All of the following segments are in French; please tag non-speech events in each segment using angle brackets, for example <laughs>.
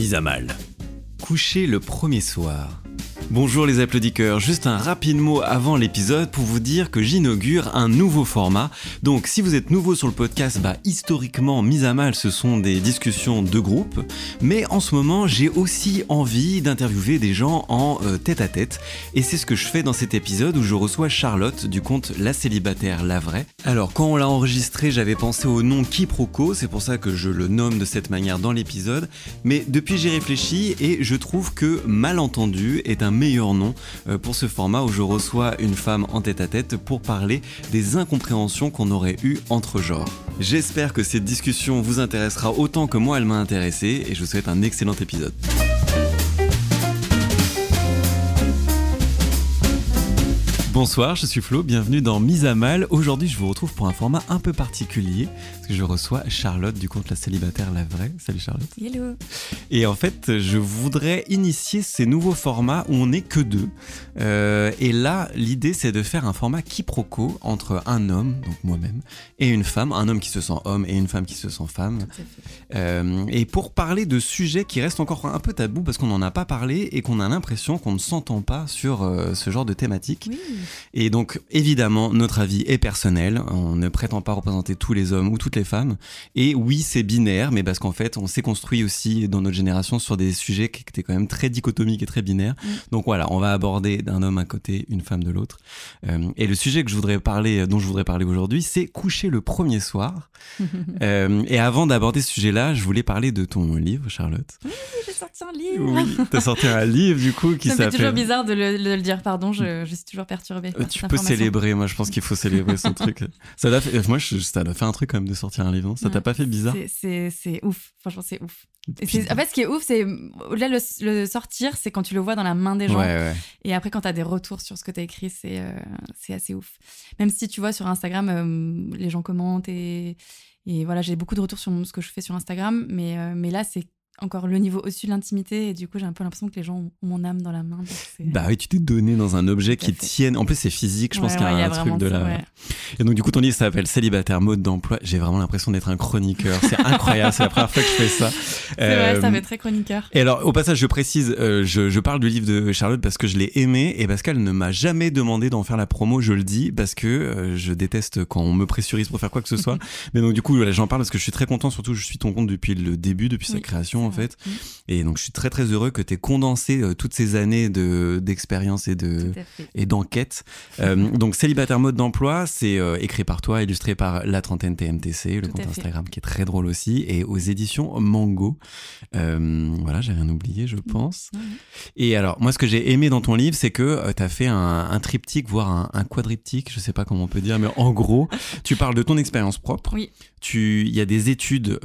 Mise. Coucher le premier soir. Bonjour les applaudisseurs, juste un rapide mot avant l'épisode pour vous dire que j'inaugure un nouveau format. Donc si vous êtes nouveau sur le podcast, bah historiquement, mise à mal, ce sont des discussions de groupe. Mais en ce moment, j'ai aussi envie d'interviewer des gens en euh, tête à tête. Et c'est ce que je fais dans cet épisode où je reçois Charlotte du compte La Célibataire La Vraie. Alors quand on l'a enregistré, j'avais pensé au nom Quiproquo, c'est pour ça que je le nomme de cette manière dans l'épisode. Mais depuis j'ai réfléchi et je trouve que malentendu est un meilleur nom euh, pour ce format où je reçois une femme en tête à tête pour parler des incompréhensions qu'on aurait eues entre genres. J'espère que cette discussion vous intéressera autant que moi elle m'a intéressé et je vous souhaite un excellent épisode. Bonsoir, je suis Flo, bienvenue dans Mise à Mal. Aujourd'hui, je vous retrouve pour un format un peu particulier, que je reçois Charlotte du compte La Célibataire La Vraie. Salut Charlotte. Hello. Et en fait, je voudrais initier ces nouveaux formats où on n'est que deux. Euh, et là, l'idée, c'est de faire un format quiproquo entre un homme, donc moi-même, et une femme, un homme qui se sent homme et une femme qui se sent femme. Euh, et pour parler de sujets qui restent encore un peu tabous parce qu'on n'en a pas parlé et qu'on a l'impression qu'on ne s'entend pas sur euh, ce genre de thématique. Oui. Et donc, évidemment, notre avis est personnel. On ne prétend pas représenter tous les hommes ou toutes les femmes. Et oui, c'est binaire, mais parce qu'en fait, on s'est construit aussi dans notre génération sur des sujets qui étaient quand même très dichotomiques et très binaires. Mm. Donc voilà, on va aborder d'un homme à côté, une femme de l'autre. Euh, et le sujet que je voudrais parler, dont je voudrais parler aujourd'hui, c'est coucher le premier soir. <laughs> Euh, et avant d'aborder ce sujet-là, je voulais parler de ton livre, Charlotte. J'ai sorti un livre. Oui, t'as sorti un livre du coup <laughs> qui me fait toujours s'appelle. bizarre de le, de le dire, pardon, je, je suis toujours perturbée. Euh, Tu peux célébrer, moi je pense qu'il faut célébrer son <laughs> truc. Ça doit fait- moi je- ça doit faire un truc quand même de sortir un livre, non? Ça t'a Ouais. pas fait bizarre? C'est- ouf, franchement, c'est ouf. En fait, ce qui est ouf, c'est au-delà de le, le sortir, c'est quand tu le vois dans la main des Ouais, gens. ouais. Et après, quand tu as des retours sur ce que tu as écrit, c'est euh, c'est assez ouf. Même si tu vois sur Instagram, euh, les gens commentent et, et voilà, j'ai beaucoup de retours sur ce que je fais sur Instagram, mais, euh, mais là, c'est encore le niveau au-dessus de l'intimité et du coup, j'ai un peu l'impression que les gens ont mon âme dans la main. Bah oui, tu t'es donné dans un objet qui tienne. En plus, c'est physique, je pense Ouais, qu'il y a un truc de la. ouais. Et donc, du coup, ton livre s'appelle Célibataire mode d'emploi. J'ai vraiment l'impression d'être un chroniqueur. C'est <laughs> incroyable, c'est la première fois que je fais ça. C'est vrai, ça Euh, fait très chroniqueur. Et alors, au passage, je précise, euh, je, je parle du livre de Charlotte parce que je l'ai aimé et parce qu'elle ne m'a jamais demandé d'en faire la promo, je le dis, parce que euh, je déteste quand on me pressurise pour faire quoi que ce soit. <laughs> Mais donc, du coup, voilà, j'en parle parce que je suis très content, surtout, je suis ton compte depuis le début, depuis sa création, en fait. Mm, Et donc, je suis très, très heureux que tu aies condensé euh, toutes ces années de- d'expérience et de, et d'enquête. Euh, donc, Célibataire mode d'emploi, c'est euh, écrit par toi, illustré par La Trentaine TMTC, le Tout compte. Instagram qui est très drôle aussi, et aux éditions Mango. Voilà, j'ai rien oublié, je pense. Ouais, ouais. Et alors, moi, ce que j'ai aimé dans ton livre, c'est que tu as fait un, un triptyque, voire un, un quadriptyque, je sais pas comment on peut dire, mais en gros, <laughs> tu parles de ton expérience propre. Oui. Tu, il y a des études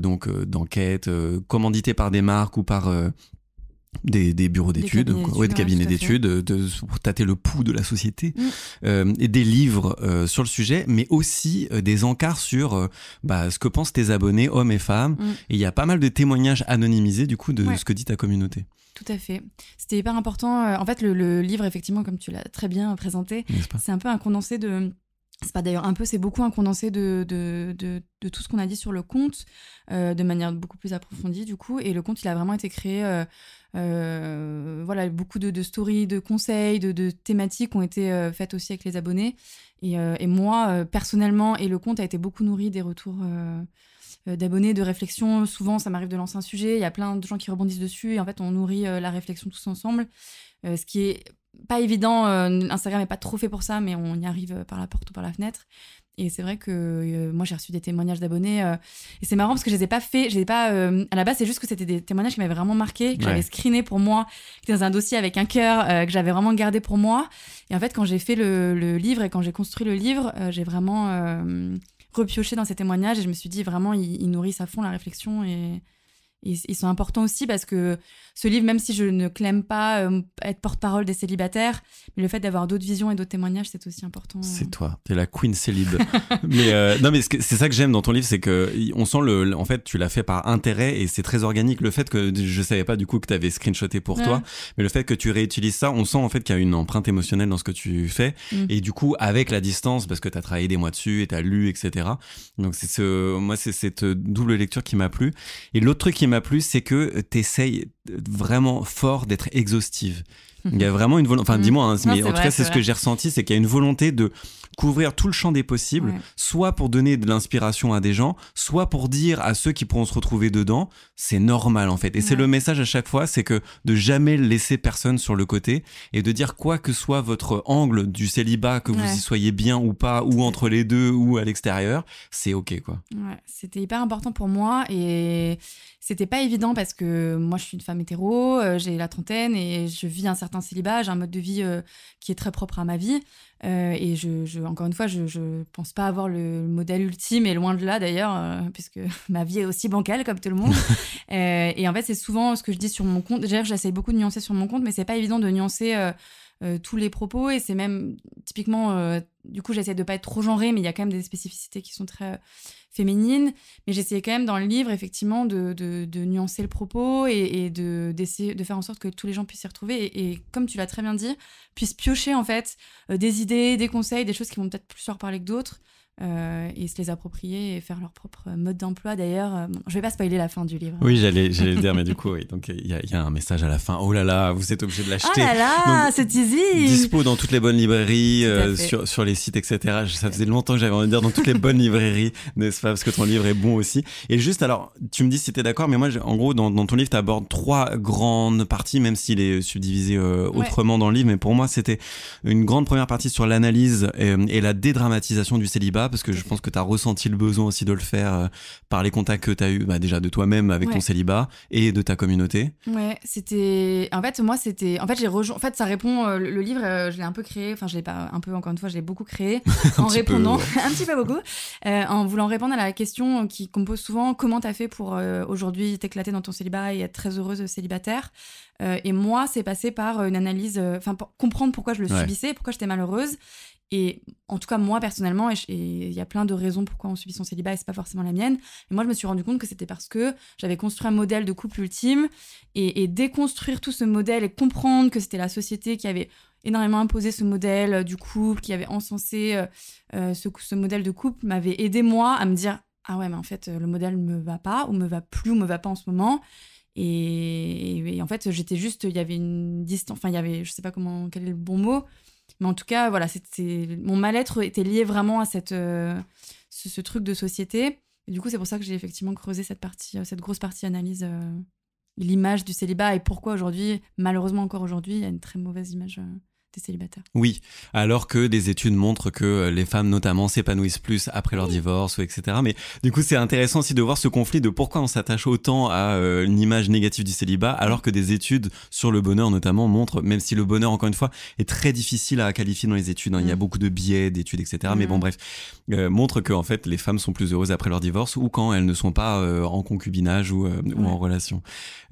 donc d'enquête euh, commanditées par des marques ou par euh, des, des bureaux Des d'études, cabinets ouais, des cabinets à fait. d'études, de, pour tâter le pouls de la société, Mm. euh, et des livres euh, sur le sujet, mais aussi euh, des encarts sur bah, ce que pensent tes abonnés, hommes et femmes. Mm. Et il y a pas mal de témoignages anonymisés du coup de Ouais. ce que dit ta communauté, Tout à fait. C'était hyper important. En fait, le, le livre, effectivement, comme tu l'as très bien présenté, c'est un peu un condensé de. C'est pas d'ailleurs un peu, c'est beaucoup un condensé de, de, de, tout ce qu'on a dit sur le compte, euh, de manière beaucoup plus approfondie, du coup. Et le compte, il a vraiment été créé. euh, euh, voilà, beaucoup de, stories, de conseils, de, thématiques ont été euh, faites aussi avec les abonnés. Et, et moi, personnellement, et le compte a été beaucoup nourri des retours d'abonnés, de réflexions. Souvent, ça m'arrive de lancer un sujet, il y a plein de gens qui rebondissent dessus, et en fait, on nourrit la réflexion tous ensemble. Ce qui est pas évident, euh, Instagram n'est pas trop fait pour ça, mais on y arrive euh, par la porte ou par la fenêtre. Et c'est vrai que moi, j'ai reçu des témoignages d'abonnés. et c'est marrant parce que je les ai pas faits. Je les ai pas, à la base, c'est juste que c'était des témoignages qui m'avaient vraiment marqué, que j'avais screené pour moi, qui étaient dans un dossier avec un cœur, que j'avais vraiment gardé pour moi. Et en fait, quand j'ai fait le, le, livre et quand j'ai construit le livre, j'ai vraiment repioché dans ces témoignages et je me suis dit vraiment, ils, ils nourrissent à fond la réflexion et ils, sont importants aussi parce que ce livre, même si je ne claime pas euh, être porte-parole des célibataires, mais le fait d'avoir d'autres visions et d'autres témoignages, c'est aussi important. C'est toi, t'es la queen célib. <laughs> mais euh, non, mais c'est ça que j'aime dans ton livre, c'est que on sent le, en fait, tu l'as fait par intérêt et c'est très organique. Le fait que je savais pas du coup que tu avais screenshoté pour toi, mais le fait que tu réutilises ça, on sent en fait qu'il y a une empreinte émotionnelle dans ce que tu fais mm. et du coup avec la distance parce que tu as travaillé des mois dessus et tu as lu, etc. Donc c'est ce, moi c'est cette double lecture qui m'a plu. Et l'autre truc qui m'a plu, c'est que tu essayes vraiment fort d'être exhaustive. Il y a vraiment une volonté, enfin mm. dis-moi, hein, mais en tout cas c'est ce que j'ai ressenti, c'est qu'il y a une volonté de couvrir tout le champ des possibles, soit pour donner de l'inspiration à des gens, soit pour dire à ceux qui pourront se retrouver dedans, c'est normal en fait. Et c'est le message à chaque fois, c'est que de jamais laisser personne sur le côté et de dire quoi que soit votre angle du célibat, que vous y soyez bien ou pas, ou entre les deux, ou à l'extérieur, c'est ok quoi. C'était hyper important pour moi et c'était pas évident parce que moi je suis une femme hétéro, euh, j'ai la trentaine et je vis un certain célibat, j'ai un mode de vie euh, qui est très propre à ma vie. Euh, et je, encore une fois, je ne pense pas avoir le modèle ultime, et loin de là d'ailleurs, puisque <laughs> ma vie est aussi bancale comme tout le monde. <laughs> et en fait, c'est souvent ce que je dis sur mon compte. D'ailleurs, j'essaie beaucoup de nuancer sur mon compte, mais c'est pas évident de nuancer tous les propos. Et c'est même typiquement, du coup, j'essaie de pas être trop genrée, mais il y a quand même des spécificités qui sont très féminine. Mais j'essayais quand même dans le livre, effectivement, de, de, nuancer le propos et, de, d'essayer de faire en sorte que tous les gens puissent s'y retrouver. Et, comme tu l'as très bien dit, puissent piocher, en fait, euh, des idées, des conseils, des choses qui vont peut-être plus leur parler que d'autres. Euh, et se les approprier et faire leur propre mode d'emploi. D'ailleurs, euh, je vais pas spoiler la fin du livre. Oui, j'allais, j'allais le dire, mais du coup, oui. Donc, il y, y, a un message à la fin. Oh là là, vous êtes obligé de l'acheter. Oh là là, c'est easy. Dispo dans toutes les bonnes librairies, euh, sur, sur les sites, etc. Ça faisait longtemps que j'avais envie de dire dans toutes les bonnes librairies, n'est-ce pas? Parce que ton livre est bon aussi. Et juste, alors, tu me dis si t'es d'accord, mais moi, en gros, dans, dans ton livre, tu abordes trois grandes parties, même s'il est subdivisé autrement dans le livre. Mais pour moi, c'était une grande première partie sur l'analyse et, et la dédramatisation du célibat, parce que je pense que tu ressenti le besoin aussi de le faire euh, par les contacts que tu as eu bah, déjà de toi-même avec ton célibat et de ta communauté Ouais, c'était. En fait, moi, c'était. En fait, j'ai rejoint. En fait, ça répond. Euh, le livre, euh, je l'ai un peu créé. Enfin, je l'ai pas un peu, encore une fois, je l'ai beaucoup créé. <laughs> en répondant. <laughs> un petit peu beaucoup. en voulant répondre à la question qui qu'on pose souvent comment t'as fait pour aujourd'hui t'éclater dans ton célibat et être très heureuse célibataire Et moi, c'est passé par une analyse. Enfin, pour comprendre pourquoi je le subissais, pourquoi j'étais malheureuse. Et en tout cas, moi personnellement, et il y a plein de raisons pourquoi on subit son célibat et c'est pas forcément la mienne. Mais moi, je me suis rendu compte que c'était parce que j'avais construit un modèle de couple ultime et, déconstruire tout ce modèle et comprendre que c'était la société qui avait énormément imposé ce modèle euh, du couple, qui avait encensé euh, euh, ce, modèle de couple, m'avait aidé moi à me dire ah ouais, mais en fait, le modèle ne me va pas ou me va plus ou me va pas en ce moment. Et, et en fait, j'étais juste, il y avait une distance, enfin, il y avait, je sais pas comment, quel est le bon mot, mais en tout cas, voilà, c'est mon mal-être était lié vraiment à cette, euh, ce, truc de société. Et du coup, c'est pour ça que j'ai effectivement creusé cette partie, euh, cette grosse partie analyse, euh, l'image du célibat et pourquoi aujourd'hui, malheureusement encore aujourd'hui, il y a une très mauvaise image célibataires? Oui, alors que des études montrent que euh, les femmes notamment s'épanouissent plus après leur divorce, ou etc. Mais du coup, c'est intéressant aussi de voir ce conflit de pourquoi on s'attache autant à euh, une image négative du célibat, alors que des études sur le bonheur notamment montrent, même si le bonheur, encore une fois, est très difficile à qualifier dans les études, hein. il y a mm. beaucoup de biais d'études, etc. Mais bon, mm. bref, euh, montre que en fait, les femmes sont plus heureuses après leur divorce ou quand elles ne sont pas en concubinage ou, ou en relation.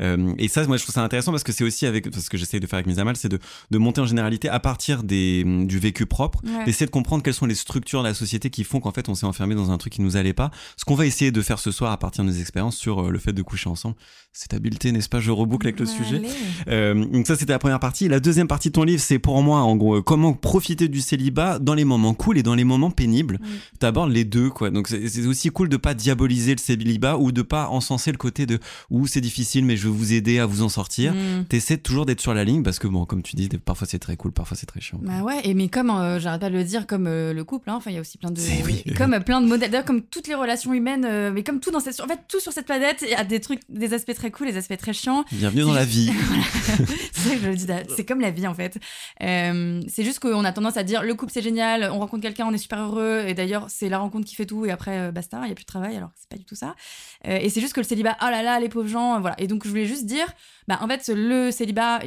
et ça, moi, je trouve ça intéressant parce que c'est aussi avec, ce que j'essaye de faire avec Mise à Mal, c'est de, de monter en généralité à partir des, du vécu propre, d'essayer de comprendre quelles sont les structures de la société qui font qu'en fait on s'est enfermé dans un truc qui nous allait pas. Ce qu'on va essayer de faire ce soir à partir de nos expériences sur euh, le fait de coucher ensemble. Cette habileté, n'est-ce pas Je reboucle avec le sujet. Euh, donc ça c'était la première partie. La deuxième partie de ton livre, c'est pour moi en gros comment profiter du célibat dans les moments cool et dans les moments pénibles. Tu abordes les deux quoi. Donc c'est aussi cool de pas diaboliser le célibat ou de pas encenser le côté de où c'est difficile mais je vais vous aider à vous en sortir. Mm. T'essaies toujours d'être sur la ligne parce que bon comme tu dis parfois c'est très cool parfois c'est très chiant. Bah ouais, et mais comme euh, j'arrête pas de le dire, comme euh, le couple, hein, enfin il y a aussi plein de, oui. <laughs> comme euh, plein de modèles, d'ailleurs comme toutes les relations humaines, mais comme tout dans cette, en fait tout sur cette planète, il y a des trucs, des aspects très cool, des aspects très chiants. Bienvenue dans la vie. <laughs> <laughs> c'est ça que je le dis, c'est comme la vie en fait. C'est juste qu'on a tendance à dire le couple c'est génial, on rencontre quelqu'un, on est super heureux, et d'ailleurs c'est la rencontre qui fait tout, et après basta, il y a plus de travail, alors que c'est pas du tout ça. Et c'est juste que le célibat, oh là là, les pauvres gens, voilà. Et donc je voulais juste dire, bah en fait le célibat,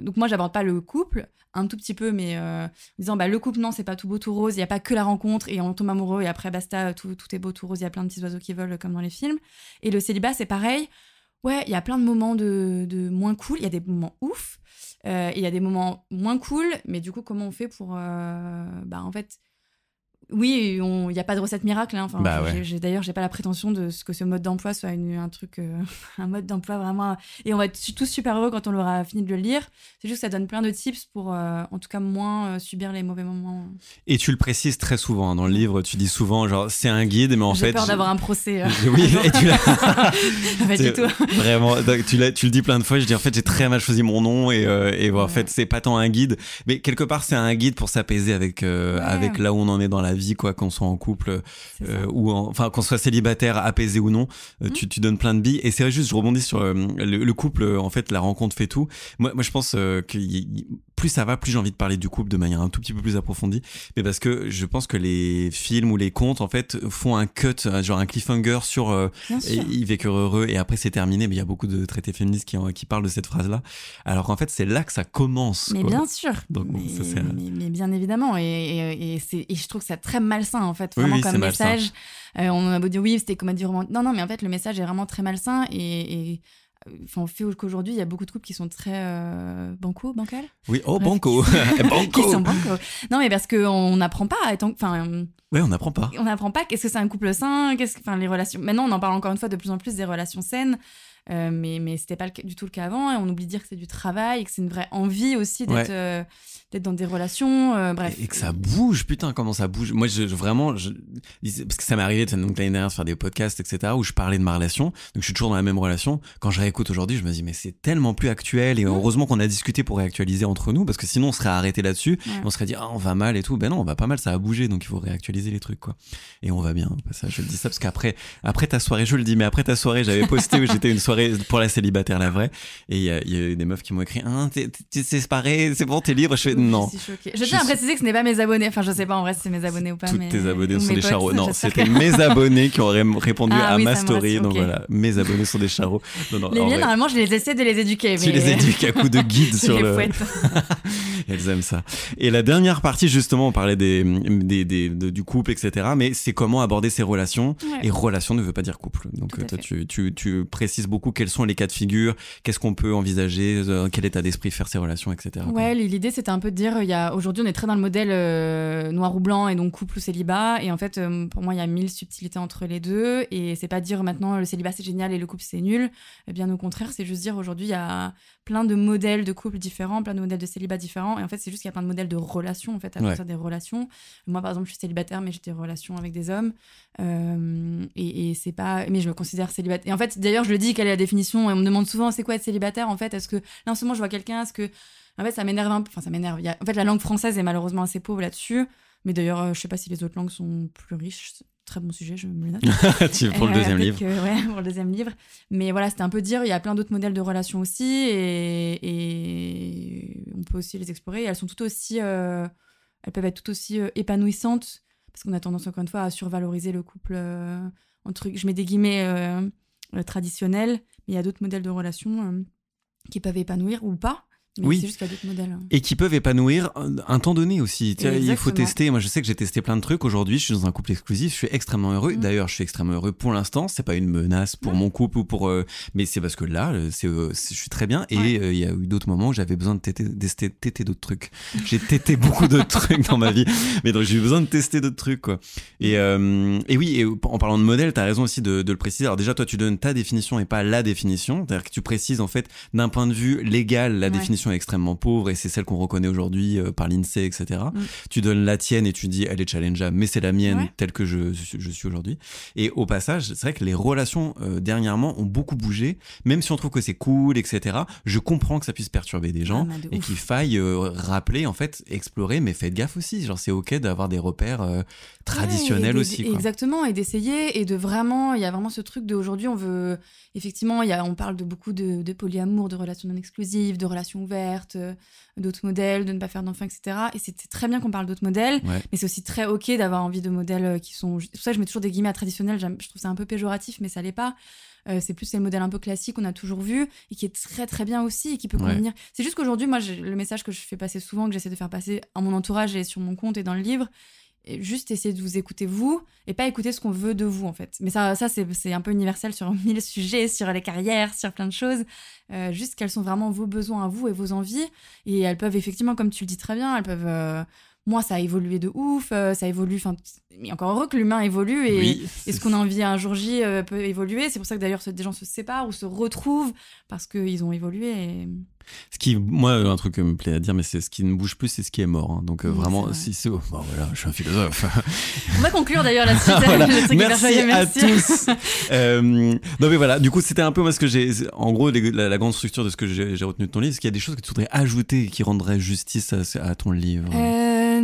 donc moi j'aborde pas le couple, un tout petit peu, mais euh, en disant bah le couple non c'est pas tout beau tout rose, il y a pas que la rencontre et on tombe amoureux et après basta, tout, tout est beau tout rose, il y a plein de petits oiseaux qui volent comme dans les films. Et le célibat c'est pareil. Ouais, il y a plein de moments de, de moins cool, il y a des moments ouf, euh, il y a des moments moins cool, mais du coup, comment on fait pour. euh, bah, en fait. Oui, il n'y a pas de recette miracle. hein. Enfin, Bah j'ai- ouais. j'ai- D'ailleurs, j'ai pas la prétention de ce que ce mode d'emploi soit une- un truc, euh, <laughs> un mode d'emploi vraiment. Et on va être tous super heureux quand on aura fini de le lire. C'est juste que ça donne plein de tips pour, euh, en tout cas, moins euh, subir les mauvais moments. Et tu le précises très souvent hein, dans le livre. Tu dis souvent genre c'est un guide, mais en J'ai fait. peur d'avoir un procès. <laughs> Oui, et tu l'as. <laughs> pas du tout. Vraiment, donc, tu, le dis plein de fois. Je dis en fait, j'ai très mal choisi mon nom et, et en fait, c'est pas tant un guide, mais quelque part, c'est un guide pour s'apaiser avec Ouais. avec là où on en est dans la vie, quoi, qu'on soit en couple euh, ou en- enfin qu'on soit célibataire, apaisé ou non. euh, Mm. tu, tu donnes plein de billes et c'est vrai, juste, je rebondis sur euh, le, le couple. en fait, la rencontre fait tout. Moi, moi, je pense y- plus ça va, plus j'ai envie de parler du couple de manière un tout petit peu plus approfondie. Mais parce que je pense que les films ou les contes, en fait, font un cut, euh, genre un cliffhanger sur euh, ils vécurent heureux et après c'est terminé mais il y a beaucoup de traités féministes qui, en- qui parlent de cette phrase là alors qu'en fait c'est là que ça commence Mais quoi. bien sûr. Donc, bon, mais, ça, c'est- mais- mais bien évidemment. Et, et, et c'est- et je trouve que c'est très malsain, en fait, vraiment oui, comme message. Euh, on a beau dire oui, c'était comédie romantique. Non, non, mais en fait, le message est vraiment très malsain. Et, enfin, on fait qu'aujourd'hui, il y a beaucoup de couples qui sont très euh, banco, bancal. oui oh Bref, banco <laughs> <laughs> qui banco sont banco. Non, mais parce qu'on n'apprend pas à être. en- Enfin, ouais on n'apprend pas on n'apprend pas qu'est-ce que c'est un couple sain, qu'est-ce que, enfin, les relations. Maintenant, on en parle encore une fois de plus en plus des relations saines. Euh, mais mais c'était pas le du tout le cas avant et on oublie de dire que c'est du travail que c'est une vraie envie aussi d'être Ouais. D'être dans des relations euh, bref. Et que ça bouge putain comment ça bouge? Moi je, je- vraiment je, parce que ça m'est arrivé donc l'année dernière de faire des podcasts etc où je parlais de ma relation. Donc je suis toujours dans la même relation. Quand je réécoute aujourd'hui je me dis mais c'est tellement plus actuel et Mm. heureusement qu'on a discuté pour réactualiser entre nous parce que sinon on serait arrêté là-dessus. Ouais. on serait dit ah on va mal et tout. Ben non on va pas mal ça a bougé donc il faut réactualiser les trucs quoi. Et on va bien ça je le dis ça parce qu'après après ta soirée je le dis mais après ta soirée j'avais posté où j'étais une soirée pour la célibataire la vraie et il y, a- il y a eu des meufs qui m'ont écrit ah t'es séparé c'est bon t'es libre je fais non Je suis choquée. Je Je tiens à préciser que ce n'est pas mes abonnés. Enfin, je sais pas en vrai si c'est mes abonnés ou pas. Mais... tes abonnés ou sont des charros. Non, c'était mes abonnés qui auraient répondu Ah à oui, ma story. Donc voilà, mes abonnés sont des charros. Non, non, Les en miens, normalement, je les essaie de les éduquer. tu mais- les éduques à coups de guide <laughs> sur le. <laughs> Elles aiment ça. Et la dernière partie, justement, on parlait des, des, des- de- du couple, etc. Mais c'est comment aborder ses relations. Ouais. Et relation ne veut pas dire couple. Donc toi, tu, tu, tu précises beaucoup quels sont les cas de figure, qu'est-ce qu'on peut envisager, euh, quel état d'esprit faire ses relations, etc. Ouais, l'idée c'était un peu dire, il y a aujourd'hui on est très dans le modèle euh, noir ou blanc et donc couple ou célibat et en fait euh, pour moi il y a mille subtilités entre les deux et c'est pas dire maintenant le célibat c'est génial et le couple c'est nul. Eh bien au contraire c'est juste dire aujourd'hui il y a plein de modèles de couples différents, plein de modèles de célibat différents et en fait c'est juste qu'il y a plein de modèles de relations en fait à Ouais. partir des relations. Moi par exemple je suis célibataire mais j'ai des relations avec des hommes Euh, et, et c'est pas mais je me considère célibataire. Et en fait d'ailleurs je le dis quelle est la définition? Et on me demande souvent c'est quoi être célibataire en fait? Est-ce que là en ce moment je vois quelqu'un? Est-ce que en fait, ça m'énerve un peu. Enfin, ça m'énerve. A- En fait, la langue française est malheureusement assez pauvre là-dessus. Mais d'ailleurs, euh, je sais pas si les autres langues sont plus riches. Très bon sujet, je me le note. <laughs> Pour le Euh, deuxième livre. que- ouais, pour le deuxième livre. Mais voilà, c'était un peu dire, il y a plein d'autres modèles de relations aussi. Et, et on peut aussi les explorer. Et elles sont tout aussi. euh, elles peuvent être tout aussi euh, épanouissantes. Parce qu'on a tendance, encore une fois, à survaloriser le couple. euh, entre, je mets des guillemets euh, euh, traditionnels. Mais il y a d'autres modèles de relations euh, qui peuvent épanouir ou pas. Mais Oui. c'est juste qu'il y a d'autres modèles. hein. Et qui peuvent épanouir un- un temps donné aussi. Il faut tester. Moi, je sais que j'ai testé plein de trucs. Aujourd'hui, je suis dans un couple exclusif. Je suis extrêmement heureux. Mm. D'ailleurs, je suis extrêmement heureux pour l'instant. C'est pas une menace pour Ouais. mon couple ou pour. euh, mais c'est parce que là, euh, c'est, euh, je suis très bien. Et Ouais. il y a eu d'autres moments où j'avais besoin de téter d'autres trucs. J'ai tété beaucoup d'autres <laughs> trucs dans ma vie. Mais donc, j'ai eu besoin de tester d'autres trucs, quoi. Et, et oui, et en parlant de modèle, t'as raison aussi de, de le préciser. Alors, déjà, toi, tu donnes ta définition et pas la définition. C'est-à-dire que tu précises, en fait, d'un point de vue légal, la Ouais. définition définition est extrêmement pauvre et c'est celle qu'on reconnaît aujourd'hui euh, par l'INSEE, etc. Mm. Tu donnes la tienne et tu dis elle est challengeable, mais c'est la mienne Ouais. telle que je, je suis aujourd'hui. Et au passage, c'est vrai que les relations euh, dernièrement ont beaucoup bougé, même si on trouve que c'est cool, etc. Je comprends que ça puisse perturber des gens Ah, de et qu'il faille euh, rappeler, en fait, explorer, mais faites gaffe aussi. Genre, c'est ok d'avoir des repères traditionnels Ouais, aussi. quoi. Exactement, et d'essayer, et de vraiment, il y a vraiment ce truc d'aujourd'hui, on veut, effectivement, y a, on parle de beaucoup de, de polyamour, de relations non exclusives, de relations euh, d'autres modèles, de ne pas faire d'enfants, etc. Et c'est très bien qu'on parle d'autres modèles, Ouais. mais c'est aussi très ok d'avoir envie de modèles euh, qui sont. Pour ça je mets toujours des guillemets à traditionnels, je trouve ça un peu péjoratif, mais ça l'est pas. Euh, c'est plus les modèles un peu classiques qu'on a toujours vu et qui est très très bien aussi et qui peut Ouais. convenir. C'est juste qu'aujourd'hui, moi, le message que je fais passer souvent, que j'essaie de faire passer à mon entourage et sur mon compte et dans le livre, et juste essayer de vous écouter vous et pas écouter ce qu'on veut de vous en fait. Mais ça, ça c'est c'est un peu universel sur <laughs> mille sujets, sur les carrières, sur plein de choses. Euh, juste quels sont vraiment vos besoins à vous et vos envies. Et elles peuvent effectivement, comme tu le dis très bien, elles peuvent. euh, moi, ça a évolué de ouf, euh, ça évolue. Enfin, mais encore heureux que l'humain évolue et, Oui, et ce qu'on a envie un jour J peut évoluer. C'est pour ça que d'ailleurs des gens se séparent ou se retrouvent parce qu'ils ont évolué. Et... Ce qui, moi, un truc que me plaît à dire, mais c'est ce qui ne bouge plus, c'est ce qui est mort. hein. Donc, euh, Oui, vraiment, vrai. si c'est. oh, bon, voilà, je suis un philosophe. On va conclure d'ailleurs là-dessus. <laughs> Voilà. Merci à tous. <laughs> Euh, non mais voilà, du coup c'était un peu moi ce que j'ai, en gros les- la, la grande structure de ce que j'ai retenu de ton livre, c'est qu'il y a des choses que tu voudrais ajouter et qui rendraient justice à, à ton livre. Euh,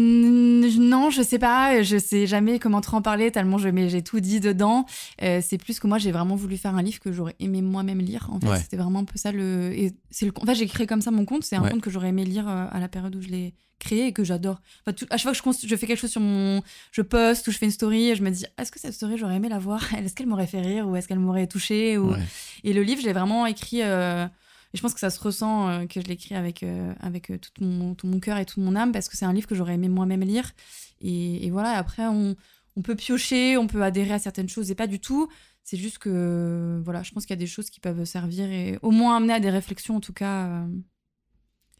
non, je sais pas, je sais jamais comment trop en parler tellement je mais j'ai tout dit dedans. Euh, c'est plus que moi j'ai vraiment voulu faire un livre que j'aurais aimé moi-même lire. En fait, Ouais. c'était vraiment un peu ça le. Et c'est le. En fait, j'ai créé comme ça mon compte. C'est un Ouais. compte que j'aurais aimé lire euh, à la période où je l'ai créé et que j'adore. Enfin, tout- à chaque fois que je, fais quelque chose sur mon, je poste ou je fais une story, je me dis est-ce que cette story j'aurais aimé la voir? <laughs> Est-ce qu'elle m'aurait fait rire ou est-ce qu'elle m'aurait touché ou... Ouais. Et le livre, je l'ai vraiment écrit. euh, je pense que ça se ressent euh, que je l'ai écrit avec, euh, euh, tout, mon, tout cœur et toute mon âme parce que c'est un livre que j'aurais aimé moi-même lire. Et, voilà, après, on, peut piocher, on peut adhérer à certaines choses et pas du tout. C'est juste que, voilà, je pense qu'il y a des choses qui peuvent servir et au moins amener à des réflexions, en tout cas,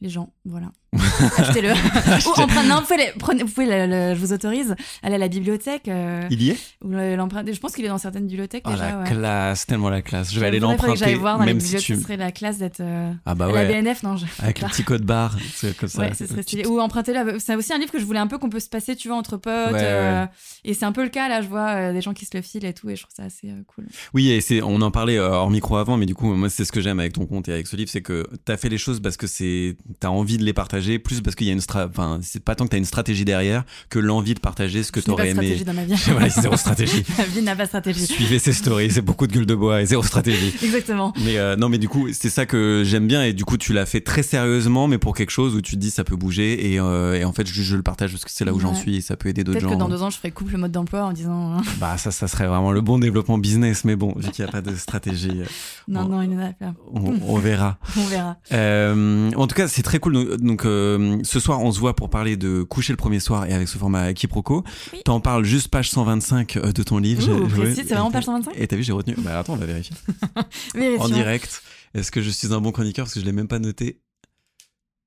les gens. Voilà. <laughs> Achetez-le. Ou empruntez- non, vous pouvez, les- prenez- vous pouvez le- le- je vous autorise, aller à la bibliothèque. euh, Il y est? ou l'emprunter. Je pense qu'il est dans certaines bibliothèques Oh déjà. la ouais. classe, tellement la classe. Je vais aller l'emprunter, voir dans les même si bibliothèques, tu. ce serait la classe d'être. euh, Ah bah à ouais, La BNF, non, je... avec le petit code barre, c'est comme ça. Ouais, ce serait stylé. Ou emprunter là. C'est aussi un livre que je voulais un peu qu'on peut se passer, tu vois, entre potes. Ouais, euh, Et c'est un peu le cas, là, je vois des gens qui se le filent et tout, et je trouve ça assez cool. Oui, et c'est, on en parlait hors micro avant, mais du coup, moi, c'est ce que j'aime avec ton compte et avec ce livre, c'est que t'as fait les choses parce que c'est, t'as envie de les partager, plus parce qu'il y a une stra, enfin, c'est pas tant que t'as une stratégie derrière que l'envie de partager ce que pas t'aurais de aimé. stratégie dans ma vie. <laughs> voilà, zéro stratégie. <laughs> ma vie n'a pas de stratégie. Suivez ses stories, c'est beaucoup de gueule de bois et zéro stratégie. <laughs> Exactement. Mais euh, non, mais du coup, c'est ça que j'aime bien et du coup, tu l'as fait très sérieusement, mais pour quelque chose où tu te dis ça peut bouger et, euh, et en fait, je, je le partage parce que c'est là où j'en suis et ça peut aider d'autres Peut-être gens. que dans deux ans, je ferai couple mode d'emploi en disant hein, Bah ça, ça serait vraiment le bon développement business, mais bon, vu qu'il n'y a pas de stratégie, euh, non, non, il y en a plein. on, on verra. On verra. Euh, en tout cas, c'est très cool. Donc, donc, euh, ce soir, on se voit pour parler de coucher le premier soir et avec ce format quiproquo. Oui. T'en parles juste page 125 euh, de ton livre. C'est vraiment page t'as- 125 Et t'as vu, j'ai retenu. Bah attends, on va vérifier. <laughs> En direct. Est-ce que je suis un bon chroniqueur? Parce que je l'ai même pas noté.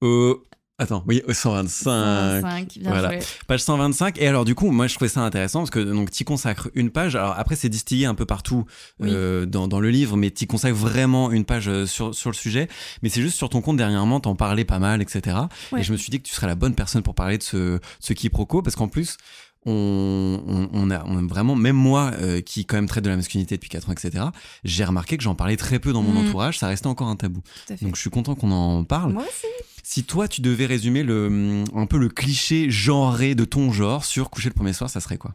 Oh. Attends, oui, au 125. 125, bien Voilà. joué. Page 125. Et alors, du coup, moi, je trouvais ça intéressant parce que donc, tu consacres une page. Alors, après, c'est distillé un peu partout Oui. euh, dans, dans le livre, mais tu consacres vraiment une page euh, sur, sur le sujet. Mais c'est juste sur ton compte dernièrement, t'en parlais pas mal, etc. Ouais. Et je me suis dit que tu serais la bonne personne pour parler de ce, ce quiproquo parce qu'en plus, on, on, on a, on a vraiment, même moi euh, qui quand même traite de la masculinité depuis 4 ans, etc., j'ai remarqué que j'en parlais très peu dans mon Mhm. entourage. Ça restait encore un tabou. Donc, je suis content qu'on en parle. Moi aussi. Si toi, tu devais résumer le, un peu le cliché genré de ton genre sur coucher le premier soir, ça serait quoi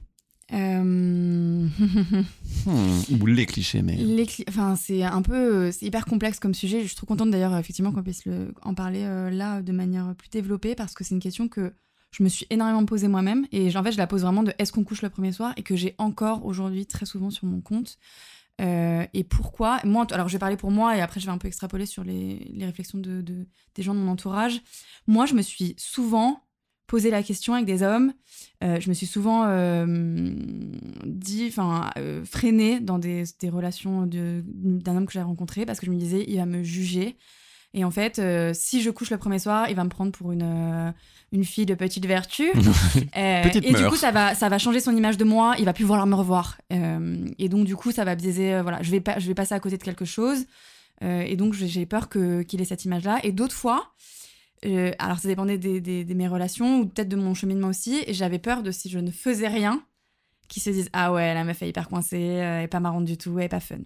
Euh... <laughs> Hmm, Ou les clichés, mais. Les cli- enfin, c'est un peu, c'est hyper complexe comme sujet. Je suis trop contente d'ailleurs, effectivement, qu'on puisse le- en parler euh, là de manière plus développée parce que c'est une question que je me suis énormément posée moi-même et en fait, je la pose vraiment de est-ce qu'on couche le premier soir et que j'ai encore aujourd'hui très souvent sur mon compte. Euh, et pourquoi? Moi, alors je vais parler pour moi et après je vais un peu extrapoler sur les, réflexions de, de- des gens de mon entourage. Moi, je me suis souvent posé la question avec des hommes. Euh, je me suis souvent euh, dit, enfin, freinée dans des, relations d'un homme que j'ai rencontré parce que je me disais, il va me juger. Et en fait, euh, si je couche le premier soir, il va me prendre pour une, euh, une fille de petite vertu. <laughs> Euh, Petite et du coup, ça va, ça va changer son image de moi. Il va plus vouloir me revoir. Et donc, du coup, ça va biaiser. voilà, je vais, pas, je vais passer à côté de quelque chose. Et donc, j'ai peur qu'il ait cette image-là. Et d'autres fois, alors ça dépendait des, des- de mes relations ou peut-être de mon cheminement aussi. Et j'avais peur de si je ne faisais rien, qu'ils se disent ah ouais la meuf est hyper coincée, elle est pas marrante du tout, elle est pas fun.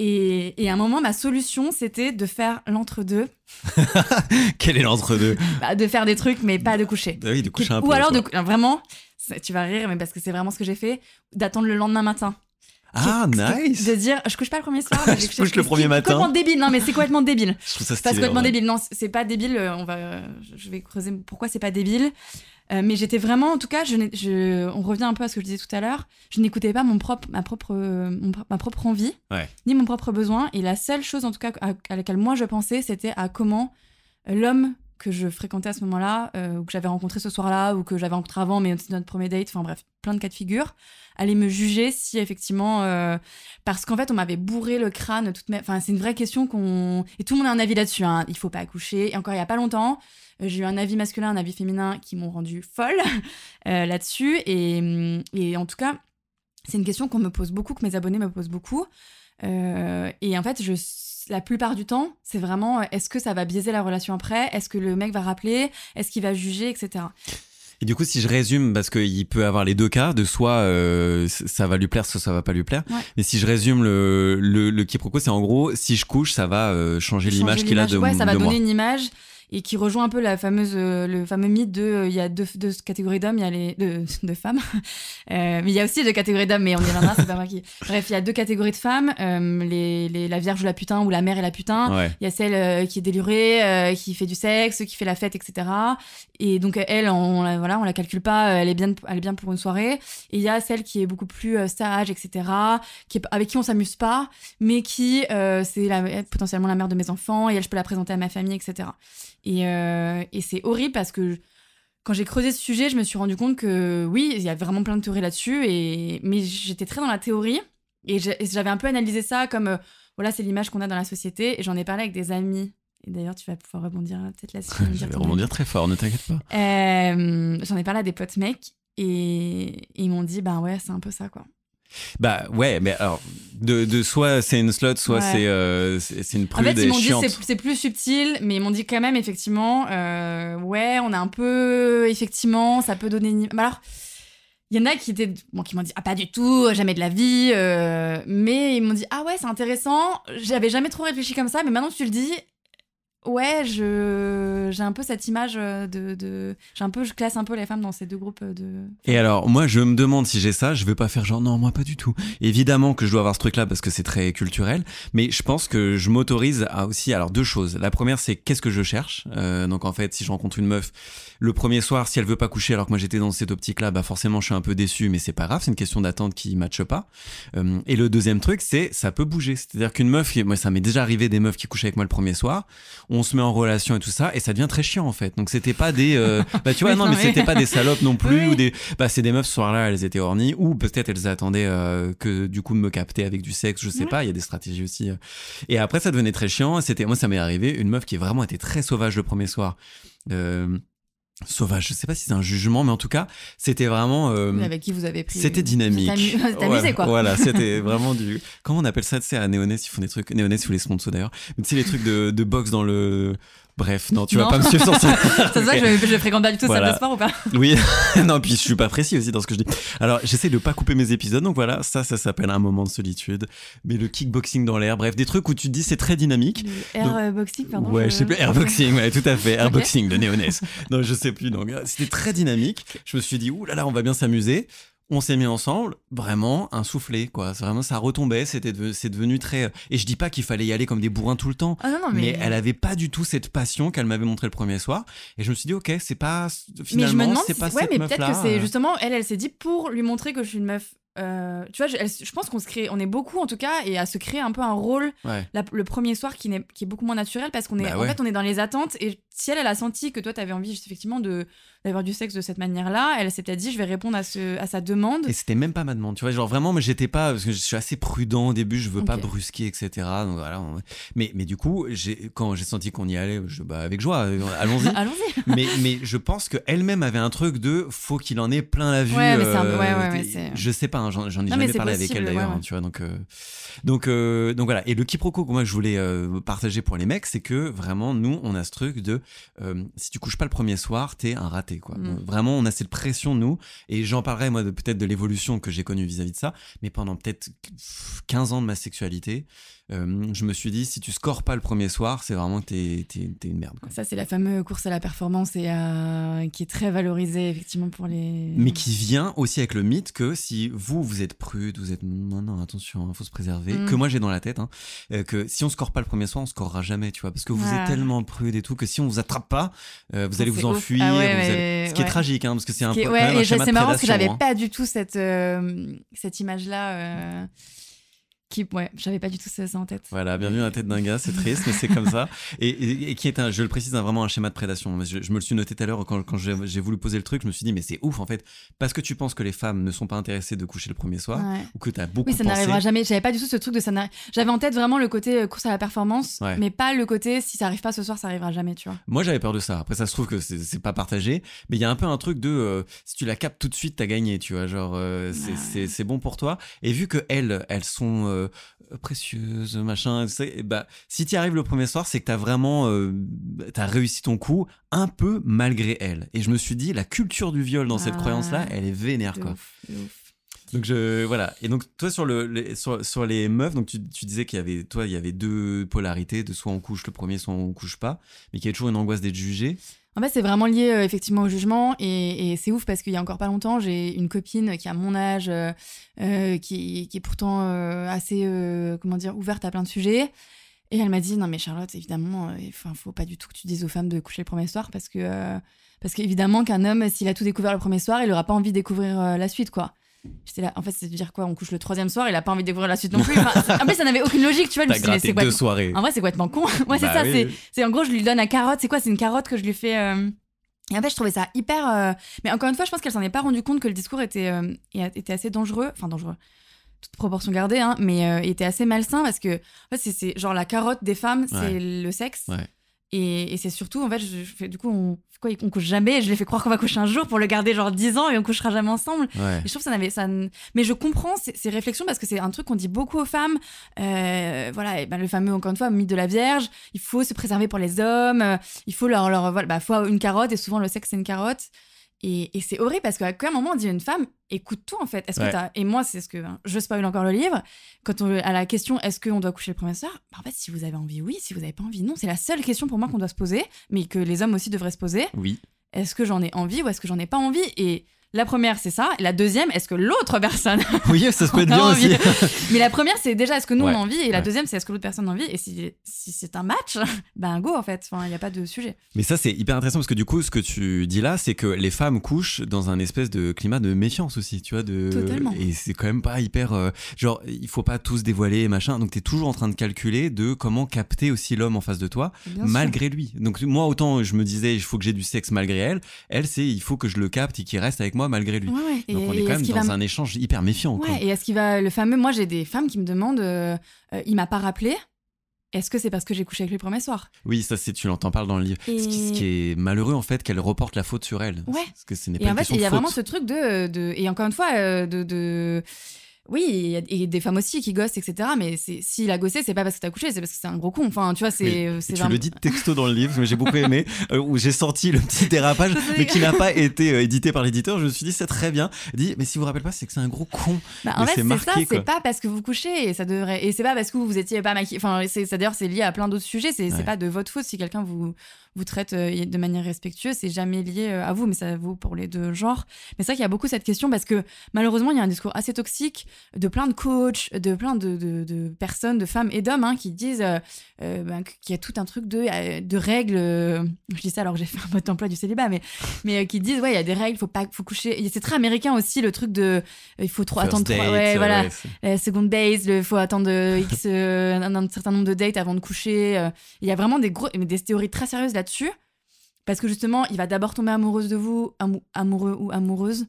Et, et à un moment, ma solution, c'était de faire l'entre-deux, <laughs> Quel est l'entre-deux? Bah, de faire des trucs, mais pas de coucher. Ah oui, de coucher un Ou peu. le alors, de, alors, vraiment, c'est- tu vas rire, mais parce que c'est vraiment ce que j'ai fait, d'attendre le lendemain matin. Ah, nice De dire, je couche pas le premier soir. mais <laughs> Je couche le premier C'est matin. complètement débile, non, mais c'est complètement débile. Je trouve ça C'est stylé. complètement en vrai. débile. Non, c'est pas débile. euh, On va, je vais creuser pourquoi c'est pas débile. Euh, mais j'étais vraiment, en tout cas, je, je, on revient un peu à ce que je disais tout à l'heure. Je n'écoutais pas mon propre, ma propre, mon ma propre envie, Ouais. ni mon propre besoin. Et la seule chose, en tout cas, à, à laquelle moi je pensais, c'était à comment l'homme que je fréquentais à ce moment-là, euh, ou que j'avais rencontré ce soir-là, ou que j'avais rencontré avant, mais c'était notre premier date, enfin bref, plein de cas de figure, allait me juger si effectivement, euh, parce qu'en fait, on m'avait bourré le crâne toute ma... Enfin, c'est une vraie question qu'on... Et tout le monde a un avis là-dessus, hein. il faut pas accoucher. Et encore il y a pas longtemps, euh, j'ai eu un avis masculin, un avis féminin qui m'ont rendu folle <laughs> là-dessus. Et, hum, et en tout cas, c'est une question qu'on me pose beaucoup, que mes abonnés me posent beaucoup. Et en fait, je, la plupart du temps, c'est vraiment euh, est-ce que ça va biaiser la relation après? Est-ce que le mec va rappeler? Est-ce qu'il va juger Etc. Et du coup, si je résume, parce qu'il peut avoir les deux cas, de soit euh, ça va lui plaire, soit ça va pas lui plaire. Ouais. Mais si je résume le, le, le quiproquo, c'est en gros, si je couche, ça va euh, changer l'image qu'il a de, ouais, ça va de moi. donner une image et qui rejoint un peu la fameuse, euh, le fameux mythe de euh, il y a deux, deux catégories d'hommes, il y a les de, <laughs> de femmes, <laughs> Euh, mais il y a aussi deux catégories d'hommes, mais on y reviendra, c'est pas moi qui. Bref, il y a deux catégories de femmes, les, les, la vierge ou la putain ou la mère et la putain. Ouais. Il y a celle qui est délurée, qui fait du sexe, qui fait la fête, etc. Et donc elle, on, la- voilà, on la calcule pas, elle est bien, elle est bien pour une soirée. Et il y a celle qui est beaucoup plus sage, etc. Qui est, avec qui on s'amuse pas, mais qui euh, c'est potentiellement la mère de mes enfants et elle, je peux la présenter à ma famille, etc. Et, euh, et c'est horrible parce que quand j'ai creusé ce sujet, je me suis rendu compte que oui, il y a vraiment plein de théories là-dessus. Et mais j'étais très dans la théorie et j'avais un peu analysé ça comme euh, voilà, c'est l'image qu'on a dans la société. Et j'en ai parlé avec des amis. Et d'ailleurs, tu vas pouvoir rebondir euh, peut-être là-dessus. <laughs> Je vais rebondir avis. très fort, ne t'inquiète pas. Euh, J'en ai parlé à des potes mecs et, et ils m'ont dit, bah ouais, c'est un peu ça, quoi. Bah ouais, mais alors, de, de soit c'est une slut, soit Ouais. c'est euh, c'est une En prude fait, ils m'ont dit c'est plus subtil, mais ils m'ont dit quand même effectivement, euh, ouais, on a un peu effectivement, ça peut donner. Une... bah alors, il y en a qui étaient bon, qui m'ont dit ah pas du tout, jamais de la vie, euh, mais ils m'ont dit ah ouais c'est intéressant. J'avais jamais trop réfléchi comme ça, mais maintenant que tu le dis. Ouais, je j'ai un peu cette image euh, de, de... j'ai un peu je classe un peu les femmes dans ces deux groupes de Et alors, moi, je me demande si j'ai ça. Je vais pas faire genre non, moi pas du tout. Évidemment que je dois avoir ce truc-là parce que c'est très culturel, mais je pense que je m'autorise à aussi. Alors deux choses. La première, c'est qu'est-ce que je cherche? Euh, donc en fait, si je rencontre une meuf le premier soir, si elle veut pas coucher, alors que moi j'étais dans cette optique-là, bah forcément je suis un peu déçu, mais c'est pas grave. C'est une question d'attente qui matche pas. Euh, et le deuxième truc, c'est ça peut bouger. C'est-à-dire qu'une meuf, moi ça m'est déjà arrivé des meufs qui couchaient avec moi le premier soir. Se met en relation et tout ça, et ça devient très chiant en fait. Donc c'était pas des, euh, <laughs> bah tu vois, non, mais c'était pas des salopes non plus Oui. ou des bah c'est des meufs ce soir-là elles étaient horny ou peut-être elles attendaient euh, que du coup me capter avec du sexe je sais Ouais. pas il y a des stratégies aussi euh. et après ça devenait très chiant c'était moi ça m'est arrivé une meuf qui vraiment était très sauvage le premier soir euh, sauvage je sais pas si c'est un jugement mais en tout cas c'était vraiment euh, Mais avec qui vous avez pris c'était dynamique. Amu- êtes <laughs> amusé Ouais, quoi. Voilà, <laughs> c'était vraiment du. Comment on appelle ça Tu sais, à Néonès, ils font des trucs. Néonès, ou les sponsors d'ailleurs. Mais tu sais, les trucs de, de boxe dans le. Bref, non, tu vas pas me suivre sur <laughs> ça. C'est ça que je, je fréquente pas du tout Voilà. salle de sport ou pas <laughs> Oui, <laughs> non, puis je suis pas précis aussi dans ce que je dis. Alors, j'essaie de pas couper mes épisodes, donc voilà, ça, ça s'appelle un moment de solitude. Mais le kickboxing dans l'air, bref, des trucs où tu te dis c'est très dynamique. Le airboxing, pardon. ouais, je sais plus, airboxing, ouais, tout à fait, airboxing de Néonès. non, je sais plus, donc euh, c'était très dynamique. Je me suis dit, ouh là là, on va bien s'amuser. On s'est mis ensemble, vraiment un soufflé, quoi. Vraiment, ça retombait, c'était de- c'est devenu très. Et je dis pas qu'il fallait y aller comme des bourrins tout le temps. Ah non, non, Mais... mais. elle avait pas du tout cette passion qu'elle m'avait montré le premier soir. Et je me suis dit, ok, c'est pas. mais Finalement, je me demande c'est si... pas ouais cette mais peut-être que c'est euh. justement elle elle s'est dit pour lui montrer que je suis une meuf euh, tu vois je, elle- je pense qu'on se crée on est beaucoup en tout cas et à se créer un peu un rôle Ouais. la- le premier soir qui, n'est- qui est beaucoup moins naturel parce qu'on est Bah en ouais. fait on est dans les attentes et si elle elle a senti que toi t'avais envie juste, effectivement de d'avoir du sexe de cette manière là elle s'est peut-être dit je vais répondre à ce à sa demande Et c'était même pas ma demande, tu vois, genre vraiment, mais j'étais pas, parce que je suis assez prudent au début, je veux pas brusquer, etc. Donc voilà. on- Mais, mais du coup, quand j'ai senti qu'on y allait, je, bah, avec joie, euh, allons-y. <laughs> allons-y <laughs> mais, mais je pense qu'elle-même avait un truc de faut qu'il en ait plein la vue. Ouais, mais c'est un euh, ouais, ouais, je sais pas, hein, j'en, ai Non, mais jamais parlé avec elle d'ailleurs, hein, tu vois. Donc, euh, donc, euh, donc voilà. Et le quiproquo que moi je voulais partager pour les mecs, c'est que vraiment, nous, on a ce truc de euh, si tu couches pas le premier soir, t'es un raté, quoi. Mm. Vraiment, on a cette pression, nous, et j'en parlerai, moi, de- peut-être de l'évolution que j'ai connue vis-à-vis de ça, mais pendant peut-être 15 ans de ma sexualité, euh, je me suis dit, si tu scores pas le premier soir, c'est vraiment que t'es, t'es- t'es une merde, quoi. Ça, c'est la fameuse course à la performance et à- qui est très valorisée, effectivement, pour les. Mais qui vient aussi avec le mythe que si vous, vous êtes prude, vous êtes non, non, attention, il faut se préserver, Mm. que moi j'ai dans la tête, hein, euh, que si on score pas le premier soir, on scorera jamais, tu vois, parce que vous êtes tellement prude et tout que si on vous attrape pas, euh, vous Ça, allez vous enfuir, Ah ouais, vous allez- mais- ce qui est tragique, hein, parce que c'est un, quand ouais, et c'est marrant parce que j'avais hein. pas du tout cette, euh, cette image-là. Qui, ouais, j'avais pas du tout ça, en tête. Voilà, bienvenue dans la tête d'un gars, c'est triste, mais c'est comme ça. <laughs> Et, et- et qui est un, je le précise, un- vraiment un schéma de prédation. Je, je me le suis noté tout à l'heure quand, quand j'ai voulu poser le truc, je me suis dit, mais c'est ouf en fait, parce que tu penses que les femmes ne sont pas intéressées de coucher le premier soir, Ouais. ou que tu as beaucoup Oui, ça pensé. n'arrivera jamais. J'avais pas du tout ce truc de ça. J'avais en tête vraiment le côté euh, course à la performance, Ouais. mais pas le côté si ça arrive pas ce soir, ça arrivera jamais, tu vois. Moi, j'avais peur de ça. Après, ça se trouve que c'est pas partagé, mais il y a un peu un truc de euh, si tu la captes tout de suite, t'as gagné, tu vois. Genre, euh, c'est- Ouais. c'est c'est bon pour toi. Et vu que elles, elles sont euh, précieuses, machin, tu sais, et bah, si tu arrives le premier soir, c'est que t'as vraiment, euh, t'as réussi ton coup, un peu malgré elles. Et je me suis dit, la culture du viol dans cette Ah. croyance-là, elle est vénère, De quoi. ouf, de ouf. Donc je voilà. Et donc toi sur le les- sur, sur les meufs, donc tu, tu disais qu'il y avait toi il y avait deux polarités, de soit on couche le premier, soit on couche pas, mais qu'il y a toujours une angoisse d'être jugé. C'est vraiment lié euh, effectivement au jugement et, c'est ouf parce qu'il y a encore pas longtemps, j'ai une copine qui a mon âge, euh, euh, qui, est pourtant assez, comment dire, ouverte à plein de sujets. Et elle m'a dit non mais Charlotte, évidemment, il faut, faut pas du tout que tu dises aux femmes de coucher le premier soir parce que parce qu'évidemment qu'un homme, s'il a tout découvert le premier soir, il aura pas envie de découvrir la suite quoi. J'étais là, en fait, c'est de dire quoi On couche le troisième soir, il a pas envie de découvrir la suite non plus. Enfin, en plus, ça n'avait aucune logique, tu vois. T'as gratté deux soirées. en vrai, c'est complètement con? <laughs> Moi, c'est Bah ça. oui, c'est, en gros, je lui donne la carotte. C'est quoi C'est une carotte que je lui fais. euh, Et en fait, je trouvais ça hyper. euh, Mais encore une fois, je pense qu'elle s'en est pas rendu compte que le discours était, euh, était assez dangereux. Enfin, dangereux. Toute proportion gardée, hein, mais était assez malsain parce que en fait, c'est, c'est genre la carotte des femmes, c'est Ouais. le sexe. Ouais. Et, et c'est surtout, en fait, je, je fais, du coup, on, quoi, on couche jamais. Je les fais croire qu'on va coucher un jour pour le garder genre 10 ans et on couchera jamais ensemble. Ouais. Et je trouve que ça n'avait ça. Mais je comprends ces, ces réflexions parce que c'est un truc qu'on dit beaucoup aux femmes. Euh, voilà, et ben, le fameux encore une fois mythe de la Vierge. Il faut se préserver pour les hommes. euh, Il faut leur leur voilà, bah, faut une carotte et souvent le sexe c'est une carotte. Et, et c'est horrible parce qu'à un moment on dit à une femme écoute tout en fait. Est-ce Ouais. que t'as et moi c'est ce que hein, je spoil encore le livre quand on à la question est-ce qu'on doit coucher le premier soir? Bah, en fait si vous avez envie oui si vous avez pas envie non c'est la seule question pour moi qu'on doit se poser mais que les hommes aussi devraient se poser Oui. est-ce que j'en ai envie ou est-ce que j'en ai pas envie? Et la première, c'est ça. Et la deuxième, est-ce que l'autre personne <laughs> Oui, ça se peut être <laughs> bien aussi. <laughs> Mais la première, c'est déjà est-ce que nous Ouais. on a envie Et la deuxième, c'est est-ce que l'autre personne a envie Et si, si c'est un match, ben go en fait. Enfin, il n'y a pas de sujet. Mais ça, c'est hyper intéressant parce que du coup, ce que tu dis là, c'est que les femmes couchent dans un espèce de climat de méfiance aussi, tu vois. De... Totalement. Et c'est quand même pas hyper. euh, Genre, il faut pas tous dévoiler, machin. Donc, t'es toujours en train de calculer de comment capter aussi l'homme en face de toi, Bien sûr. malgré lui. Donc, moi, autant je me disais, il faut que j'ai du sexe malgré elle. Elle, c'est il faut que je le capte et qu'il reste avec moi malgré lui. Ouais. Donc, on Et est quand même dans va un échange hyper méfiant. quoi. Ouais, et est-ce qu'il va le fameux Moi, j'ai des femmes qui me demandent euh, euh, il m'a pas rappelé. Est-ce que c'est parce que j'ai couché avec lui le premier soir Oui, ça, c'est tu l'entends parle dans le livre. Et- Ce, qui, ce qui est malheureux, en fait, qu'elle reporte la faute sur elle. Ouais. Parce que ce n'est pas Et une en fait, il y a faute. vraiment ce truc de, de et encore une fois euh, de, de... oui, il y a- et des femmes aussi qui gossent, etc. Mais s'il a gossé, c'est pas parce que t'as couché, c'est parce que c'est un gros con. Enfin, tu vois, c'est c'est tu vraiment- le dis texto dans le livre, mais j'ai beaucoup aimé, <laughs> euh, où j'ai senti le petit dérapage, mais qui n'a pas été euh, édité par l'éditeur. Je me suis dit, c'est très bien. Il dit, mais si vous vous rappelez pas, c'est que c'est un gros con. Bah, en Mais fait, c'est ça, c'est pas parce que vous couchez et ça devrait et c'est pas parce que vous étiez pas maquillé. Enfin, c'est ça d'ailleurs c'est lié à plein d'autres sujets. C'est Ouais. c'est pas de votre faute si quelqu'un vous vous traite euh, de manière respectueuse. C'est jamais lié euh, à vous, mais ça vaut pour les deux genres. Mais c'est vrai qu'il y a beaucoup cette question parce que malheureusement il y a un discours assez toxique de plein de coachs, de plein de, de- de personnes, de femmes et d'hommes hein, qui disent euh, ben, qu'il y a tout un truc de de règles. je dis ça alors que j'ai fait un mode d'emploi du célibat, mais mais euh, qui disent ouais il y a des règles, faut pas faut coucher. C'est très américain aussi le truc de il faut trop First attendre trois, ouais euh, voilà ouais, base, il faut attendre X, un, un certain nombre de dates avant de coucher. Il y a vraiment des, gros, des théories très sérieuses là-dessus. Parce que justement, il va d'abord tomber amoureuse de vous, amou- amoureux ou amoureuse.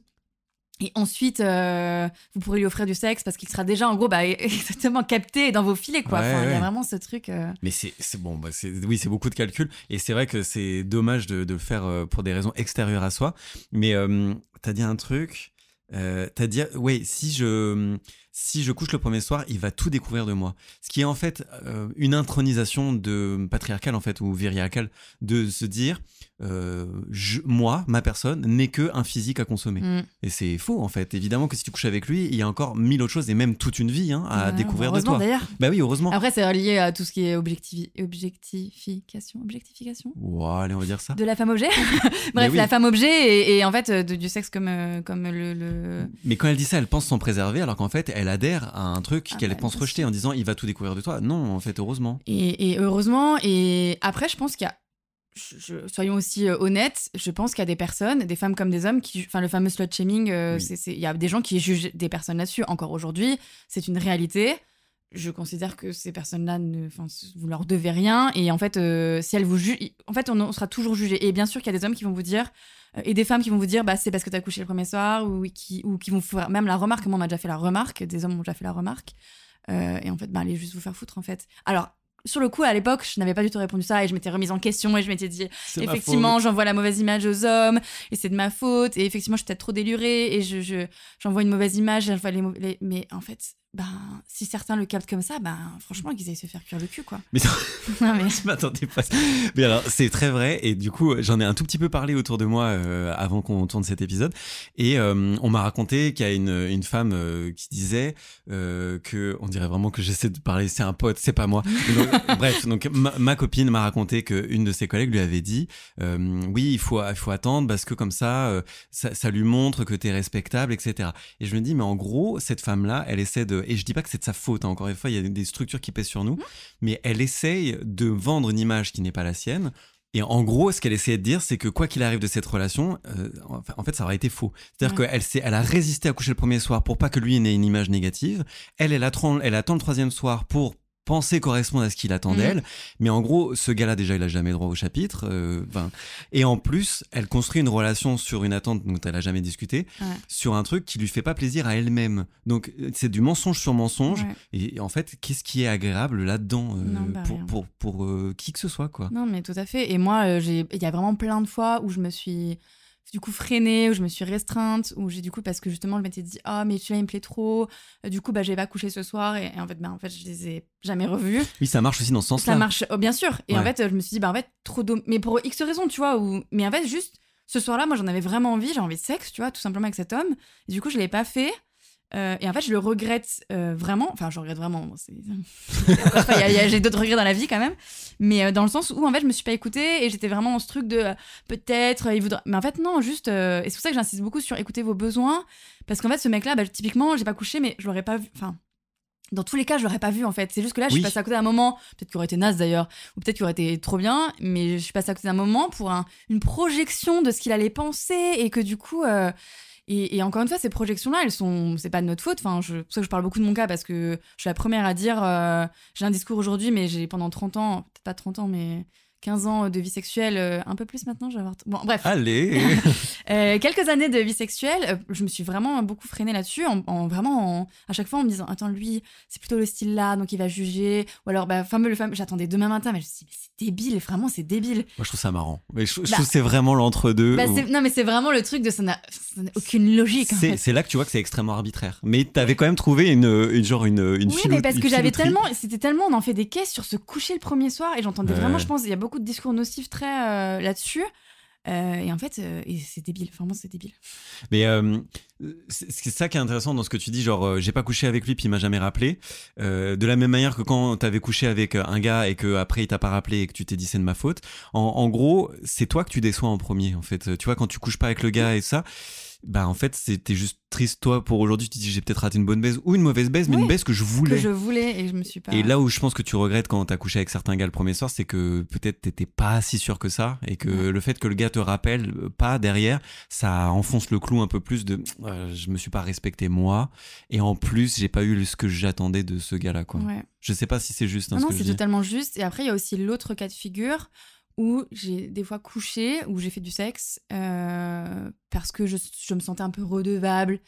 Et ensuite, euh, vous pourrez lui offrir du sexe parce qu'il sera déjà, en gros, bah, <laughs> exactement capté dans vos filets, quoi. Ouais, Enfin, Il y ouais. a vraiment ce truc. euh, Mais c'est bon, bah c'est oui, c'est beaucoup de calculs et c'est vrai que c'est dommage de, de le faire euh, pour des raisons extérieures à soi. Mais euh, t'as dit un truc, t'as dit oui, si je si je couche le premier soir, il va tout découvrir de moi. Ce qui est en fait euh, une intronisation de patriarcale en fait ou viriacale de se dire euh, je, moi, ma personne, n'est que un physique à consommer. Mm. Et c'est faux en fait. Évidemment que si tu couches avec lui, il y a encore mille autres choses et même toute une vie hein, à Ouais, découvrir de heureusement, toi. d'ailleurs. Bah oui, heureusement. Après, c'est relié à tout ce qui est objectification. Objectification Ouah, allez, on va dire ça. de la femme objet. <laughs> <laughs> Bref, oui. la femme objet et, et en fait euh, de- du sexe comme, euh, comme le, le- Mais quand elle dit ça, elle pense s'en préserver, alors qu'en fait, elle adhère à un truc Ah qu'elle bah, pense rejeter en disant il va tout découvrir de toi. Non, en fait, heureusement. Et, et heureusement, et après, je pense qu'il y a. je- je- soyons aussi euh, honnêtes, je pense qu'il y a des personnes, des femmes comme des hommes, qui, enfin le fameux slut shaming, euh, Oui. il y a des gens qui jugent des personnes là-dessus. Encore aujourd'hui, c'est une réalité. Je considère que ces personnes-là, ne- vous leur devez rien. Et en fait, euh, si elles vous jugent, en fait, on, on sera toujours jugé. Et bien sûr qu'il y a des hommes qui vont vous dire, et des femmes qui vont vous dire, bah c'est parce que t'as couché le premier soir, ou qui, ou qui vont faire même la remarque. Moi, on m'a déjà fait la remarque. Des hommes m'ont déjà fait la remarque. Et en fait, bah allez juste vous faire foutre, en fait. Alors. Sur le coup, à l'époque, je n'avais pas du tout répondu ça et je m'étais remise en question et je m'étais dit, effectivement, j'envoie la mauvaise image aux hommes et c'est de ma faute. Et effectivement, je suis peut-être trop délurée et je, je- j'envoie une mauvaise image. j'envoie les, les- Mais en fait, ben, si certains le captent comme ça, ben, franchement, qu'ils aillent se faire cuire le cul, quoi. Mais Non, <laughs> mais- <laughs> je m'attendais pas. Mais alors, c'est très vrai. Et du coup, j'en ai un tout petit peu parlé autour de moi euh, avant qu'on tourne cet épisode. Et euh, on m'a raconté qu'il y a une, une femme euh, qui disait que, on dirait vraiment que j'essaie de parler, c'est un pote, c'est pas moi. Donc, <laughs> bref, donc ma, ma copine m'a raconté qu'une de ses collègues lui avait dit, oui, il faut, il faut attendre parce que comme ça, ça, ça lui montre que t'es respectable, etc. Et je me dis, mais en gros, cette femme-là, elle essaie de, et je dis pas que c'est de sa faute. hein, encore une fois, il y a des structures qui pèsent sur nous mais elle essaye de vendre une image qui n'est pas la sienne. Et en gros, ce qu'elle essayait de dire, c'est que quoi qu'il arrive de cette relation, euh, en fait, ça aurait été faux. C'est-à-dire Ouais. qu'elle elle a résisté à coucher le premier soir pour pas que lui n'ait une image négative. Elle, elle attend, elle attend le troisième soir pour penser correspondre à ce qu'il attend Mhm. d'elle. Mais en gros, ce gars-là, déjà, il a jamais droit au chapitre. euh, ben, et en plus, elle construit une relation sur une attente dont elle a jamais discuté, Ouais. sur un truc qui lui fait pas plaisir à elle-même. Donc, euh, c'est du mensonge sur mensonge. Ouais. Et en fait, qu'est-ce qui est agréable là-dedans euh, Non, bah, pour, pour, pour euh, qui que ce soit, quoi Non, mais tout à fait. Et moi, j'ai- il y a vraiment plein de fois où je me suis du coup freinée, où je me suis restreinte, où j'ai du coup, parce que justement, je m'étais dit, ah, mais celui-là, il me plaît trop. Euh, Du coup, bah, j'ai pas couché ce soir. Et, et en fait, bah, en fait, je les ai jamais revus. Oui, ça marche aussi dans ce sens-là. Ça marche, oh, bien sûr. Et en fait, je me suis dit, bah, en fait, trop. Mais pour X raisons, tu vois. Où... Mais en fait, juste, ce soir-là, moi, j'en avais vraiment envie. J'ai envie de sexe, tu vois, tout simplement avec cet homme. Et du coup, je l'ai pas fait. Euh, et en fait, je le regrette euh, vraiment. Enfin, je regrette vraiment. Bon, <laughs> j'ai d'autres regrets dans la vie quand même. Mais euh, dans le sens où, en fait, je me suis pas écoutée et j'étais vraiment dans ce truc de peut-être, il voudra. Mais en fait, non, juste. Et c'est pour ça que j'insiste beaucoup sur écouter vos besoins. Parce qu'en fait, ce mec-là, bah, typiquement, j'ai pas couché, mais je l'aurais pas vu. Enfin. Dans tous les cas, je l'aurais pas vu en fait. C'est juste que là, je suis passée à côté d'un moment, peut-être qu'il aurait été naze d'ailleurs, ou peut-être qu'il aurait été trop bien, mais je suis passée à côté d'un moment pour un- une projection de ce qu'il allait penser et que du coup. Et, encore une fois, ces projections-là, elles sont, c'est pas de notre faute. Enfin, je, pour ça que je parle beaucoup de mon cas parce que je suis la première à dire, euh, j'ai un discours aujourd'hui, mais j'ai pendant 30 ans, peut-être pas 30 ans, mais 15 ans de vie sexuelle, euh, un peu plus maintenant, je vais avoir. Bon, bref. Allez <laughs> Euh, quelques années de vie sexuelle, euh, je me suis vraiment beaucoup freinée là-dessus, en, en- vraiment en- à chaque fois en me disant attends lui c'est plutôt le style là donc il va juger ou alors bah fameux le fameux j'attendais demain matin mais je me suis dit mais c'est débile vraiment c'est débile. Moi, je trouve ça marrant. Mais je, je Bah- trouve que c'est vraiment l'entre-deux. Bah, où- non mais c'est vraiment le truc de ça n'a aucune logique. en C'est fait. là que tu vois que c'est extrêmement arbitraire. Mais t'avais quand même trouvé une, une genre une, une oui, mais parce que j'avais tellement, c'était tellement, on en fait des caisses sur se coucher le premier soir et j'entendais Ouais. vraiment, je pense, il y a beaucoup de discours nocifs très euh, là-dessus. Euh, et en fait, euh, c'est débile, vraiment c'est débile. Mais c'est ça qui est intéressant dans ce que tu dis, genre j'ai pas couché avec lui puis il m'a jamais rappelé. De la même manière que quand t'avais couché avec un gars et que après il t'a pas rappelé et que tu t'es dit c'est de ma faute. En, en gros, c'est toi que tu déçois en premier en fait. Tu vois quand tu couches pas avec le gars et ça, bah en fait c'était juste triste toi pour aujourd'hui. Tu te dis j'ai peut-être raté une bonne baise ou une mauvaise baise, mais une baise que je voulais. Que je voulais et je me suis pas. Et là où je pense que tu regrettes quand t'as couché avec certains gars le premier soir, c'est que peut-être t'étais pas si sûr que ça, et que Ouais. le fait que le gars te rappelle euh, pas derrière, ça enfonce le clou un peu plus de <tsk> euh, je me suis pas respecté moi, et en plus j'ai pas eu ce que j'attendais de ce gars-là quoi. Ouais. Je sais pas si c'est juste hein, Non, ce non, je c'est totalement juste. Et après, il y a aussi l'autre cas de figure où j'ai des fois couché, où j'ai fait du sexe euh, parce que je, me sentais un peu redevable,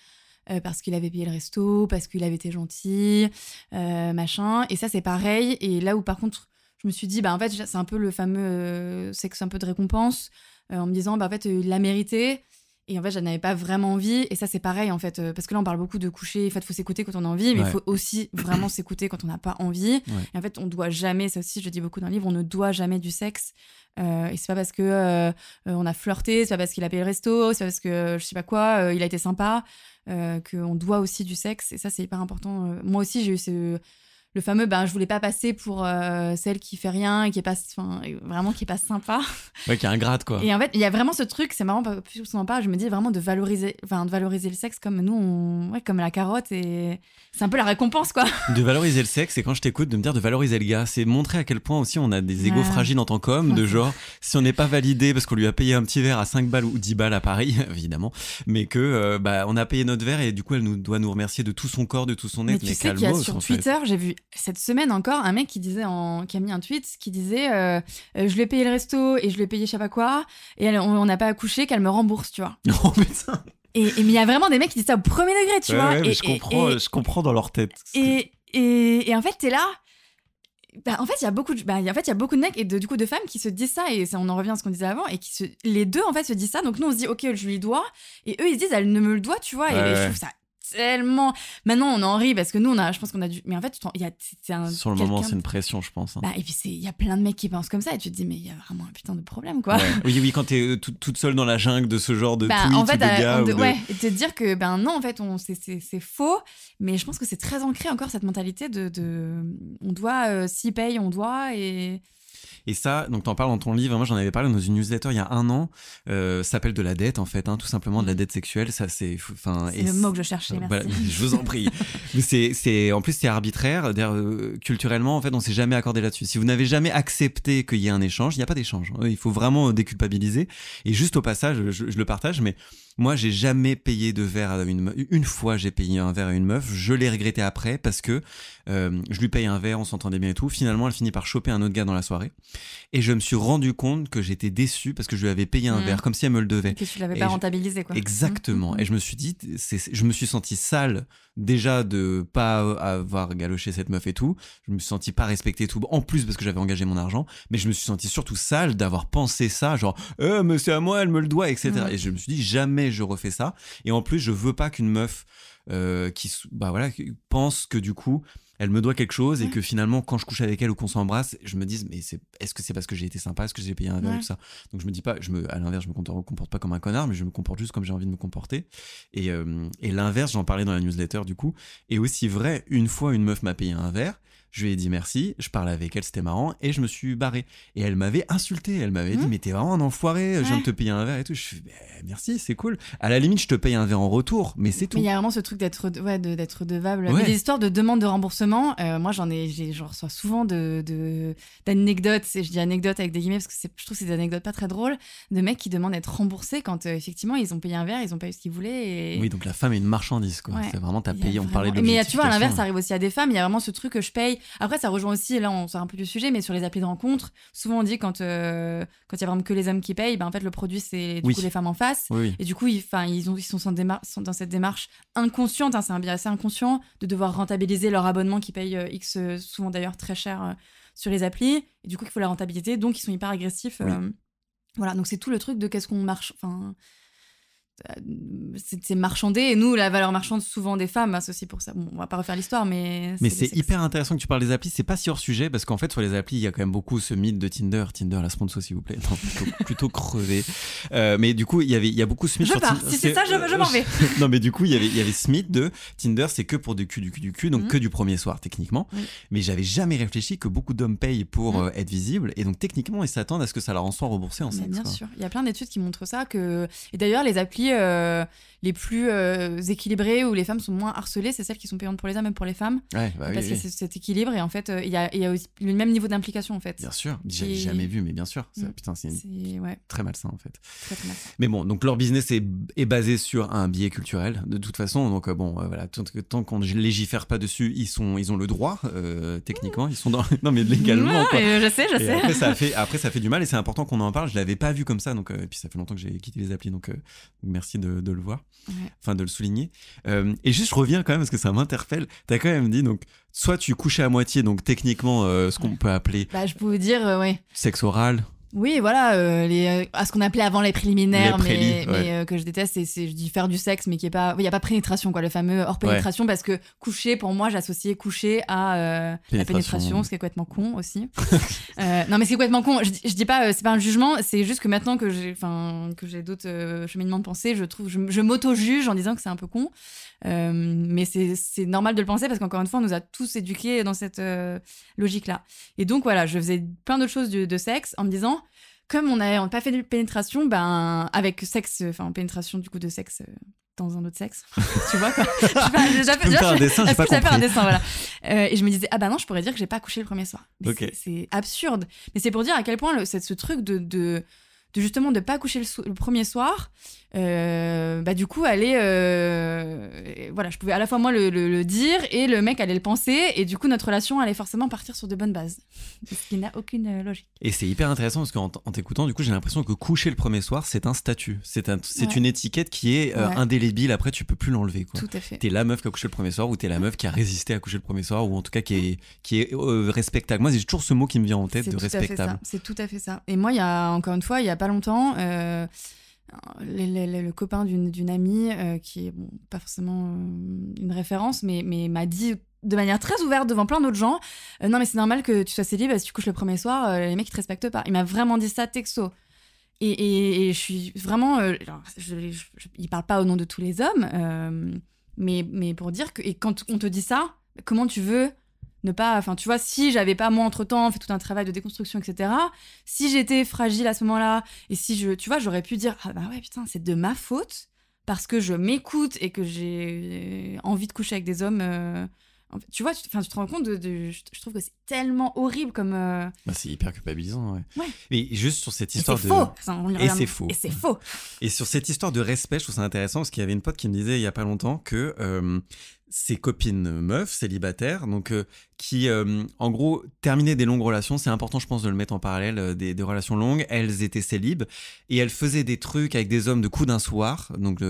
euh, parce qu'il avait payé le resto, parce qu'il avait été gentil, euh, machin. Et ça, c'est pareil. Et là où, par contre, je me suis dit, bah en fait, c'est un peu le fameux sexe un peu de récompense, en me disant, bah en fait, il l'a mérité. Et en fait, j'en avais pas vraiment envie. Et ça, c'est pareil, en fait. euh, parce que là, on parle beaucoup de coucher. En fait, il faut s'écouter quand on a envie, mais il Ouais. faut aussi vraiment <coughs> s'écouter quand on n'a pas envie. Ouais. Et en fait, on doit jamais, ça aussi, je le dis beaucoup dans le livre, on ne doit jamais du sexe. Euh, et c'est pas parce que euh, euh, on a flirté, c'est pas parce qu'il a payé le resto, c'est pas parce que je sais pas quoi, euh, il a été sympa, qu'on doit aussi du sexe. Et ça, c'est hyper important. Moi aussi, j'ai eu ce. Le fameux, ben, je voulais pas passer pour euh, celle qui fait rien et qui est pas, enfin, vraiment qui est pas sympa. <laughs> Ouais, qui est ingrate, quoi. Et en fait, il y a vraiment ce truc, c'est marrant, plus on en parle, je me dis vraiment de valoriser, enfin, de valoriser le sexe comme nous, on... ouais, comme la carotte, et c'est un peu la récompense, quoi. <laughs> De valoriser le sexe, et quand je t'écoute, de me dire de valoriser le gars. C'est montrer à quel point aussi on a des égos Ouais. fragiles en tant qu'homme, de genre, si on n'est pas validé parce qu'on lui a payé un petit verre à 5 balles ou 10 balles à Paris, <laughs> évidemment, mais que euh, bah, on a payé notre verre et du coup elle nous doit nous remercier de tout son corps, de tout son Mais être. tu sais qu'il y a sur. Twitter, j'ai vu cette semaine encore un mec qui disait en... qui a mis un tweet qui disait euh, euh, je lui ai payé le resto et je lui ai payé je sais pas quoi et elle- on n'a pas accouché qu'elle me rembourse tu vois <laughs> Oh putain. et et- mais il y a vraiment des mecs qui disent ça au premier degré tu Ouais, vois ouais, et, je comprends, et- je comprends dans leur tête. Et, en fait, t'es là. Bah, en fait, il y a beaucoup de, bah, en fait, il y a beaucoup de mecs et de, du coup de femmes qui se disent ça et ça, on en revient à ce qu'on disait avant et qui se, les deux en fait se disent ça. Donc nous on se dit ok je lui dois et eux ils se disent elle ne me le doit tu vois et je trouve ça tellement. Maintenant on en rit parce que nous on a, je pense qu'on a dû, mais en fait il y a, c'est un. Sur le moment, c'est une pression, je pense. hein. Bah, et puis il y a plein de mecs qui pensent comme ça et tu te dis mais il y a vraiment un putain de problème quoi. Ouais. Oui, oui, quand t'es euh, tout- toute seule dans la jungle de ce genre de Bah, tweet en fait, ou de euh, gars on ou de- de- ouais, et te dire que ben non, en fait, on c'est, c'est, c'est faux, mais je pense que c'est très ancré encore cette mentalité de, de on doit euh, s'y paye, on doit et Et ça, donc t'en parles dans ton livre. Moi, j'en avais parlé dans une newsletter il y a un an. Euh, ça s'appelle de la dette, en fait, hein, tout simplement de la dette sexuelle. Ça, c'est, enfin, c'est le mot que je cherchais. Merci. Voilà, <laughs> je vous en prie. C'est, c'est, en plus, c'est arbitraire. Euh, culturellement, en fait, on s'est jamais accordé là-dessus. Si vous n'avez jamais accepté qu'il y ait un échange, il n'y a pas d'échange. Il faut vraiment déculpabiliser. Et juste au passage, je, je le partage, mais moi, j'ai jamais payé de verre à une meuf. Une fois, j'ai payé un verre à une meuf. Je l'ai regretté après parce que euh, je lui paye un verre, on s'entendait bien et tout. Finalement, elle finit par choper un autre gars dans la soirée. Et je me suis rendu compte que j'étais déçu parce que je lui avais payé un Mm. verre comme si elle me le devait. Que tu l'avais Et pas je- rentabilisé quoi. Exactement. Mhm. Et je me suis dit, je me suis senti sale déjà de pas avoir galoché cette meuf et tout. Je me suis senti pas respecté et tout. En plus parce que j'avais engagé mon argent, mais je me suis senti surtout sale d'avoir pensé ça, genre, euh, mais c'est à moi, elle me le doit, etc. Et je me suis dit, jamais je refais ça. Et en plus, je veux pas qu'une meuf euh, qui, bah voilà, qui pense que du coup, elle me doit quelque chose et que finalement, quand je couche avec elle ou qu'on s'embrasse, je me dise, mais c'est, est-ce que c'est parce que j'ai été sympa, est-ce que j'ai payé un verre Ouais. ou tout ça? Donc je me dis pas, je me, à l'inverse, je me comporte, comporte pas comme un connard, mais je me comporte juste comme j'ai envie de me comporter. Et, euh, et l'inverse, j'en parlais dans la newsletter du coup, est aussi vrai. Une fois, une meuf m'a payé un verre. Je lui ai dit merci, je parlais avec elle, c'était marrant, et je me suis barré. Et elle m'avait insulté, elle m'avait dit, Mhm. mais t'es vraiment un enfoiré, je viens de te payer un verre et tout. Je suis, Ben, merci, c'est cool. À la limite, je te paye un verre en retour, mais c'est tout. Mais il y a vraiment ce truc d'être ouais, de- d'être redevable. Ouais. Mais des histoires de demande de remboursement, euh, moi j'en ai, j'en reçois souvent de d'anecdotes, et je dis anecdotes avec des guillemets parce que je trouve que c'est des anecdotes pas très drôles, de mecs qui demandent d'être remboursés quand euh, effectivement ils ont payé un verre, ils ont pas eu ce qu'ils voulaient. Et... Oui, donc la femme est une marchandise, quoi. C'est vraiment, t'as payé, on parlait de Mais tu vois, à l'inverse, ça arrive aussi à des femmes. Il y a vraiment ce truc que je paye. Après, ça rejoint aussi, là, on sort un peu du sujet, mais sur les applis de rencontre, souvent on dit quand euh, quand il y a vraiment que les hommes qui payent, ben, en fait, le produit, c'est du Oui. coup les femmes en face. Oui. Et du coup, ils, ils, ont, ils sont, sans sont dans cette démarche inconsciente, hein, c'est un biais assez inconscient, de devoir rentabiliser leur abonnement qui paye euh, X, euh, souvent d'ailleurs très cher euh, sur les applis. Et du coup, il faut la rentabiliser, donc ils sont hyper agressifs. Oui. voilà, donc c'est tout le truc de qu'est-ce qu'on marche. Enfin, c'est c'est marchandé. Et nous, la valeur marchande, souvent des femmes, bah, c'est aussi pour ça. Bon, on va pas refaire l'histoire, mais. Mais c'est hyper intéressant que tu parles des applis. C'est pas si hors sujet parce qu'en fait, sur les applis, il y a quand même beaucoup ce mythe de Tinder. Tinder, la sponsor, s'il vous plaît. Non, plutôt, <laughs> plutôt crevé. Euh, mais du coup, il y avait, il y a beaucoup ce mythe Je pars. Tinder. Si c'est ça, je, je m'en vais. <laughs> non, mais du coup, il y avait, il y avait ce mythe de Tinder, c'est que pour du cul, du cul, du cul, donc Mhm. que du premier soir, techniquement. Mais j'avais jamais réfléchi que beaucoup d'hommes payent pour Mhm. euh, être visibles. Et donc, techniquement, ils s'attendent à ce que ça leur en soit remboursé en Mais sexe. bien quoi. sûr, il y a plein d'études qui montrent ça. Que... Et d'ailleurs, les applis euh, les plus euh, équilibrées où les femmes sont moins harcelées, c'est celles qui sont payantes pour les hommes et pour les femmes. Ouais, bah parce oui. que c'est cet équilibre. Et en fait, euh, il y, a, il y a aussi le même niveau d'implication, en fait. Bien sûr. Et- jamais vu, mais bien sûr. Ça. Putain, c'est ouais, très malsain, en fait. très très mal. Mais bon, donc leur business est, est basé sur un biais culturel, de toute façon. Donc euh, bon, voilà, tant, qu'on ne légifère pas dessus, ils sont, ils ont le droit, techniquement. Ils sont dans, <laughs> non mais légalement. Quoi. je sais, je Et sais. après ça, fait, après, ça fait du mal et c'est important qu'on en parle. Je l'avais pas vu comme ça, donc et puis ça fait longtemps que j'ai quitté les applis, donc merci de, de le voir, Ouais. enfin de le souligner. Euh, et juste, je reviens quand même parce que ça m'interpelle. T'as quand même dit donc, soit tu couchais à moitié, donc techniquement, euh, ce qu'on peut appeler Bah, je peux vous dire, euh, ouais. sexe oral. Oui, voilà, euh, les, euh, à ce qu'on appelait avant les préliminaires, Les mais, prélis, ouais. mais, euh, que je déteste, c'est, je dis faire du sexe, mais qui est pas, il y a pas pénétration, quoi, le fameux hors pénétration, parce que coucher, pour moi, j'associais coucher à euh, la Pénétration. pénétration, ce qui est complètement con aussi. <laughs> Non, mais c'est complètement con. Je, dis- je dis pas, c'est pas un jugement, c'est juste que maintenant que j'ai, enfin, que j'ai d'autres cheminements de pensée, je trouve, je, je m'auto-juge en disant que c'est un peu con. Euh, mais c'est, normal de le penser parce qu'encore une fois, on nous a tous éduqués dans cette euh, logique-là. Et donc voilà, je faisais plein d'autres choses de, de sexe en me disant, comme on n'a pas fait de pénétration, ben avec sexe, enfin pénétration du coup de sexe euh, dans un autre sexe, <laughs> tu vois quoi. <laughs> Je pas, peux déjà faire un dessin, j'ai pas vais faire un compris. dessin, voilà. Et je me disais, ah bah non, je pourrais dire que j'ai pas couché le premier soir. C'est- absurde. Mais c'est pour dire à quel point le, ce truc de, de, de justement de pas coucher le, so- le premier soir, euh, bah du coup, aller, euh, voilà, je pouvais à la fois moi le, le- le dire et le mec allait le penser, et du coup notre relation allait forcément partir sur de bonnes bases, ce qui n'a aucune euh, logique. Et c'est hyper intéressant parce qu'en t'écoutant, du coup, j'ai l'impression que coucher le premier soir, c'est un statut. C'est un, c'est Ouais. une étiquette qui est euh, Ouais. indélébile. Après, tu peux plus l'enlever. Tout à fait. T'es la meuf qui a couché le premier soir ou t'es la meuf qui a résisté à coucher le premier soir ou en tout cas qui est, qui est respectable. Moi, j'ai toujours ce mot qui me vient en tête de respectable. C'est tout à fait ça. Et moi, il y a encore une fois, il y a pas longtemps, euh, le, copain d'une amie euh, qui est pas forcément euh, une référence, mais, m'a dit de manière très ouverte devant plein d'autres gens, non mais c'est normal que tu sois célib, si tu couches le premier soir, les mecs ils te respectent pas. Il m'a vraiment dit ça texto. Et, et- je suis vraiment, je, je- il parle pas au nom de tous les hommes, mais, mais pour dire que et quand on te dit ça, comment tu veux ne pas, enfin tu vois, si j'avais pas moi entre temps fait tout un travail de déconstruction, etc. Si j'étais fragile à ce moment-là et si je, tu vois, j'aurais pu dire ah bah ouais putain c'est de ma faute parce que je m'écoute et que j'ai envie de coucher avec des hommes. euh, tu vois, tu, tu te rends compte de, de- je, trouve que c'est tellement horrible comme. euh, Bah, c'est hyper culpabilisant. Ouais. Ouais. Et juste sur cette et histoire c'est de. faux. Enfin, Et c'est faux. Et c'est faux. Et sur cette histoire de respect, je trouve ça intéressant parce qu'il y avait une pote qui me disait il y a pas longtemps que euh, ses copines meufs, célibataires, donc euh, qui euh, en gros terminaient des longues relations, c'est important je pense de le mettre en parallèle, euh, des, des relations longues, elles étaient célibes et elles faisaient des trucs avec des hommes de coup d'un soir, donc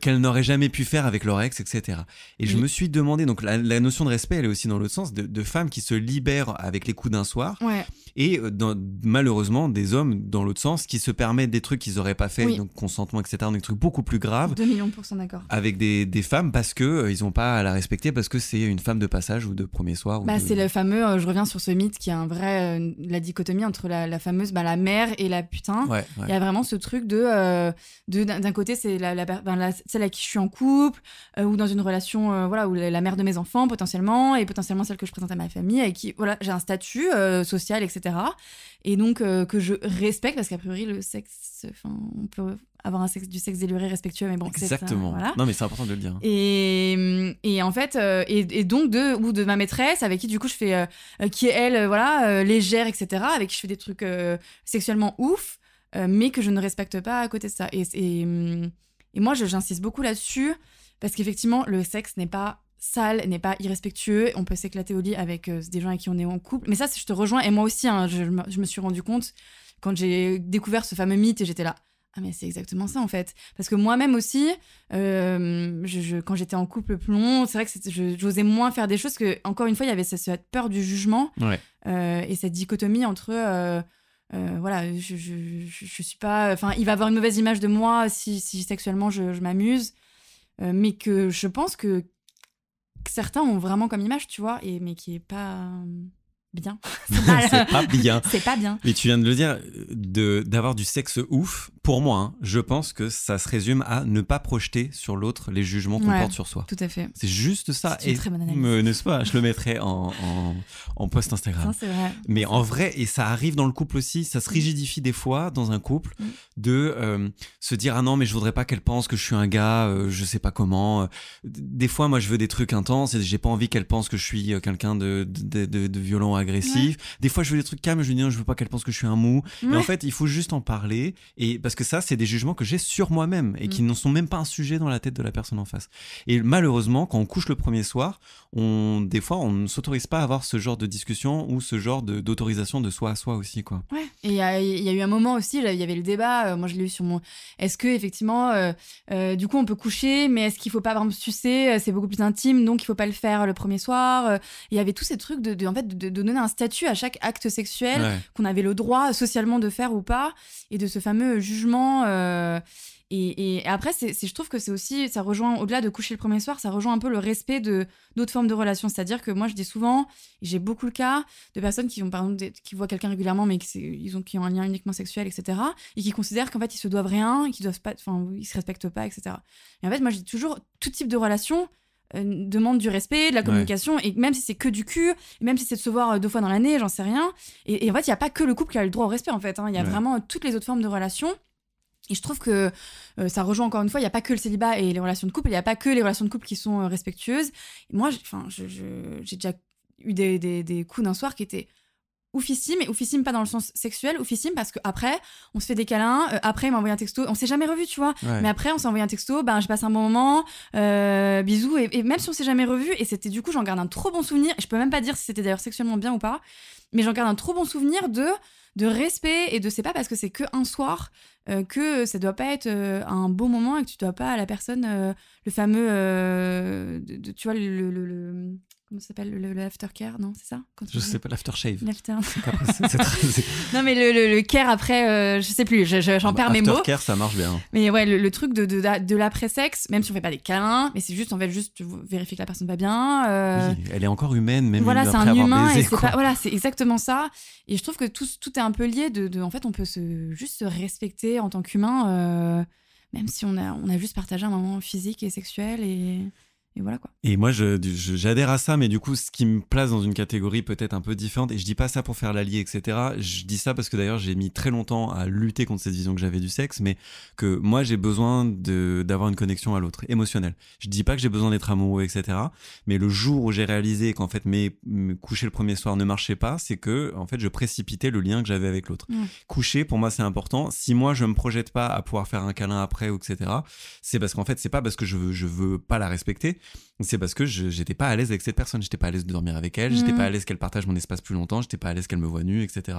qu'elles n'auraient jamais pu faire avec leur ex, etc. Et je me suis demandé, donc la, la notion de respect elle est aussi dans l'autre sens, de, de femmes qui se libèrent avec les coups d'un soir Ouais. et dans- malheureusement des hommes dans l'autre sens qui se permettent des trucs qu'ils auraient pas fait, Oui. donc consentement, etc., donc des trucs beaucoup plus graves 2 millions de pourcents d'accord. avec des, des femmes parce que ils ont pas à la respecter parce que c'est une femme de passage ou de premier soir. ou Bah, de- c'est le fameux, euh, je reviens sur ce mythe qui est un vrai, euh, la dichotomie entre la, la fameuse, bah, la mère et la putain. Ouais, ouais. Il y a vraiment ce truc de, euh, de d'un côté c'est la, la, ben, celle avec qui je suis en couple ou dans une relation voilà où la, mère de mes enfants potentiellement et potentiellement celle que je présente à ma famille avec qui voilà j'ai un statut social etc et donc que je respecte parce qu'a priori le sexe enfin on peut avoir un sexe du sexe déluré respectueux mais bon Exactement. voilà Non mais c'est important de le dire. et, et en fait, euh, et, et donc de, ou de ma maîtresse, avec qui du coup je fais, euh, euh, qui est elle, voilà, légère, etc., avec qui je fais des trucs sexuellement ouf, mais que je ne respecte pas à côté de ça. Et, et, et moi, j'insiste beaucoup là-dessus, parce qu'effectivement, le sexe n'est pas sale, n'est pas irrespectueux, on peut s'éclater au lit avec euh, des gens avec qui on est en couple. Mais ça, je te rejoins, et moi aussi, hein, je, je me suis rendu compte quand j'ai découvert ce fameux mythe, et j'étais là. Ah mais c'est exactement ça en fait. Parce que moi-même aussi, euh, je, je- quand j'étais en couple plus long, c'est vrai que j'osais moins faire des choses que, encore une fois, il y avait ce- cette peur du jugement Ouais. euh, et cette dichotomie entre, euh, voilà, je, je, suis pas, enfin, il va avoir une mauvaise image de moi si, si sexuellement je, m'amuse, mais que je pense que, que certains ont vraiment comme image, tu vois, et mais qui est pas bien. <laughs> C'est pas bien. <laughs> C'est pas bien. Mais tu viens de le dire, de d'avoir du sexe ouf. Pour moi, hein, je pense que ça se résume à ne pas projeter sur l'autre les jugements qu'on Ouais. porte sur soi. Tout à fait. C'est juste ça. C'est une très bonne analyse. n'est-ce pas? Je le mettrai en, en, en post Instagram. C'est vrai. Mais en vrai, et ça arrive dans le couple aussi, ça se rigidifie des fois dans un couple Mm. de euh, se dire ah non mais je voudrais pas qu'elle pense que je suis un gars, euh, je sais pas comment. Euh, Des fois moi je veux des trucs intenses et j'ai pas envie qu'elle pense que je suis euh, quelqu'un de, de, de, de violent, agressif. Des fois je veux des trucs calmes, je lui dis non je veux pas qu'elle pense que je suis un mou. Mais Ouais. en fait il faut juste en parler et parce que ça, c'est des jugements que j'ai sur moi-même et qui Mm. ne sont même pas un sujet dans la tête de la personne en face. Et malheureusement, quand on couche le premier soir, on, des fois, on ne s'autorise pas à avoir ce genre de discussion ou ce genre de- d'autorisation de soi à soi aussi, quoi. Ouais. Et il y, y a eu un moment aussi, il y avait le débat, euh, moi je l'ai eu sur mon. Est-ce que effectivement, euh, euh, du coup, on peut coucher, mais est-ce qu'il faut pas par exemple sucer C'est beaucoup plus intime, donc il faut pas le faire le premier soir. Il y avait tous ces trucs de, de- en fait, de, de donner un statut à chaque acte sexuel Ouais. qu'on avait le droit socialement de faire ou pas, et de ce fameux jugement. Euh, et, et après, c'est, je trouve que c'est aussi, ça rejoint, au-delà de coucher le premier soir, ça rejoint un peu le respect de d'autres formes de relations. C'est-à-dire que moi, je dis souvent, j'ai beaucoup le cas, de personnes qui ont, par exemple, des- qui voient quelqu'un régulièrement, mais qui, ils ont, qui ont un lien uniquement sexuel, etc., et qui considèrent qu'en fait, ils se doivent rien, qu'ils doivent pas, enfin, ils se respectent pas, etc. Et en fait, moi, je dis toujours, tout type de relation euh, demande du respect, de la Ouais. communication, et même si c'est que du cul, même si c'est de se voir euh, deux fois dans l'année, j'en sais rien. Et, et en fait, il n'y a pas que le couple qui a le droit au respect, en fait. hein. Il y a Ouais. vraiment toutes les autres formes de relations. Et je trouve que euh, ça rejoint encore une fois, il n'y a pas que le célibat et les relations de couple, il n'y a pas que les relations de couple qui sont euh, respectueuses. Et moi, j'ai- je- je- déjà eu des, des, des coups d'un soir qui étaient oufissimes, et oufissimes pas dans le sens sexuel, oufissimes parce qu'après, on se fait des câlins, euh, après, il m'a envoyé un texto, on s'est jamais revu, tu vois. Ouais. Mais après, on s'est envoyé un texto, ben, je passe un bon moment, euh, bisous, et, et même si on s'est jamais revu, et c'était du coup, j'en garde un trop bon souvenir, et je peux même pas dire si c'était d'ailleurs sexuellement bien ou pas, mais j'en garde un trop bon souvenir de, de respect, et de c'est pas parce que c'est que un soir euh, que ça doit pas être euh, un beau moment et que tu dois pas à la personne euh, le fameux, tu vois, le, le- le- comment ça s'appelle, le, le aftercare, non, c'est ça Quand Je on- sais pas, l'aftershave. L'after... <laughs> Non mais le, le, le care après, euh, je sais plus, je- je- j'en perds mes mots. Aftercare, ça marche bien. Mais ouais, le, truc de, de, de l'après-sexe, même si on fait pas des câlins, mais c'est juste, en fait, juste vérifier que la personne va bien. euh, Oui, elle est encore humaine, même voilà, c'est un humain baisé, et pas, voilà, c'est exactement ça. Et je trouve que tout, tout est un peu lié de, de- en fait, on peut se, juste se respecter en tant qu'humain, euh, même si on a, on a juste partagé un moment physique et sexuel et, et voilà quoi. Et moi, je- je- j'adhère à ça, mais du coup, ce qui me place dans une catégorie peut-être un peu différente, et je dis pas ça pour faire l'allié, etc. Je dis ça parce que d'ailleurs, j'ai mis très longtemps à lutter contre cette vision que j'avais du sexe, mais que moi, j'ai besoin d'avoir une connexion à l'autre, émotionnelle. Je dis pas que j'ai besoin d'être amoureux, etc. Mais le jour où j'ai réalisé qu'en fait, mes, mes coucher le premier soir ne marchait pas, c'est que, en fait, je précipitais le lien que j'avais avec l'autre. Coucher, pour moi, c'est important. Si moi, je me projette pas à pouvoir faire un câlin après, etc., c'est parce qu'en fait, c'est pas parce que je veux, je veux pas la respecter, c'est parce que j'étais pas à l'aise avec cette personne, j'étais pas à l'aise de dormir avec elle, j'étais Mhm. pas à l'aise qu'elle partage mon espace plus longtemps, j'étais pas à l'aise qu'elle me voit nu, etc.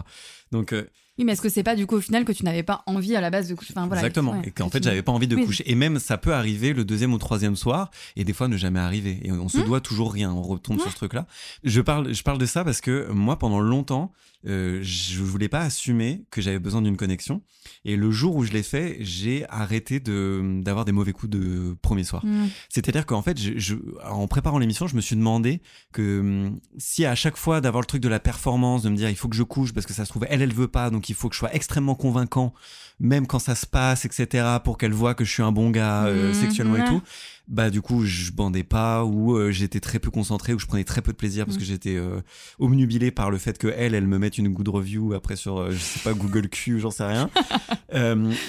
Donc euh, Oui, mais est-ce que c'est pas du coup au final que tu n'avais pas envie à la base de coucher? Enfin, voilà, exactement, ouais, et qu'en que fait tu- j'avais pas envie de Oui. coucher. Et même ça peut arriver le deuxième ou troisième soir, et des fois ne jamais arriver. Et on se Mhm. doit toujours rien. On retombe sur ce truc-là. Je parle, je parle de ça parce que moi pendant longtemps, euh, je voulais pas assumer que j'avais besoin d'une connexion. Et le jour où je l'ai fait, j'ai arrêté de d'avoir des mauvais coups de premier soir. Mm. C'est-à-dire qu'en fait, je, je- en préparant l'émission, je me suis demandé que hum, si à chaque fois d'avoir le truc de la performance, de me dire il faut que je couche parce que ça se trouve elle elle veut pas, donc il faut que je sois extrêmement convaincant, même quand ça se passe, etc. pour qu'elle voit que je suis un bon gars euh, Mhm, sexuellement et tout. Bah du coup je bandais pas ou euh, j'étais très peu concentré ou je prenais très peu de plaisir parce Mhm. que j'étais euh, omnubilé par le fait que elle elle me mette une good review après sur euh, je sais pas Google Q j'en sais rien. <laughs>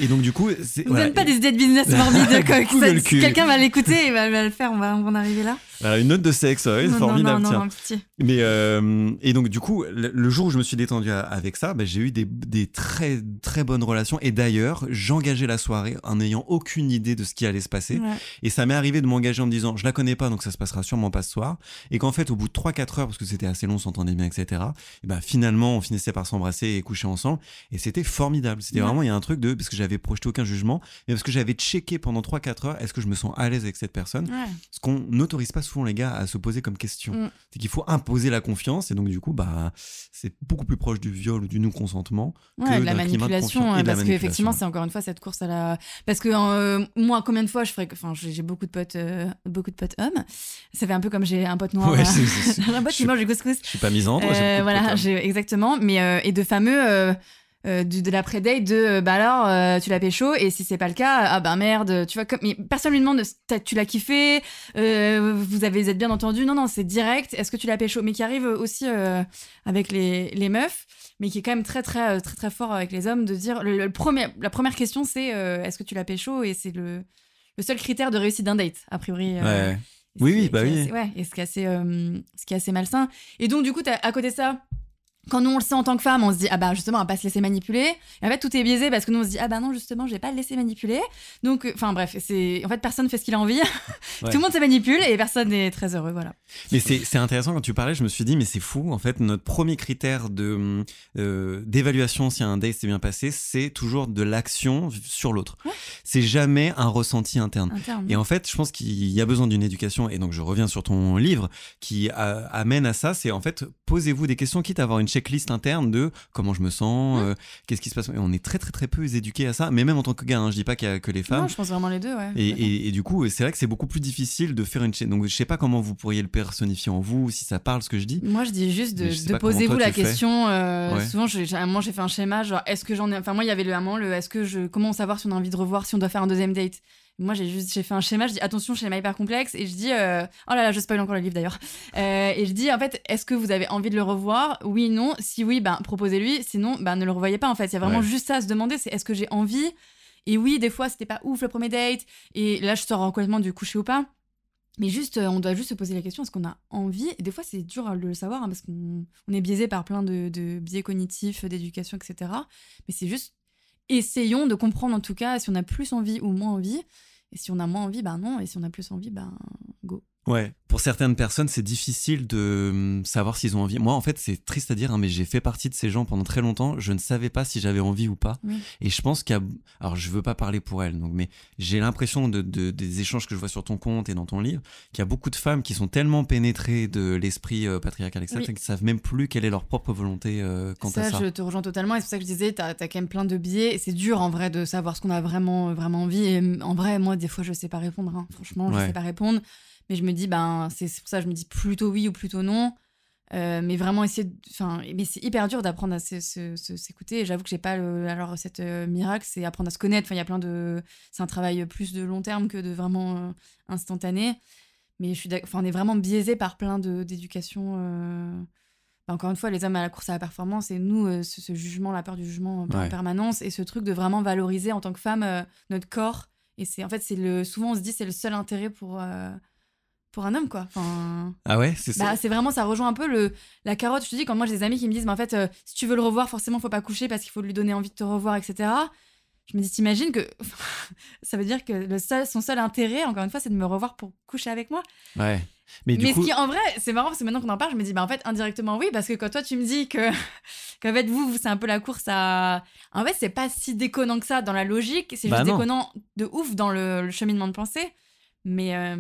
Et donc du coup c'est Vous voilà. pas des idées de business morbides. <laughs> quoi, que si quelqu'un va l'écouter, il va, va le faire, on va, en arriver là. Voilà, une note de sexe, ouais, non, formidable. non, non, tiens. Mais euh, et donc du coup, le, le jour où je me suis détendu à- avec ça, bah, j'ai eu des, des très très bonnes relations. Et d'ailleurs, j'engageais la soirée en n'ayant aucune idée de ce qui allait se passer. Ouais. Et ça m'est arrivé de m'engager en me disant, je la connais pas, donc ça se passera sûrement pas ce soir. Et qu'en fait, au bout de 3-4 heures, parce que c'était assez long, on s'entendait bien, etc. Et ben finalement, on finissait par s'embrasser et coucher ensemble. Et c'était formidable. C'était Ouais. vraiment, il y a un truc de, parce que j'avais projeté aucun jugement, mais parce que j'avais checké pendant 3-4 heures, est-ce que je me sens à l'aise avec cette personne? Ouais. ce qu'on n'autorise pas souvent les gars à se poser comme question. Mm. C'est qu'il faut imposer la confiance et donc du coup bah c'est beaucoup plus proche du viol ou du non consentement. Ouais, que de la manipulation, ouais, de parce manipulation. c'est encore une fois cette course à la. Parce que euh, moi, combien de fois je ferais. Enfin, j'ai beaucoup de potes, euh, beaucoup de potes hommes. Ça fait un peu comme j'ai un pote noir. Ouais, euh, j'ai <laughs> un pote qui mange du couscous. Je suis pas misandre. Euh, voilà, exactement. Mais euh, et de fameux. euh, euh, du- de l'après-date de euh, bah alors euh, tu l'as pécho et si c'est pas le cas ah ben merde tu vois comme mais personne lui demande tu l'as kiffé euh, vous avez vous êtes bien entendu non non c'est direct est-ce que tu l'as pécho mais qui arrive aussi euh, avec les, les meufs mais qui est quand même très très très très fort avec les hommes de dire le, le premier la première question c'est euh, est-ce que tu l'as pécho? Et c'est le le seul critère de réussite d'un date a priori euh, Ouais. Oui, oui, bah oui. assez- ouais, et ce qui est assez, euh, ce qui est assez malsain. Et donc, du coup, à côté de ça, quand nous on le sait en tant que femme, on se dit ah bah justement on va pas se laisser manipuler. Et en fait tout est biaisé parce que nous on se dit ah bah non justement je vais pas le laisser manipuler. Donc euh, enfin bref c'est en fait personne fait ce qu'il a envie. <laughs> Tout le monde se manipule et personne n'est très heureux voilà. Mais c'est intéressant quand tu parlais je me suis dit mais c'est fou en fait notre premier critère de euh, d'évaluation si un date s'est bien passé c'est toujours de l'action sur l'autre. C'est jamais un ressenti interne. Et en fait je pense qu'il y a besoin d'une éducation et donc je reviens sur ton livre qui amène à ça c'est en fait posez-vous des questions quitte à avoir une checklist interne de comment je me sens, euh, qu'est-ce qui se passe. Et on est très très très peu éduqués à ça, mais même en tant que gars, hein, je dis pas qu'il y a que les femmes. Non, je pense vraiment les deux, ouais. Et, du coup, c'est vrai que c'est beaucoup plus difficile de faire une chaîne. Donc je sais pas comment vous pourriez le personnifier en vous, si ça parle ce que je dis. Moi, je dis juste de, poser-vous la question. Euh, souvent, moi, j'ai fait un schéma, genre, est-ce que j'en ai. Enfin, moi, il y avait le moment, le est-ce que je. Comment savoir si on a envie de revoir, si on doit faire un deuxième date? Moi, j'ai juste j'ai fait un schéma. Je dis attention, schéma hyper complexe. Et je dis euh, oh là là, je spoil encore le livre d'ailleurs. Euh, et je dis en fait, est-ce que vous avez envie de le revoir? Oui, non. Si oui, ben proposez-lui. Sinon, ben ne le revoyez pas. En fait, il y a vraiment juste ça à se demander. C'est est-ce que j'ai envie? Et oui, des fois, c'était pas ouf le premier date. Et là, je sors complètement du coucher ou pas. Mais juste, euh, on doit juste se poser la question est-ce qu'on a envie? Et des fois, c'est dur de le savoir hein, parce qu'on on est biaisé par plein de, de biais cognitifs, d'éducation, etc. Mais c'est juste essayons de comprendre en tout cas si on a plus envie ou moins envie. Et si on a moins envie, ben non. Et si on a plus envie, ben go. Ouais, pour certaines personnes, c'est difficile de hum, savoir s'ils ont envie. Moi, en fait, c'est triste à dire, hein, mais j'ai fait partie de ces gens pendant très longtemps. Je ne savais pas si j'avais envie ou pas. Et je pense qu'il y a. Alors, je veux pas parler pour elle, donc, mais j'ai l'impression de, des échanges que je vois sur ton compte et dans ton livre qu'il y a beaucoup de femmes qui sont tellement pénétrées de l'esprit euh, patriarcal, etc., qu'elles ne savent même plus quelle est leur propre volonté euh, quant ça, à ça. Je te rejoins totalement. Et c'est pour ça que je disais, tu as, quand même plein de biais. Et c'est dur, en vrai, de savoir ce qu'on a vraiment, vraiment envie. Et en vrai, moi, des fois, je sais pas répondre. Hein. Franchement, je sais pas répondre. Mais je me dis, ben, c'est pour ça que je me dis plutôt oui ou plutôt non. Euh, mais vraiment essayer enfin mais c'est hyper dur d'apprendre à s'écouter. J'avoue que j'ai pas le, alors cette euh, miracle c'est apprendre à se connaître. Enfin il y a plein de c'est un travail plus de long terme que de vraiment euh, instantané. Mais je suis enfin on est vraiment biaisé par plein de d'éducation bah, encore une fois les hommes à la course à la performance et nous ce, jugement la peur du jugement en permanence et ce truc de vraiment valoriser en tant que femme notre corps. Et c'est en fait c'est le souvent on se dit c'est le seul intérêt pour pour un homme quoi. Enfin, ah ouais, c'est ça. Bah, c'est vraiment ça rejoint un peu le la carotte. Je te dis quand moi j'ai des amis qui me disent mais en fait euh, si tu veux le revoir forcément faut pas coucher parce qu'il faut lui donner envie de te revoir etc. Je me dis t'imagines que <laughs> ça veut dire que le seul, son seul intérêt encore une fois c'est de me revoir pour coucher avec moi. Ouais. Mais, du mais ce qui en vrai c'est marrant parce que maintenant qu'on en parle je me dis bah en fait indirectement oui parce que quand toi tu me dis que <laughs> qu'en fait vous, vous c'est un peu la course à en fait c'est pas si déconnant que ça dans la logique c'est bah juste déconnant de ouf dans le cheminement de pensée. Mais, euh,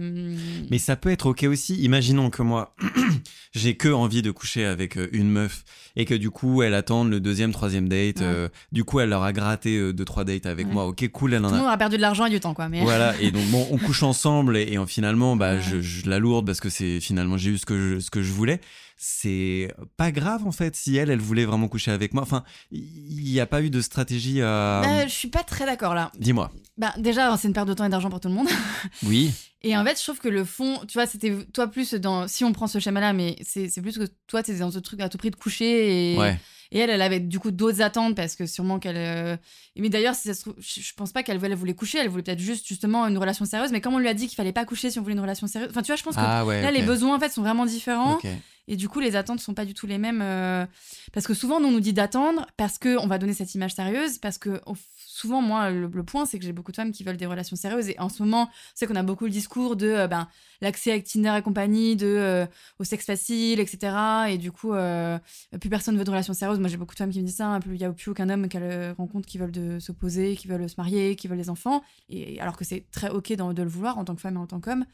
mais ça peut être ok aussi. Imaginons que moi, <clears throat> j'ai que envie de coucher avec euh, une meuf et que du coup, elle attend le deuxième, troisième date. Euh, du coup, elle leur a gratté deux, trois dates avec moi. Ok, cool, elle en Tout le monde a perdu de l'argent et du temps, quoi. Mais... Voilà, <laughs> et donc bon, on couche ensemble et, finalement, bah, je, je, la lourde parce que c'est finalement j'ai eu ce que je, ce que je voulais c'est pas grave en fait si elle, elle voulait vraiment coucher avec moi. Enfin, il n'y a pas eu de stratégie à. Bah, je suis pas très d'accord là. Dis-moi. Bah, déjà, c'est une perte de temps et d'argent pour tout le monde. <laughs> Oui. Et en fait, je trouve que le fond, tu vois, c'était toi plus dans. Si on prend ce schéma-là, mais c'est plus que toi, tu es dans ce truc à tout prix de coucher et. Ouais. Et elle, elle avait du coup d'autres attentes parce que sûrement qu'elle. Euh, mais d'ailleurs, si je pense pas qu'elle voulait coucher, elle voulait peut-être juste justement une relation sérieuse. Mais comme on lui a dit qu'il fallait pas coucher si on voulait une relation sérieuse. Enfin, tu vois, je pense que ah là, les besoins en fait sont vraiment différents. Et du coup, les attentes sont pas du tout les mêmes. Euh, parce que souvent, on nous dit d'attendre parce qu'on va donner cette image sérieuse, parce que souvent, moi, le, point, c'est que j'ai beaucoup de femmes qui veulent des relations sérieuses. Et en ce moment, c'est qu'on a beaucoup le discours de euh, ben, l'accès avec Tinder et compagnie, de, euh, au sexe facile, etc. Et du coup, plus personne veut de relations sérieuses. Moi, j'ai beaucoup de femmes qui me disent ça. Il n'y a plus aucun homme qu'elle rencontre qui veulent de s'opposer, qui veulent se marier, qui veulent des enfants. Et alors que c'est très OK de le vouloir en tant que femme et en tant qu'homme.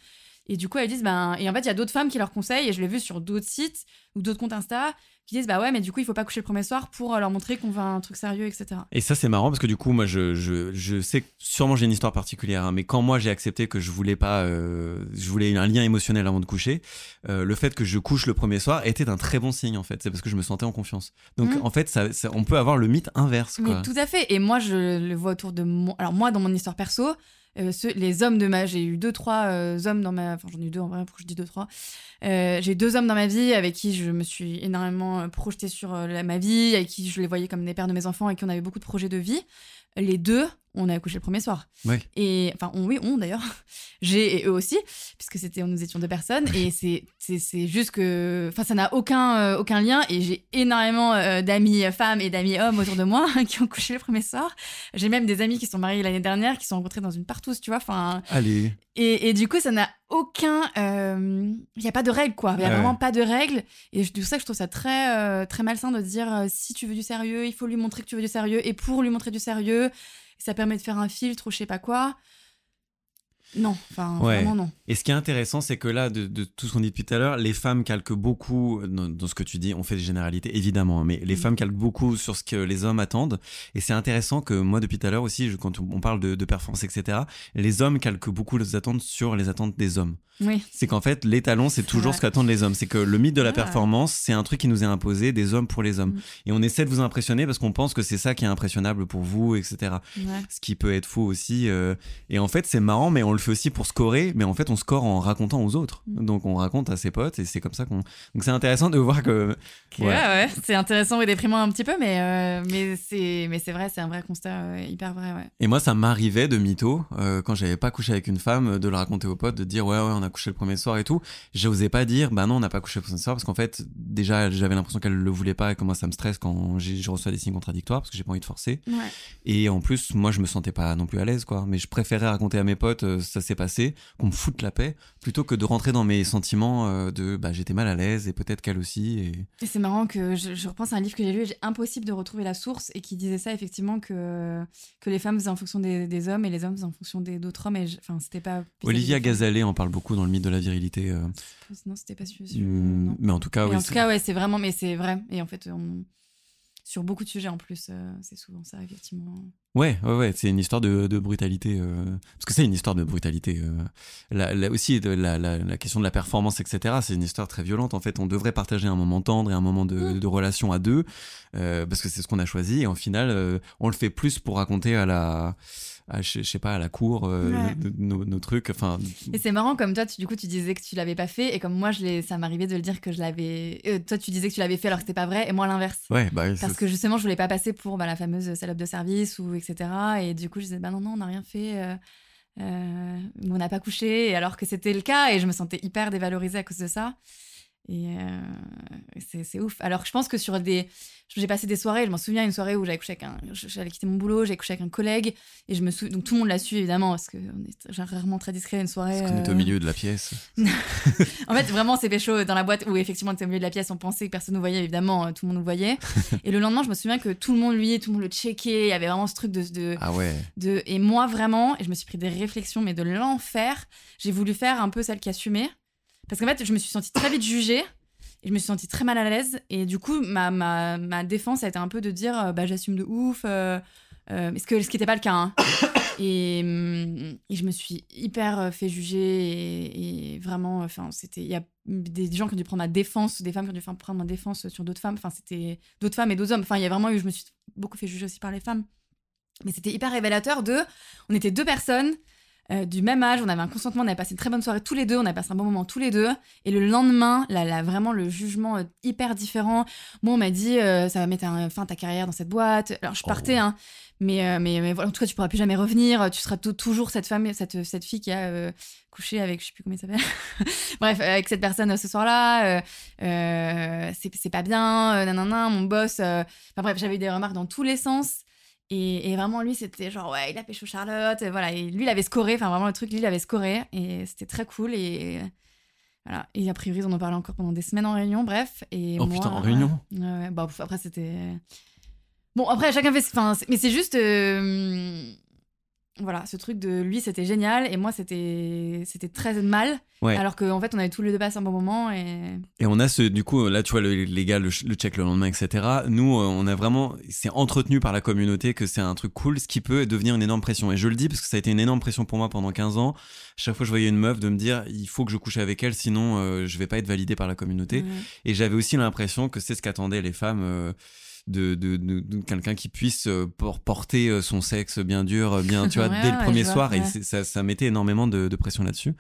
Et du coup, elles disent, ben, et en fait, il y a d'autres femmes qui leur conseillent, et je l'ai vu sur d'autres sites ou d'autres comptes Insta, qui disent, bah ouais, mais du coup, il faut pas coucher le premier soir pour euh, leur montrer qu'on veut un truc sérieux, etc. Et ça, c'est marrant parce que du coup, moi, je, je, je sais que sûrement j'ai une histoire particulière, hein, mais quand moi j'ai accepté que je voulais pas, euh, je voulais un lien émotionnel avant de coucher, euh, le fait que je couche le premier soir était un très bon signe, en fait. C'est parce que je me sentais en confiance. Donc, mmh. en fait, ça, on peut avoir le mythe inverse. Quoi. Mais tout à fait. Et moi, je le vois autour de moi. Alors, moi, dans mon histoire perso, euh, les hommes de ma. J'ai eu deux, trois euh, hommes dans ma. Enfin, j'en ai eu deux en vrai, je dis deux, trois. Euh, j'ai deux hommes dans ma vie avec qui je me suis énormément projetée sur ma vie, avec qui je les voyais comme des pères de mes enfants et qui on avait beaucoup de projets de vie. Les deux, on a accouché le premier soir. Ouais. Et enfin, on, oui, on d'ailleurs. <laughs> J'ai et eux aussi, puisque c'était nous étions deux personnes. Et c'est c'est c'est juste que, enfin, ça n'a aucun euh, aucun lien. Et j'ai énormément euh, d'amis femmes et d'amis hommes autour de moi <laughs> qui ont couché le premier soir. J'ai même des amis qui sont mariés l'année dernière, qui sont rencontrés dans une partouze, tu vois. Enfin, Allez. et, et du coup, ça n'a aucun. Il n'y a pas de règles, quoi. Il n'y a Ouais. vraiment pas de règles. Et c'est pour ça que je trouve ça très, euh, très malsain de dire euh, si tu veux du sérieux, il faut lui montrer que tu veux du sérieux. Et pour lui montrer du sérieux, ça permet de faire un filtre ou je sais pas quoi. Non, enfin, Ouais. vraiment non. Et ce qui est intéressant, c'est que là, de, de tout ce qu'on dit depuis tout à l'heure, les femmes calquent beaucoup dans, dans ce que tu dis. On fait des généralités, évidemment, hein, mais les Mhm. femmes calquent beaucoup sur ce que les hommes attendent. Et c'est intéressant que moi, depuis tout à l'heure aussi, je- quand on parle de, de performance, etc., les hommes calquent beaucoup les attentes sur les attentes des hommes. Oui. C'est qu'en fait, l'étalon, c'est toujours vrai. ce qu'attendent les hommes. C'est que le mythe de la Ah. performance, c'est un truc qui nous est imposé des hommes pour les hommes. Mhm. Et on essaie de vous impressionner parce qu'on pense que c'est ça qui est impressionnable pour vous, etc. Ouais. Ce qui peut être faux aussi. euh, Et en fait, c'est marrant, mais on le fait aussi pour scorer. Mais en fait, on score en racontant aux autres. Mm. Donc, on raconte à ses potes et c'est comme ça qu'on. Donc, c'est intéressant de voir que. Ouais, ouais, c'est intéressant et déprimant un petit peu, mais, euh, mais c'est mais c'est vrai, c'est un vrai constat euh, hyper vrai, ouais. Et moi, ça m'arrivait de mytho, euh, quand j'avais pas couché avec une femme, de le raconter aux potes, de dire ouais, ouais, on a couché le premier soir et tout. J'osais pas dire bah non, on n'a pas couché le premier soir parce qu'en fait, déjà, j'avais l'impression qu'elle le voulait pas et que moi, ça me stresse quand je reçois des signes contradictoires parce que j'ai pas envie de forcer. Ouais. Et en plus, moi, je me sentais pas non plus à l'aise, quoi. Mais je préférais raconter à mes potes, ça s'est passé, qu'on me foute la paix, plutôt que de rentrer dans mes sentiments euh, de bah j'étais mal à l'aise et peut-être qu'elle aussi. Et... Et c'est marrant que je, je repense à un livre que j'ai lu et j'ai impossible de retrouver la source et qui disait ça effectivement que, que les femmes faisaient en fonction des, des hommes et les hommes faisaient en fonction des d'autres hommes et je- enfin c'était pas Olivia Gazalet en parle beaucoup dans le mythe de la virilité. euh, non c'était pas sûr, non. mais en tout cas, Mais oui. en c'est- tout cas ouais c'est vraiment mais c'est vrai et en fait on- sur beaucoup de sujets en plus euh, c'est souvent ça effectivement Ouais, ouais, ouais, c'est une histoire de, de brutalité. euh, Parce que c'est une histoire de brutalité. euh, la, la- aussi, de la, la, la question de la performance, etc., c'est une histoire très violente. En fait, on devrait partager un moment tendre et un moment de, Mm. de relation à deux, euh, parce que c'est ce qu'on a choisi. Et en final, euh, on le fait plus pour raconter à la. À, je, sais pas, à la cour, euh, Ouais. nos, nos trucs. Enfin, et c'est marrant comme toi tu, du coup tu disais que tu l'avais pas fait et comme moi je ça m'arrivait de le dire que je l'avais euh, toi tu disais que tu l'avais fait alors que c'était pas vrai et moi l'inverse ouais, bah, Parce que justement, je voulais pas passer pour bah, la fameuse salope de service ou etc. Et du coup, je disais, bah non, non, on n'a rien fait. euh, euh, on n'a pas couché. Alors que c'était le cas. Et je me sentais hyper dévalorisée à cause de ça. Et euh, c'est ouf. Alors je pense que sur des. J'ai passé des soirées, je m'en souviens, une soirée où j'avais couché avec un. J'allais quitter mon boulot, j'ai couché avec un collègue. Et je me souviens. Donc tout le monde l'a su, évidemment, parce que on est j'ai rarement très discret une soirée. parce qu'on est au euh, milieu de la pièce. <laughs> en fait, vraiment, c'est pécho dans la boîte où effectivement, on était au milieu de la pièce, on pensait que personne nous voyait, évidemment, euh, tout le monde nous voyait. et le lendemain, je me souviens que tout le monde lui, tout le monde le checkait, il y avait vraiment ce truc de. de, Ah ouais. de- et moi, vraiment, et je me suis pris des réflexions, mais de l'enfer, j'ai voulu faire un peu celle qui assumait. Parce qu'en fait, je me suis sentie très vite jugée. Et je me suis sentie très mal à l'aise. Et du coup, ma, ma, ma défense a été un peu de dire euh, bah, j'assume de ouf. euh, euh, ce, que, ce qui n'était pas le cas. hein. et, hum, et je me suis hyper euh, fait juger. Et, vraiment. Il y a des gens qui ont dû prendre ma défense, des femmes qui ont dû prendre ma défense sur d'autres femmes. Enfin, c'était d'autres femmes et d'autres hommes. Enfin, il y a vraiment eu. Je me suis beaucoup fait juger aussi par les femmes. Mais c'était hyper révélateur de. On était deux personnes. Euh, du même âge, on avait un consentement, on avait passé une très bonne soirée tous les deux, on avait passé un bon moment tous les deux. Et le lendemain, là, là vraiment le jugement euh, hyper différent. Moi, on m'a dit, euh, ça va mettre un, fin à ta carrière dans cette boîte. Alors, je partais, Oh. hein. Mais, mais, mais voilà, en tout cas, tu pourras plus jamais revenir. Tu seras tou- toujours cette femme, cette, cette fille qui a couché avec, je sais plus comment il s'appelle. <laughs> Bref, avec cette personne ce soir-là. c'est pas bien, nanana, mon boss. Enfin bref, j'avais des remarques dans tous les sens. Et, et vraiment, lui, c'était genre, ouais, il a pécho Charlotte. et voilà. Et lui, il avait scoré. Enfin, vraiment, le truc, lui, il avait scoré. Et c'était très cool. Et voilà. Et a priori, ils en parlé encore pendant des semaines en réunion. Bref. Et Oh moi, putain, en réunion Ouais, ouais. Bon, pff, après, c'était. Bon, après, chacun fait. Enfin, mais c'est juste. euh, Voilà, ce truc de lui, c'était génial. Et moi, c'était c'était très mal. Ouais. Alors qu'en fait, on avait tous les deux passé un bon moment. Et. Et on a ce, du coup, là, tu vois, le- les gars, le, le check le lendemain, etc. Nous, euh, on a vraiment, c'est entretenu par la communauté que c'est un truc cool, ce qui peut devenir une énorme pression. Et je le dis parce que ça a été une énorme pression pour moi pendant 15 ans. Chaque fois que je voyais une meuf, de me dire, il faut que je couche avec elle, sinon euh, je vais pas être validé par la communauté. Et j'avais aussi l'impression que c'est ce qu'attendaient les femmes. euh, de, de, de- de quelqu'un qui puisse euh, por- porter euh, son sexe bien dur, euh, bien, tu vois, <laughs> Ouais, dès le premier vois, soir. Et ça, ça mettait énormément de, pression là-dessus.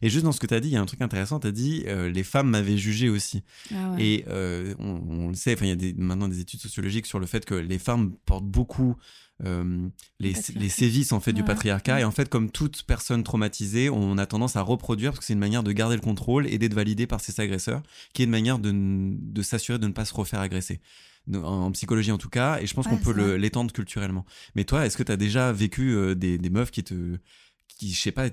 Et juste dans ce que tu as dit, il y a un truc intéressant. Tu as dit, euh, les femmes m'avaient jugé aussi. Ah ouais. Et euh, on, on le sait, il y a des, maintenant des études sociologiques sur le fait que les femmes portent beaucoup euh, les, sévices en fait du patriarcat. Et en fait, comme toute personne traumatisée, on a tendance à reproduire parce que c'est une manière de garder le contrôle et d'être validé par ses agresseurs, qui est une manière de s'assurer de ne pas se refaire agresser. En, psychologie en tout cas, et je pense Ouais, qu'on peut l'étendre culturellement. Mais toi, est-ce que tu as déjà vécu euh, des, des meufs qui te, qui, je sais pas,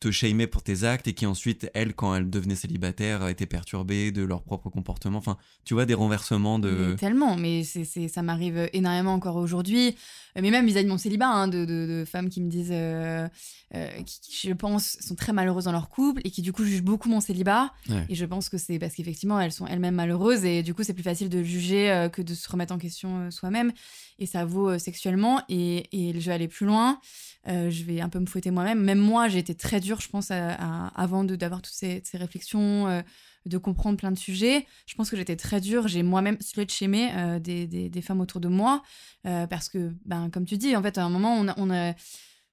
te shamaient pour tes actes et qui ensuite, elles, quand elles devenaient célibataires, étaient perturbées de leur propre comportement Enfin, tu vois, des renversements de. Mais tellement, mais c'est, ça m'arrive énormément encore aujourd'hui. Euh, Mais même vis-à-vis de mon célibat, hein, de, de- de femmes qui me disent, euh, euh, qui, qui, je pense, sont très malheureuses dans leur couple et qui du coup jugent beaucoup mon célibat. Ouais. Et je pense que c'est parce qu'effectivement, elles sont elles-mêmes malheureuses et du coup, c'est plus facile de juger euh, que de se remettre en question euh, soi-même. Et ça vaut euh, sexuellement. Et, et je vais aller plus loin. Euh, je vais un peu me fouetter moi-même. Même moi, j'ai été très dure, je pense, avant d'avoir toutes ces, réflexions. euh, de comprendre plein de sujets. Je pense que j'étais très dure. J'ai moi-même slut-shamé euh, des, femmes autour de moi. euh, parce que, ben, comme tu dis, en fait, à un moment, on on a,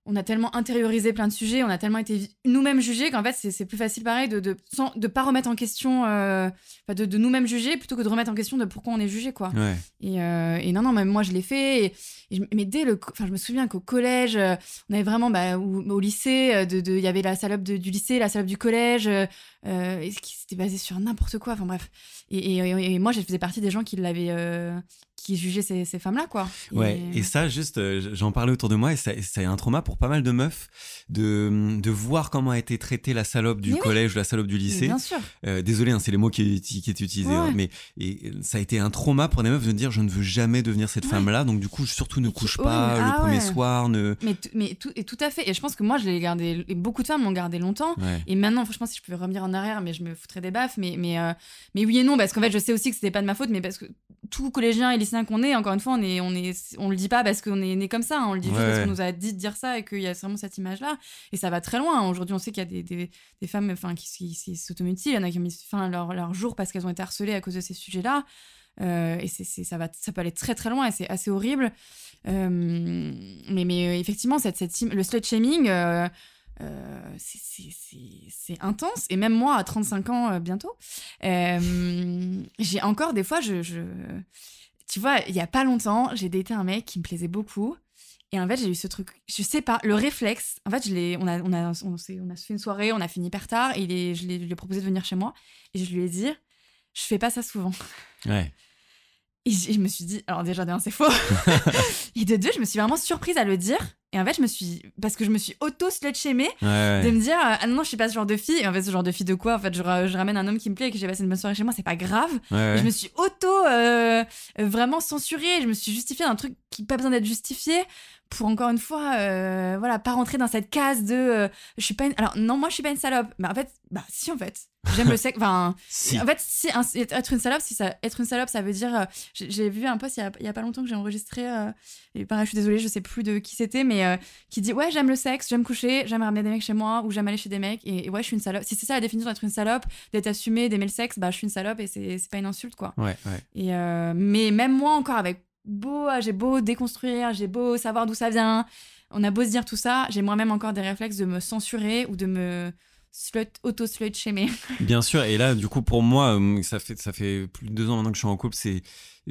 on a tellement intériorisé plein de sujets, on a tellement été nous-mêmes jugés qu'en fait, c'est plus facile, pareil, de de, sans, de pas remettre en question, euh, de, de nous-mêmes juger plutôt que de remettre en question de pourquoi on est jugé, quoi. Ouais. Et, euh, et non, non, même moi, je l'ai fait. Et, et je- mais dès le. Enfin, je me souviens qu'au collège, euh, on avait vraiment. Bah, au lycée, euh, de- de- il y avait la salope de- du lycée, la salope du collège. euh, et qui c'était basé sur n'importe quoi. Enfin, bref. Et- et moi, je faisais partie des gens qui l'avaient. Qui jugeaient ces, ces femmes-là, quoi. Ouais, et ça, juste, euh, j'en parlais autour de moi, et ça- c'est un trauma pour pas mal de meufs de, de voir comment a été traitée la salope du Mais oui. collège ou la salope du Mais lycée. Bien sûr. Euh, désolé, hein, c'est les mots qui, qui étaient utilisés, Ouais. hein, mais et, ça a été un trauma pour des meufs de dire je ne veux jamais devenir cette Ouais. femme-là, donc du coup, surtout ne qui- couche pas mais- le ah premier ouais. soir, ne. Mais, mais tout, et tout à fait. Et je pense que moi, je l'ai gardé. Et beaucoup de femmes l'ont gardé longtemps. Et maintenant, franchement, si je pouvais revenir en arrière, mais je me foutrais des baffes. Mais, mais, euh, mais oui et non, parce qu'en fait, je sais aussi que c'était pas de ma faute, mais parce que tout collégien et lycéen qu'on est, encore une fois, on est, on est, on le dit pas parce qu'on est né comme ça. hein. on le dit juste Ouais. parce qu'on nous a dit de dire ça et qu'il y a vraiment cette image-là. Et ça va très loin. Aujourd'hui, on sait qu'il y a des, des, des femmes, enfin, qui, s'automutilent. Il y en a qui ont mis fin à leur, leur jour parce qu'elles ont été harcelées à cause de ces sujets-là. Euh, et c'est, ça, va, ça peut aller très très loin et c'est assez horrible. Euh, mais, mais euh, effectivement, cette, cette, im- le slut shaming, euh, c'est- c'est- intense. Et même moi, à 35 ans euh, bientôt, euh, <laughs> j'ai encore des fois, je, je- tu vois, il y a pas longtemps, j'ai daté un mec qui me plaisait beaucoup. Et en fait, j'ai eu ce truc, je sais pas, le réflexe. En fait, je l'ai, on a, on a, on on a fait une soirée, on a fini hyper tard, et il est, je, lui ai proposé de venir chez moi, et je lui ai dit, je fais pas ça souvent. Ouais. Et je me suis dit, alors déjà, d'un, c'est faux. <laughs> <laughs> et de deux, je me suis vraiment surprise à le dire. Et en fait, je me suis, parce que je me suis auto-slut-shamée Ouais, de me dire, ah non, non, je suis pas ce genre de fille. Et en fait, ce genre de fille de quoi? En fait, je, ra- je ramène un homme qui me plaît et que j'ai passé une bonne soirée chez moi, c'est pas grave. Ouais, Et ouais. je me suis auto euh, euh, vraiment censurée. Je me suis justifiée d'un truc qui n'a pas besoin d'être justifié pour encore une fois, euh, voilà, pas rentrer dans cette case de, euh, je suis pas une... alors non, moi je suis pas une salope. Mais en fait, bah si en fait, j'aime le sexe. Enfin, <laughs> Si. en fait, si un- être une salope, si ça, être une salope, ça veut dire. euh, j'ai vu un post il y a, il y a pas longtemps que j'ai enregistré. et pareil, je suis désolée, je sais plus de qui c'était, mais qui dit ouais, j'aime le sexe, j'aime coucher, j'aime ramener des mecs chez moi ou j'aime aller chez des mecs. Et, et ouais, je suis une salope. Si c'est ça la définition d'être une salope, d'être assumée, d'aimer le sexe, bah je suis une salope et c'est pas une insulte quoi. Ouais, ouais. Et mais même moi encore avec beau, j'ai beau déconstruire, j'ai beau savoir d'où ça vient, on a beau se dire tout ça, j'ai moi-même encore des réflexes de me censurer ou de me slut, auto-slut shamer. <laughs> Bien sûr, et là, du coup, pour moi, euh, ça fait, ça fait plus de deux ans maintenant que je suis en couple, c'est,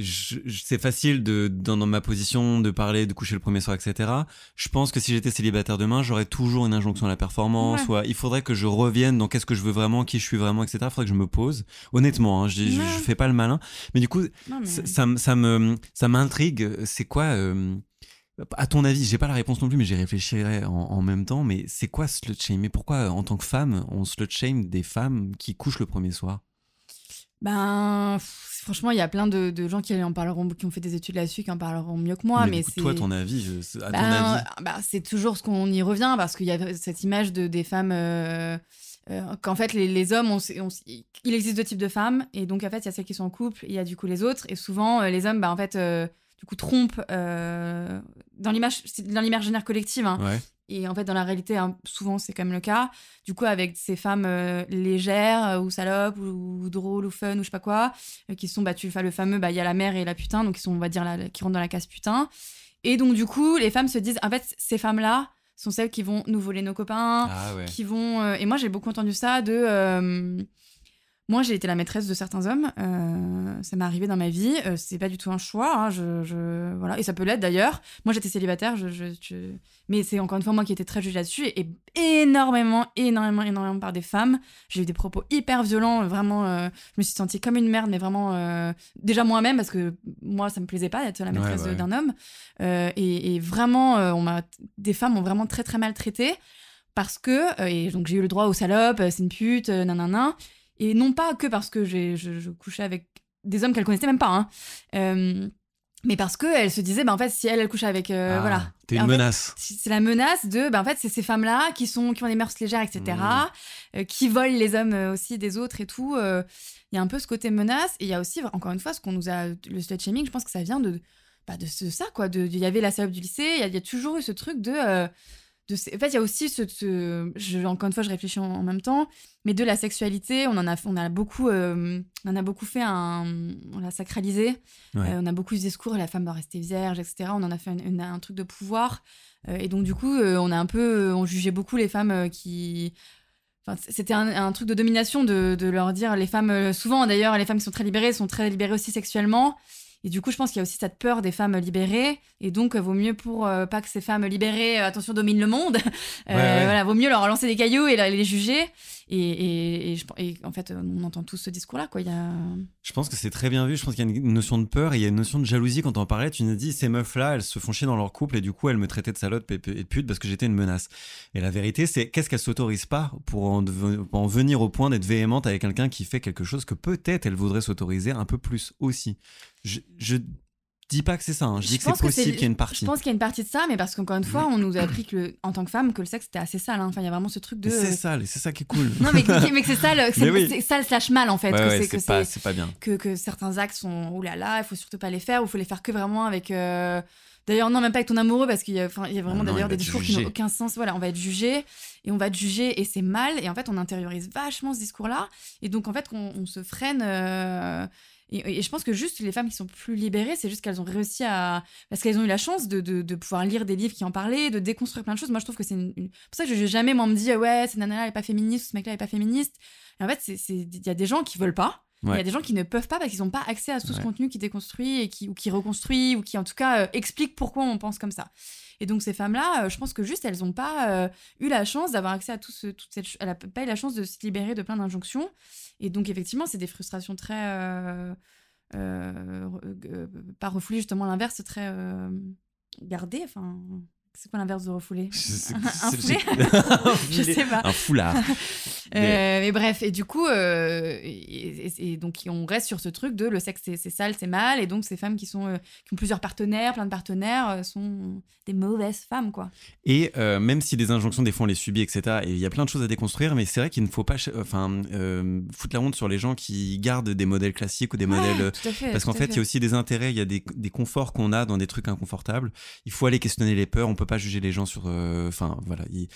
c'est facile de, dans, dans ma position de parler, de coucher le premier soir, etc. Je pense que si j'étais célibataire demain, j'aurais toujours une injonction à la performance, Ouais. ou à- il faudrait que je revienne dans qu'est-ce que je veux vraiment, qui je suis vraiment, etc. Il faudrait que je me pose. Honnêtement, hein, je, je, fais pas le malin. Mais du coup, mais- ça, ça me, ça m'intrigue. C'est quoi, euh, à ton avis, j'ai pas la réponse non plus, mais j'y réfléchirai en, en même temps. Mais c'est quoi slut shame Mais pourquoi, en tant que femme, on slut shame des femmes qui couchent le premier soir? Ben, franchement, il y a plein de, de gens qui en parleront, qui ont fait des études là-dessus, qui en parleront mieux que moi, mais, c'est. toi, ton avis, je- à ton Ben, avis, bah, c'est toujours ce qu'on y revient parce qu'il y a cette image de, des femmes. euh, euh, qu'en fait, les, les hommes, on, il existe deux types de femmes et donc en fait, il y a celles qui sont en couple, et il y a du coup les autres, et souvent euh, les hommes, bah en fait, euh, du coup trompe euh, dans l'image dans l'imaginaire collective hein. Ouais. et en fait dans la réalité hein, souvent c'est quand même le cas du coup avec ces femmes euh, légères euh, ou salopes ou, ou drôles ou fun ou je sais pas quoi euh, qui sont bah tu fais le fameux bah il y a la mère et la putain donc qui sont on va dire la- qui rentrent dans la case putain et donc du coup les femmes se disent en fait ces femmes là sont celles qui vont nous voler nos copains Ah ouais. qui vont. et moi, j'ai beaucoup entendu ça de. Moi, j'ai été la maîtresse de certains hommes. euh, ça m'est arrivé dans ma vie. euh, c'est pas du tout un choix. hein, je, je- voilà. Et ça peut l'être d'ailleurs. Moi, j'étais célibataire. Je, je- je- Mais c'est encore une fois moi qui étais très jugée là-dessus. Et, et énormément, énormément, énormément par des femmes. J'ai eu des propos hyper violents. Vraiment, euh, je me suis sentie comme une merde, mais vraiment. euh, déjà moi-même, parce que moi, ça me plaisait pas d'être la maîtresse ouais. d'un homme. Et, et vraiment, on m'a, des femmes m'ont vraiment très, très mal traitée parce que, et donc j'ai eu le droit aux salopes, c'est une pute, nanana, et non pas que parce que j'ai, je, je couchais avec des hommes qu'elle connaissait même pas, hein, euh, mais parce qu'elle se disait, bah, en fait, si elle, elle couche avec, euh, Ah, voilà. T'es une en menace. c'est la menace de, bah, en fait, c'est ces femmes-là qui, sont, qui ont des mœurs légères, etc., Mmh. euh, qui volent les hommes aussi des autres et tout. Il y a un peu ce côté menace, et il y a aussi, encore une fois, ce qu'on nous a, le slut shaming, je pense que ça vient de, bah, de ce- ça, quoi. Il y avait la salope du lycée, il y, a- il y a toujours eu ce truc de. De ces- en fait, il y a aussi ce. ce- je, encore une fois, je réfléchis en, en même temps, mais de la sexualité, on en a, on a, beaucoup, euh, on en a beaucoup fait un. On l'a sacralisé. Ouais. Euh, on a beaucoup ce discours, la femme doit rester vierge, etc. On en a fait une- une- un truc de pouvoir. Euh, et donc, du coup, on a un peu. On jugeait beaucoup les femmes qui. Enfin, c'était un, un truc de domination de, de leur dire les femmes, souvent d'ailleurs, les femmes qui sont très libérées sont très libérées aussi sexuellement. Et du coup, je pense qu'il y a aussi cette peur des femmes libérées. Et donc, euh, vaut mieux pour euh, pas que ces femmes libérées, euh, attention, dominent le monde. <laughs> Ouais. Voilà, vaut mieux leur lancer des cailloux et les juger. Et, en fait, on entend tous ce discours-là. Quoi. Il y a... Je pense que c'est très bien vu. Je pense qu'il y a une notion de peur et il y a une notion de jalousie quand on en parlait. Tu nous dis, ces meufs-là, elles se font chier dans leur couple et du coup, elles me traitaient de salope et de pute parce que j'étais une menace. Et la vérité, c'est qu'est-ce qu'elles s'autorisent pas pour en, venir au point d'être véhémente avec quelqu'un qui fait quelque chose que peut-être elles voudraient s'autoriser un peu plus aussi? Je, je dis pas que c'est ça. hein. Je dis Je pense que c'est- possible qu'il y ait une Je partie. pense qu'il y a une partie de ça, mais parce qu'encore une fois, on nous a appris que, le- en tant que femme, que le sexe c'était assez sale. hein. Enfin, il y a vraiment ce truc de. C'est sale et c'est ça qui est cool. <laughs> Non, mais, mais que c'est sale, <laughs> c'est oui. sale slash mal en fait. Ouais, que ouais, c'est- pas, bien. que, que certains actes sont oulala, là là, il faut surtout pas les faire, ou il faut les faire que vraiment avec. euh, D'ailleurs, non, même pas avec ton amoureux, parce qu'il y y a vraiment Ah d'ailleurs des discours qui n'ont aucun sens. Voilà, on va être jugé, et on va être jugé, et c'est mal, et en fait, on intériorise vachement ce discours-là, et donc en fait, on, on se freine. euh, Et, je pense que juste les femmes qui sont plus libérées, c'est juste qu'elles ont réussi à. Parce qu'elles ont eu la chance de, de, pouvoir lire des livres qui en parlaient, de déconstruire plein de choses. Moi, je trouve que c'est une. pour ça que je jamais, moi, me dit, ouais, cette nana-là, elle est pas féministe, ce mec-là, elle est pas féministe. En fait, il y a des gens qui veulent pas. Il y a des gens qui ne peuvent pas parce qu'ils n'ont pas accès à tout ce contenu qui déconstruit et qui, ou qui reconstruit ou qui en tout cas euh, explique pourquoi on pense comme ça. Et donc ces femmes-là, euh, je pense que juste elles n'ont pas euh, eu la chance d'avoir accès à tout ce, toute cette, ch- elle a pas eu la chance de se libérer de plein d'injonctions. Et donc effectivement, c'est des frustrations très pas refoulées justement l'inverse, très euh, gardées. Enfin, c'est quoi l'inverse de refouler? Un c'est- Un <laughs> Je sais pas. Un foulard. <laughs> Euh, Mais- bref, et du coup, euh, et, donc on reste sur ce truc de le sexe c'est sale, c'est mal, et donc ces femmes qui sont euh, qui ont plusieurs partenaires, plein de partenaires, sont des mauvaises femmes, quoi. Et même si des injonctions, des fois, on les subit, etc., et il y a plein de choses à déconstruire, mais c'est vrai qu'il ne faut pas enfin, foutre la honte sur les gens qui gardent des modèles classiques ou des modèles. Ouais, fait. Parce qu'en fait, il y a aussi des intérêts, il y a des, des conforts qu'on a dans des trucs inconfortables. Il faut aller questionner les peurs, on peut pas juger les gens sur. euh, Enfin, voilà. il-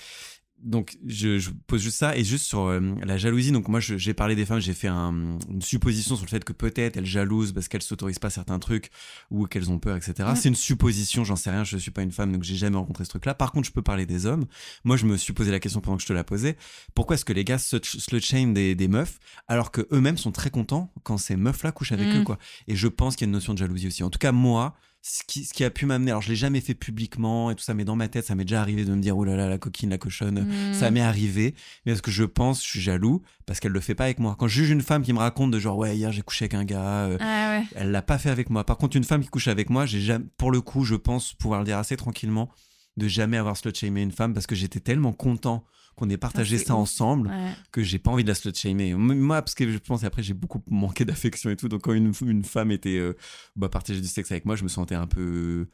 Donc, je, je pose juste ça. Et juste sur euh, la jalousie, donc moi, j'ai parlé des femmes, j'ai fait un- une supposition sur le fait que peut-être elles jalousent parce qu'elles s'autorisent pas certains trucs ou qu'elles ont peur, etc. C'est une supposition, j'en sais rien, je suis pas une femme, donc j'ai jamais rencontré ce truc-là. Par contre, je peux parler des hommes. Moi, je me suis posé la question pendant que je te la posais. Pourquoi est-ce que les gars slut slut shame des, des meufs alors que eux-mêmes sont très contents quand ces meufs-là couchent avec Mm. eux, quoi? Et je pense qu'il y a une notion de jalousie aussi. En tout cas, moi, ce qui, ce qui a pu m'amener, alors je l'ai jamais fait publiquement et tout ça, mais dans ma tête, ça m'est déjà arrivé de me dire, oh là là, la coquine, la cochonne, Mm. ça m'est arrivé. Mais parce que je pense, je suis jaloux, parce qu'elle le fait pas avec moi. Quand je juge une femme qui me raconte de genre, ouais, hier j'ai couché avec un gars, euh, Ah ouais. elle l'a pas fait avec moi. Par contre, une femme qui couche avec moi, j'ai jamais, pour le coup, je pense pouvoir le dire assez tranquillement, de jamais avoir slut shamé une femme parce que j'étais tellement content qu'on ait partagé Ah, ça ensemble Ouais. que j'ai pas envie de la slut shamer. Moi, parce que je pense, après, j'ai beaucoup manqué d'affection et tout. Donc, quand une, une femme était euh, bah, partager du sexe avec moi, je me sentais un peu.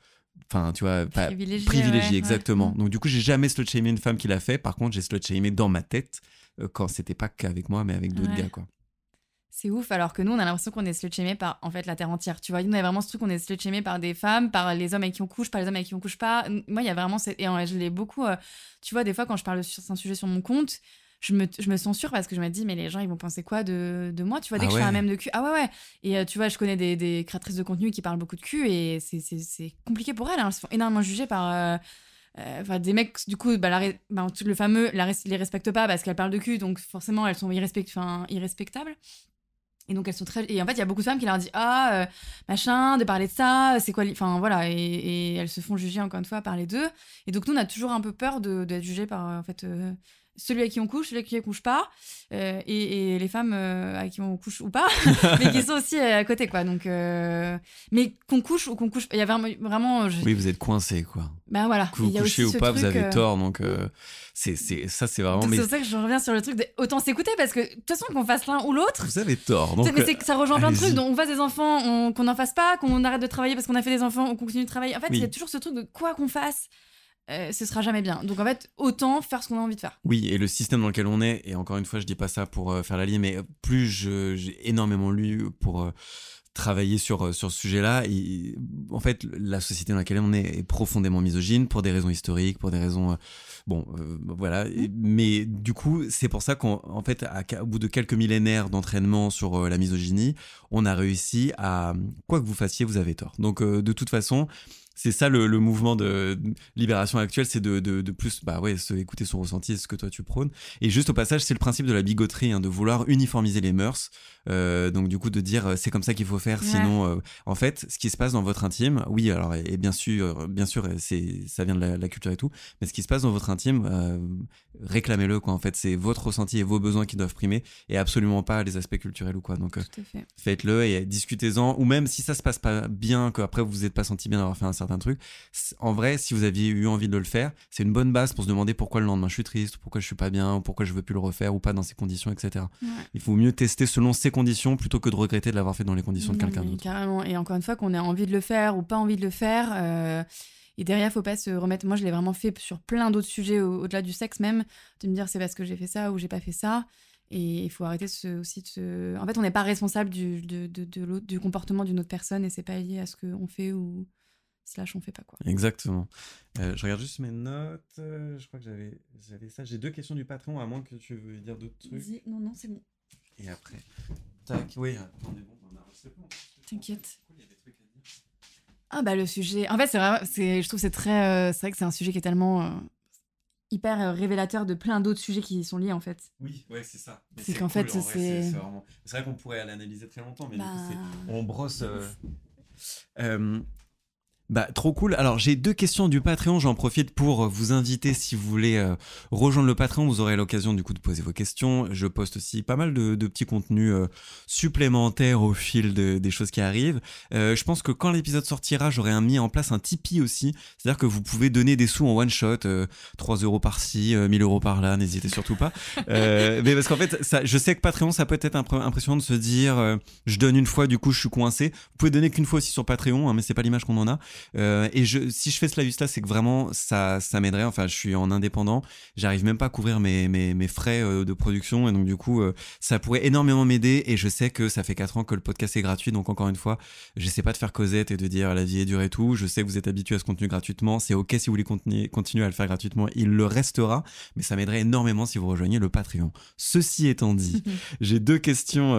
Enfin, tu vois, pas Privilégié, privilégié, ouais, exactement. ouais. Donc, du coup, j'ai jamais slut shamé une femme qui l'a fait. Par contre, j'ai slut shamé dans ma tête euh, quand c'était pas qu'avec moi, mais avec d'autres Ouais. gars, quoi. C'est ouf, alors que nous, on a l'impression qu'on est slut par en fait la terre entière. Tu vois, nous, on a vraiment ce truc, on est slut par des femmes, par les hommes avec qui on couche, par les hommes avec qui on couche pas. Moi, il y a vraiment. Et je l'ai beaucoup. euh, tu vois, des fois, quand je parle sur un sujet sur mon compte, je me, je me censure parce que je me dis, mais les gens, ils vont penser quoi de, de moi Tu vois, dès Ah que je fais un même de cul. Ah ouais, ouais. Et euh, tu vois, je connais des, des créatrices de contenu qui parlent beaucoup de cul et c'est- compliqué pour elles. hein. Elles se font énormément juger par. euh, Enfin, des mecs, du coup, bah, la bah, le fameux, la les respectent pas parce qu'elles parlent de cul, donc forcément, elles sont irrespect- irrespectables. Et donc, elles sont très. Et en fait, il y a beaucoup de femmes qui leur disent Ah, euh, machin, de parler de ça, c'est quoi. Enfin, voilà. Et, elles se font juger encore une fois par les deux. Et donc, nous, on a toujours un peu peur de- d'être jugés par, en fait, euh, celui à qui on couche, celui à qui on couche pas. euh, et, et les femmes euh, à qui on couche ou pas, <laughs> mais qui sont aussi à côté, quoi. Donc, euh, mais qu'on couche ou qu'on couche. Il y a vraiment. je- Oui, vous êtes coincé, quoi. Ben voilà. Que vous couchez ou pas, vous avez euh, tort. Donc, c'est, c'est, ça, c'est vraiment. Mais C'est pour ça que je reviens sur le truc de autant s'écouter parce que de toute façon qu'on fasse l'un ou l'autre, vous avez tort. Donc, mais ça rejoint plein de trucs. Donc, on fasse des enfants, on- qu'on n'en fasse pas, qu'on arrête de travailler parce qu'on a fait des enfants, on continue de travailler. En fait, il y a toujours ce truc de quoi qu'on fasse, euh, ce sera jamais bien. Donc, en fait, autant faire ce qu'on a envie de faire. Oui, et le système dans lequel on est, et encore une fois, je dis pas ça pour euh, faire la ligne, mais plus je- j'ai énormément lu pour euh, travailler sur, euh, sur ce sujet-là, et, en fait, la société dans laquelle on est est profondément misogyne pour des raisons historiques, pour des raisons. euh, bon, euh, voilà. Et- mais du coup, c'est pour ça qu'en en fait, à- au bout de quelques millénaires d'entraînement sur euh, la misogynie, on a réussi à. Quoi que vous fassiez, vous avez tort. Donc, euh, de toute façon. C'est ça le, le mouvement de libération actuel, c'est de, de, de plus bah ouais, se écouter son ressenti, ce que toi tu prônes. Et juste au passage, c'est le principe de la bigoterie, hein, de vouloir uniformiser les mœurs. Euh, donc du coup, de dire euh, c'est comme ça qu'il faut faire, Ouais. sinon, euh, en fait, ce qui se passe dans votre intime, oui, alors et, et bien sûr, bien sûr, c'est ça vient de la, la culture et tout, mais ce qui se passe dans votre intime, euh, réclamez-le quoi. En fait, c'est votre ressenti et vos besoins qui doivent primer, et absolument pas les aspects culturels ou quoi. Donc faites-le et discutez-en ou même si ça se passe pas bien qu'après vous vous êtes pas senti bien d'avoir fait un certain truc c- en vrai si vous aviez eu envie de le faire c'est une bonne base pour se demander pourquoi le lendemain je suis triste pourquoi je suis pas bien ou pourquoi je veux plus le refaire ou pas dans ces conditions etc Ouais. il faut mieux tester selon ces conditions plutôt que de regretter de l'avoir fait dans les conditions de Non, quelqu'un d'autre Carrément. Et encore une fois, qu'on ait envie de le faire ou pas envie de le faire. euh, Et derrière, faut pas se remettre. Moi, je l'ai vraiment fait sur plein d'autres sujets, au- au-delà du sexe même, de me dire c'est parce que j'ai fait ça ou j'ai pas fait ça. Et il faut arrêter aussi de se. En fait, on n'est pas responsable du, de, de- du comportement d'une autre personne et c'est pas lié à ce qu'on fait ou slash on fait pas quoi. exactement Euh, je regarde juste mes notes Euh, je crois que j'avais j'avais ça j'ai deux questions du patron à moins que tu veux dire d'autres trucs non, non, c'est bon. et après tac oui bon on a- c'est. T'inquiète. Ah bah le sujet. En fait, c'est vraiment, c'est, je trouve c'est très, euh, c'est vrai que c'est un sujet qui est tellement euh, hyper euh, révélateur de plein d'autres sujets qui y sont liés en fait. Oui, ouais, c'est ça. Mais C'est qu'en fait, en vrai, c'est- vraiment- C'est vrai qu'on pourrait l'analyser très longtemps, mais du Bah, coup, c'est- on brosse. Bah, trop cool. Alors, j'ai deux questions du Patreon. J'en profite pour vous inviter si vous voulez euh, rejoindre le Patreon. Vous aurez l'occasion du coup de poser vos questions. Je poste aussi pas mal de, de petits contenus euh, supplémentaires au fil de- des choses qui arrivent. Euh, je pense que quand l'épisode sortira, j'aurai mis en place un Tipeee aussi. C'est-à-dire que vous pouvez donner des sous en one shot, euh, 3 euros par-ci, euh, 1000 euros par-là. N'hésitez surtout pas. <laughs> Mais parce qu'en fait, ça, je sais que Patreon, ça peut être impr- impressionnant de se dire, je donne une fois, du coup, je suis coincé. Vous pouvez donner qu'une fois aussi sur Patreon, hein, mais c'est pas l'image qu'on en a. Euh, et je, si je fais cela juste là, c'est que vraiment ça, ça m'aiderait. Enfin, je suis en indépendant, j'arrive même pas à couvrir mes, mes, mes frais euh, de production, et donc du coup, euh, ça pourrait énormément m'aider. Et je sais que ça fait 4 ans que le podcast est gratuit, donc encore une fois, j'essaie pas de faire causette et de dire la vie est dure et tout. Je sais que vous êtes habitué à ce contenu gratuitement. C'est ok si vous voulez continuer, continuer à le faire gratuitement, il le restera, mais ça m'aiderait énormément si vous rejoignez le Patreon. Ceci étant dit, <laughs> j'ai deux questions,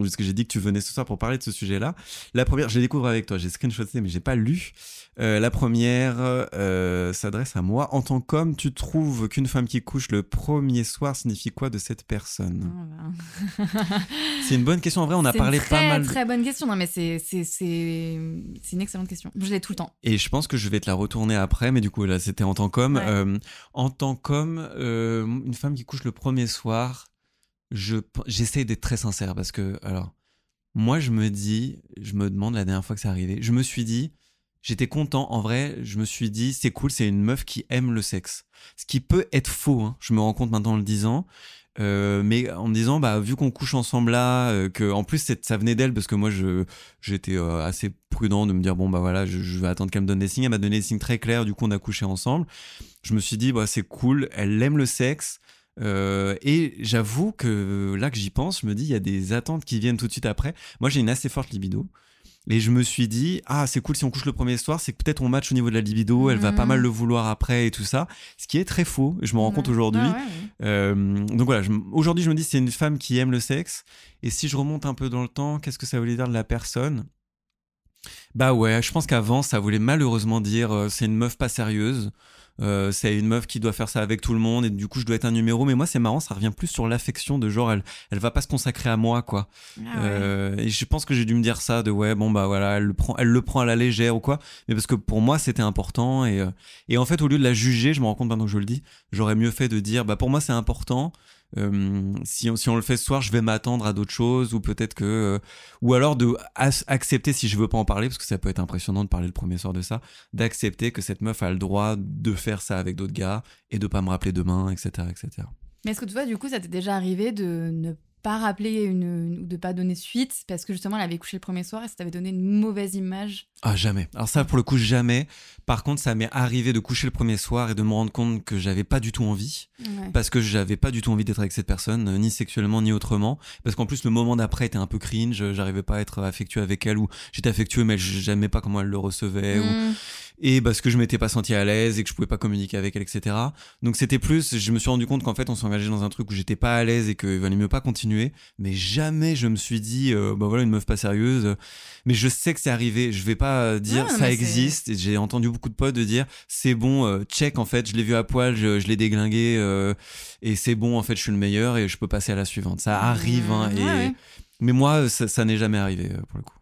parce que j'ai dit que tu venais ce soir pour parler de ce sujet-là. La première, je découvre avec toi, j'ai screenshoté, mais j'ai pas lu. Euh, la première euh, s'adresse à moi. En tant qu'homme, tu trouves qu'une femme qui couche le premier soir signifie quoi de cette personne? Ah, bah. <laughs> C'est une bonne question. En vrai, on a C'est parlé une pas mal. de- Très bonne question. Non, mais c'est c'est c'est c'est une excellente question. Je l'ai tout le temps. Et je pense que je vais te la retourner après, mais du coup, là, c'était en tant qu'homme. Ouais. Euh, en tant qu'homme, une femme qui couche le premier soir, je j'essaie d'être très sincère parce que, alors, moi, je me dis, je me demande la dernière fois que c'est arrivé, je me suis dit, j'étais content. En vrai, je me suis dit, c'est cool, c'est une meuf qui aime le sexe. Ce qui peut être faux, hein, je me rends compte maintenant en le disant. Euh, mais en me disant, bah, vu qu'on couche ensemble là, euh, que en plus ça venait d'elle parce que moi je j'étais euh, assez prudent de me dire bon bah voilà, je, vais attendre qu'elle me donne des signes. Elle m'a donné des signes très clairs. Du coup, on a couché ensemble. Je me suis dit, bah c'est cool. Elle aime le sexe. Et j'avoue que là que j'y pense, je me dis, il y a des attentes qui viennent tout de suite après. Moi, j'ai une assez forte libido. Et je me suis dit, ah, c'est cool si on couche le premier soir, c'est que peut-être on match au niveau de la libido, elle va pas mal Mhm. le vouloir après et tout ça. Ce qui est très faux, je me rends compte aujourd'hui. Ah ouais. Euh, donc voilà, aujourd'hui je me dis c'est une femme qui aime le sexe. Et si je remonte un peu dans le temps, qu'est-ce que ça voulait dire de la personne? Bah ouais, je pense qu'avant ça voulait malheureusement dire euh, c'est une meuf pas sérieuse. Euh, c'est une meuf qui doit faire ça avec tout le monde et du coup je dois être un numéro. Mais moi c'est marrant ça revient plus sur l'affection de genre elle elle va pas se consacrer à moi quoi. Ah ouais. euh, et je pense que j'ai dû me dire ça de ouais bon bah voilà elle le prend elle le prend à la légère ou quoi. Mais parce que pour moi c'était important et euh, et en fait au lieu de la juger je me rends compte maintenant que je le dis j'aurais mieux fait de dire bah pour moi c'est important Euh, si on, si on le fait ce soir je vais m'attendre à d'autres choses ou peut-être que euh, ou alors de accepter si je veux pas en parler parce que ça peut être impressionnant de parler le premier soir de ça d'accepter que cette meuf a le droit de faire ça avec d'autres gars et de pas me rappeler demain etc etc Mais est-ce que tu vois, du coup, ça t'est déjà arrivé de ne pas rappeler une, ou de pas donner suite parce que justement elle avait couché le premier soir et ça t'avait donné une mauvaise image Ah, jamais. Alors ça, pour le coup, jamais. Par contre, ça m'est arrivé de coucher le premier soir et de me rendre compte que j'avais pas du tout envie. Ouais. Parce que j'avais pas du tout envie d'être avec cette personne, ni sexuellement, ni autrement. Parce qu'en plus, le moment d'après était un peu cringe. J'arrivais pas à être affectueux avec elle ou j'étais affectueux, mais j'aimais pas comment elle le recevait. ou- Mm. Et parce que je m'étais pas senti à l'aise et que je pouvais pas communiquer avec elle, etc. Donc c'était plus, je me suis rendu compte qu'en fait, on s'engageait dans un truc où j'étais pas à l'aise et qu'il valait mieux pas continuer. Mais jamais je me suis dit, euh, bah voilà, une meuf pas sérieuse. Mais je sais que c'est arrivé. Je vais pas dire non, ça existe. J'ai entendu beaucoup de potes de dire, c'est bon, euh, check en fait, je l'ai vu à poil, je, je l'ai déglingué euh, et c'est bon en fait, je suis le meilleur et je peux passer à la suivante. Ça arrive. hein, et... ouais. Mais moi, ça, ça n'est jamais arrivé euh, pour le coup.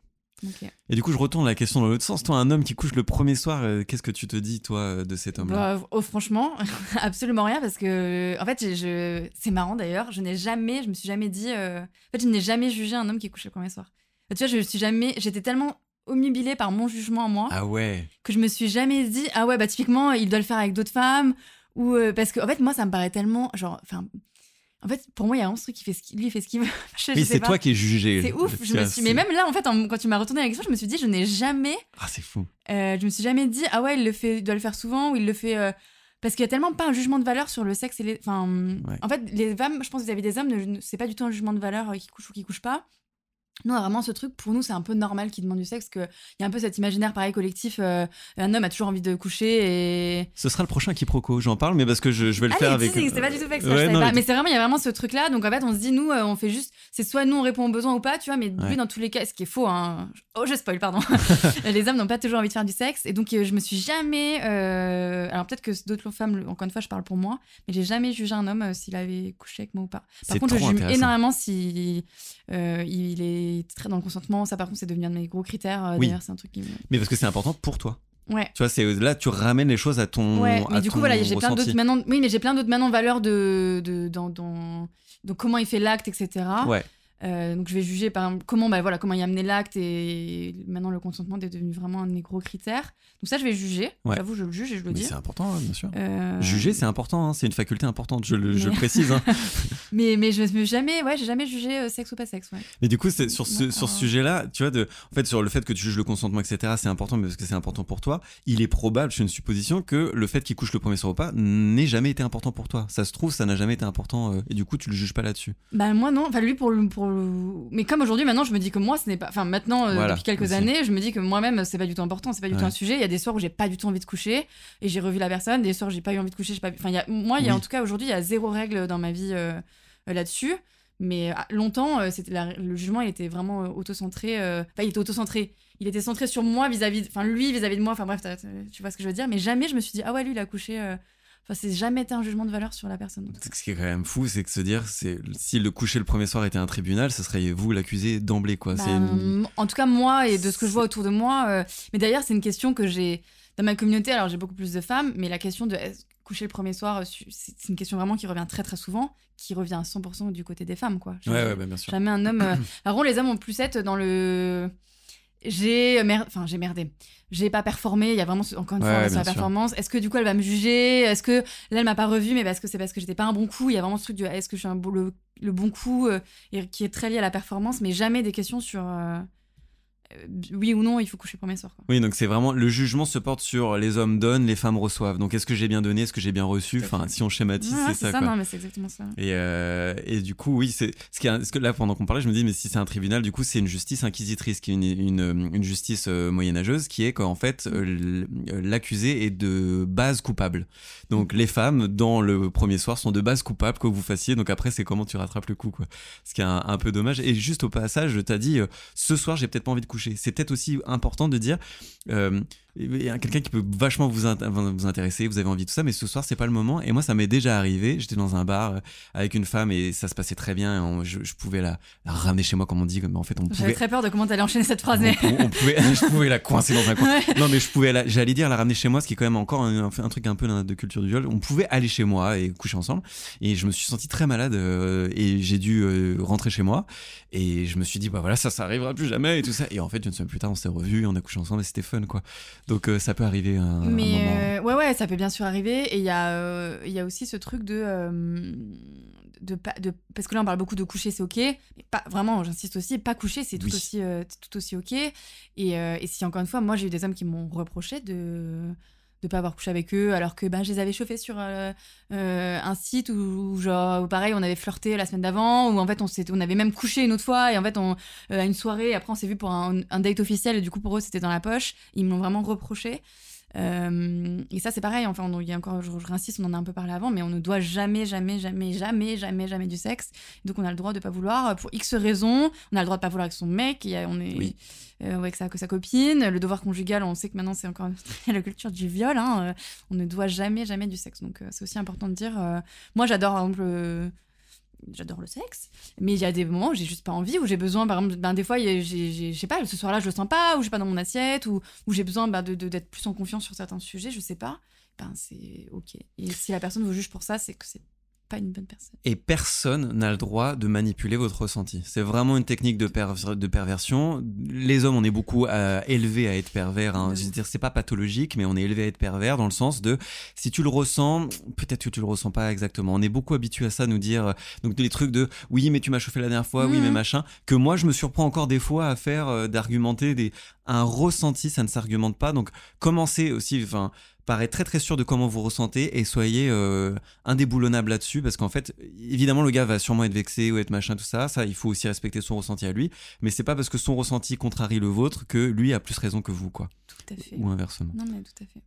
Et du coup, je retourne la question dans l'autre sens. Toi, un homme qui couche le premier soir, euh, qu'est-ce que tu te dis, toi, euh, de cet homme-là Bah, oh, franchement, <laughs> absolument rien parce que en fait, je... c'est marrant d'ailleurs, je n'ai jamais, je me suis jamais dit, euh, en fait, je n'ai jamais jugé un homme qui couchait le premier soir. Tu vois, je suis jamais, j'étais tellement omnubilée par mon jugement à moi Ah ouais. que je me suis jamais dit, ah ouais, bah typiquement, il doit le faire avec d'autres femmes ou euh, parce que en fait, moi, ça me paraît tellement, genre, enfin, en fait, pour moi, il y a ce truc qui fait ce qu'il, lui, fait ce qu'il veut. <laughs> Je- Mais c'est toi qui es jugé. C'est ouf. Je me suis... Mais même là, en fait, en- quand tu m'as retourné la question, je me suis dit, je n'ai jamais Ah, c'est fou. euh, je me suis jamais dit ah ouais il le fait il doit le faire souvent ou il le fait euh, parce qu'il y a tellement pas un jugement de valeur sur le sexe et les enfin Ouais. en fait les femmes je pense vis-à-vis des hommes ne- ne- c'est pas du tout un jugement de valeur euh, qui couche ou qui couche pas nous, on a vraiment ce truc, pour nous, c'est un peu normal qu'ils demandent du sexe, qu'il y a un peu cet imaginaire pareil collectif. euh, un homme a toujours envie de coucher et. Ce sera le prochain quiproquo. J'en parle, mais parce que je, je vais le Ah, faire avec. c'est- pas du tout fait exprès, Ouais, je savais non, pas. mais- Mais c'est vraiment, il y a vraiment ce truc-là. Donc en fait, on se dit, nous, euh, on fait juste. C'est soit nous, on répond aux besoins ou pas, tu vois, mais Ouais. lui, dans tous les cas, ce qui est faux, hein. Oh, je spoil, pardon. <laughs> <laughs> les hommes n'ont pas toujours envie de faire du sexe. Et donc, euh, je me suis jamais. euh, Alors peut-être que d'autres femmes, encore une fois, je parle pour moi, mais j'ai jamais jugé un homme euh, s'il avait couché avec moi ou pas. Par contre, je juge énormément si euh, il est très dans le consentement. Ça, par contre, c'est devenu un de mes gros critères. euh, Oui. D'ailleurs, c'est un truc qui me. Mais parce que c'est important pour toi. Ouais. Tu vois, c'est là, tu ramènes les choses à ton. Ouais, à mais du coup, voilà, j'ai plein d'autres maintenant. Oui, mais j'ai plein d'autres maintenant valeurs de, de, dans, dans, dans comment il fait l'acte, etc. Ouais. Euh, donc je vais juger par exemple, comment, bah, voilà, comment il a amené l'acte et maintenant le consentement est devenu vraiment un de mes gros critères. Donc ça, je vais juger. Ouais. J'avoue, je le juge et je le dis. c'est important, hein, bien sûr. Euh, Juger, c'est important. hein, C'est une faculté importante. Je le, je le précise. hein. <laughs> Mais, mais je me jamais, ouais, j'ai jamais jugé euh, sexe ou pas sexe. Ouais. Mais du coup, c'est sur ce, sur ce sujet-là, tu vois, de, en fait, sur le fait que tu juges le consentement, etc., c'est important, mais parce que c'est important pour toi, il est probable, c'est une supposition, que le fait qu'il couche le premier soir ou pas n'ait jamais été important pour toi. Ça se trouve, ça n'a jamais été important, et du coup, tu le juges pas là-dessus. Bah moi non, enfin lui pour le, pour le- mais comme aujourd'hui maintenant je me dis que moi ce n'est pas, enfin maintenant euh, Voilà, depuis quelques aussi. années je me dis que moi-même c'est pas du tout important, c'est pas du tout un sujet. Il y a des soirs où j'ai pas du tout envie de coucher et j'ai revu la personne, des soirs où j'ai pas eu envie de coucher, pas, enfin il y a, moi il y a Oui. en tout cas aujourd'hui il y a zéro règle dans ma vie euh, euh, là-dessus. Mais ah, longtemps, c'était la- le jugement, il était vraiment auto-centré. euh, Enfin, il était auto-centré. Il était centré sur moi vis-à-vis, enfin lui vis-à-vis de moi. Enfin bref, tu vois ce que je veux dire? Mais jamais je me suis dit ah ouais lui il a couché. Enfin, c'est jamais été un jugement de valeur sur la personne. Ce qui est quand même fou, c'est que se dire, c'est si le coucher le premier soir était un tribunal, ce serait vous l'accusé d'emblée, quoi. Bah, une- En tout cas, moi et de ce que je vois autour de moi. euh, Mais d'ailleurs, c'est une question que j'ai dans ma communauté. Alors, j'ai beaucoup plus de femmes, mais la question de coucher le premier soir, euh, c'est une question vraiment qui revient très très souvent, qui revient à 100% du côté des femmes, quoi. Ouais, ouais, bah, bien sûr. Jamais un homme. euh, <clears throat> contre, les hommes ont plus être dans le. J'ai mer... enfin j'ai merdé. J'ai pas performé. Il y a vraiment encore une Ouais, fois sur la performance. Est-ce que du coup elle va me juger? Est-ce que là elle m'a pas revu mais parce que c'est parce que j'étais pas un bon coup Il y a vraiment ce truc de est-ce que je suis un le, le bon coup euh, qui est très lié à la performance, mais jamais des questions sur euh, oui ou non, il faut coucher le premier soir. Quoi. Oui, donc c'est vraiment le jugement se porte sur les hommes donnent, les femmes reçoivent. Donc est-ce que j'ai bien donné, est-ce que j'ai bien reçu? Enfin, si on schématise, Ouais, c'est ça. ça, quoi. non, mais c'est exactement ça. Et, euh, et du coup, oui, c'est ce qui est, ce que là pendant qu'on parlait, je me dis mais si c'est un tribunal, du coup, c'est une justice inquisitrice, qui est une, une, une justice euh, moyenâgeuse, qui est qu'en fait euh, euh, l'accusé est de base coupable. Donc les femmes dans le premier soir sont de base coupables quoi que vous fassiez. Donc après, c'est comment tu rattrapes le coup, quoi. Ce qui est un, un peu dommage. Et juste au passage, je t'ai dit euh, ce soir, j'ai peut-être pas envie de coucher. C'est peut-être aussi important de dire. euh, quelqu'un qui peut vachement vous, int- vous intéresser, vous avez envie de tout ça, mais ce soir c'est pas le moment. Et moi ça m'est déjà arrivé. J'étais dans un bar euh, avec une femme et ça se passait très bien. Et on- je, je pouvais la, la ramener chez moi, comme on dit. Mais en fait, on J'avais pouvait. très peur de comment t'allais enchaîner cette phrase, On, mais. pou- on pouvait, <laughs> je pouvais la coincer dans un coin. Ouais. Non, mais je pouvais, la- j'allais dire la ramener chez moi, ce qui est quand même encore un, un truc un peu de culture du viol. On pouvait aller chez moi et coucher ensemble. Et je me suis senti très malade euh, et j'ai dû euh, rentrer chez moi. Et je me suis dit, bah voilà, ça, ça arrivera plus jamais et tout ça. Et en fait, une semaine plus tard, on s'est revus, on a couché ensemble et c'était fun, quoi. Donc euh, ça peut arriver un, un Mais moment. euh, ouais, ouais, ça peut bien sûr arriver. Et il y, a, euh, il y a aussi ce truc de, de. Parce que là, on parle beaucoup de coucher, c'est OK. Mais pas, vraiment, j'insiste aussi, pas coucher, c'est tout, Oui. aussi, euh, tout aussi OK. Et, euh, et si, encore une fois, moi, j'ai eu des hommes qui m'ont reproché de de pas avoir couché avec eux alors que ben, je les avais chauffés sur euh, euh, un site où, genre pareil on avait flirté la semaine d'avant où en fait on s'était on avait même couché une autre fois et en fait on euh, à une soirée après on s'est vu pour un, un date officiel et du coup pour eux c'était dans la poche. Ils me l'ont vraiment reproché euh, et ça, c'est pareil. Enfin, on- il y a encore, je, je réinsiste, on en a un peu parlé avant, mais on ne doit jamais, jamais, jamais, jamais, jamais, jamais du sexe. Donc, on a le droit de pas vouloir euh, pour X raisons. On a le droit de pas vouloir avec son mec. on est Oui. euh, avec sa, que sa copine. Le devoir conjugal, on sait que maintenant, c'est encore <laughs> la culture du viol. hein, on ne doit jamais, jamais du sexe. Donc, c'est aussi important de dire. euh, moi, j'adore, par exemple. J'adore le sexe, mais il y a des moments où j'ai juste pas envie, où j'ai besoin, par exemple, ben, des fois, je sais pas, ce soir-là, je le sens pas, ou j'ai pas dans mon assiette, ou, où j'ai besoin ben, de, de- d'être plus en confiance sur certains sujets, je sais pas, ben c'est ok. Et si la personne vous juge pour ça, c'est que c'est pas une bonne personne. Et personne n'a le droit de manipuler votre ressenti. C'est vraiment une technique de, perver- de perversion. Les hommes, on est beaucoup euh, élevés à être pervers. Hein. Je veux dire, c'est pas pathologique, mais on est élevé à être pervers dans le sens de si tu le ressens, peut-être que tu le ressens pas exactement. On est beaucoup habitué à ça, nous dire euh, donc les trucs de oui, mais tu m'as chauffé la dernière fois, oui, mais machin. Que moi, je me surprends encore des fois à faire euh, d'argumenter des un ressenti, ça ne s'argumente pas. Donc commencez aussi, enfin paraît très très sûr de comment vous ressentez et soyez euh, indéboulonnable là-dessus parce qu'en fait évidemment le gars va sûrement être vexé ou être machin tout ça ça il faut aussi respecter son ressenti à lui mais c'est pas parce que son ressenti contrarie le vôtre que lui a plus raison que vous quoi Tout à fait. ou inversement Non, mais tout à fait.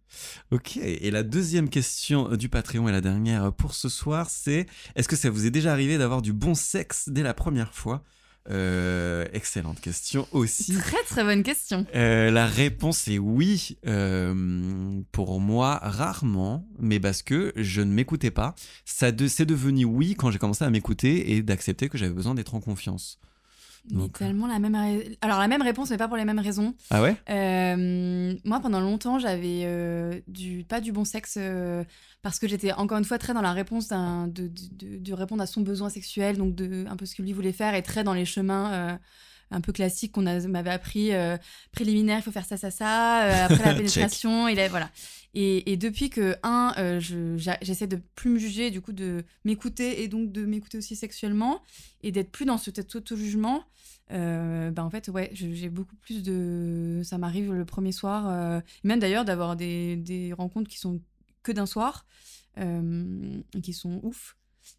ok et la deuxième question du Patreon et la dernière pour ce soir c'est est-ce que ça vous est déjà arrivé d'avoir du bon sexe dès la première fois? Euh, excellente question aussi Très très bonne question. euh, la réponse est oui. Euh, pour moi, rarement, mais parce que je ne m'écoutais pas. Ça de- c'est devenu oui quand j'ai commencé à m'écouter et d'accepter que j'avais besoin d'être en confiance. Mais Donc- tellement la même. Alors la même réponse, mais pas pour les mêmes raisons. Ah ouais? Euh, moi, pendant longtemps, j'avais euh, du pas du bon sexe euh, parce que j'étais encore une fois très dans la réponse de, de- de répondre à son besoin sexuel, donc de un peu ce que lui voulait faire, et très dans les chemins euh, un peu classiques qu'on m'avait appris euh, préliminaire, il faut faire ça, ça, ça. euh, après la <laughs> pénétration, il est voilà. Et, et depuis que un, euh, je- j'essaie de plus me juger, du coup de m'écouter et donc de m'écouter aussi sexuellement et d'être plus dans ce auto-jugement. Euh, bah en fait, ouais, j'ai beaucoup plus de. Ça m'arrive le premier soir, euh, même d'ailleurs d'avoir des, des rencontres qui sont que d'un soir, et qui sont ouf.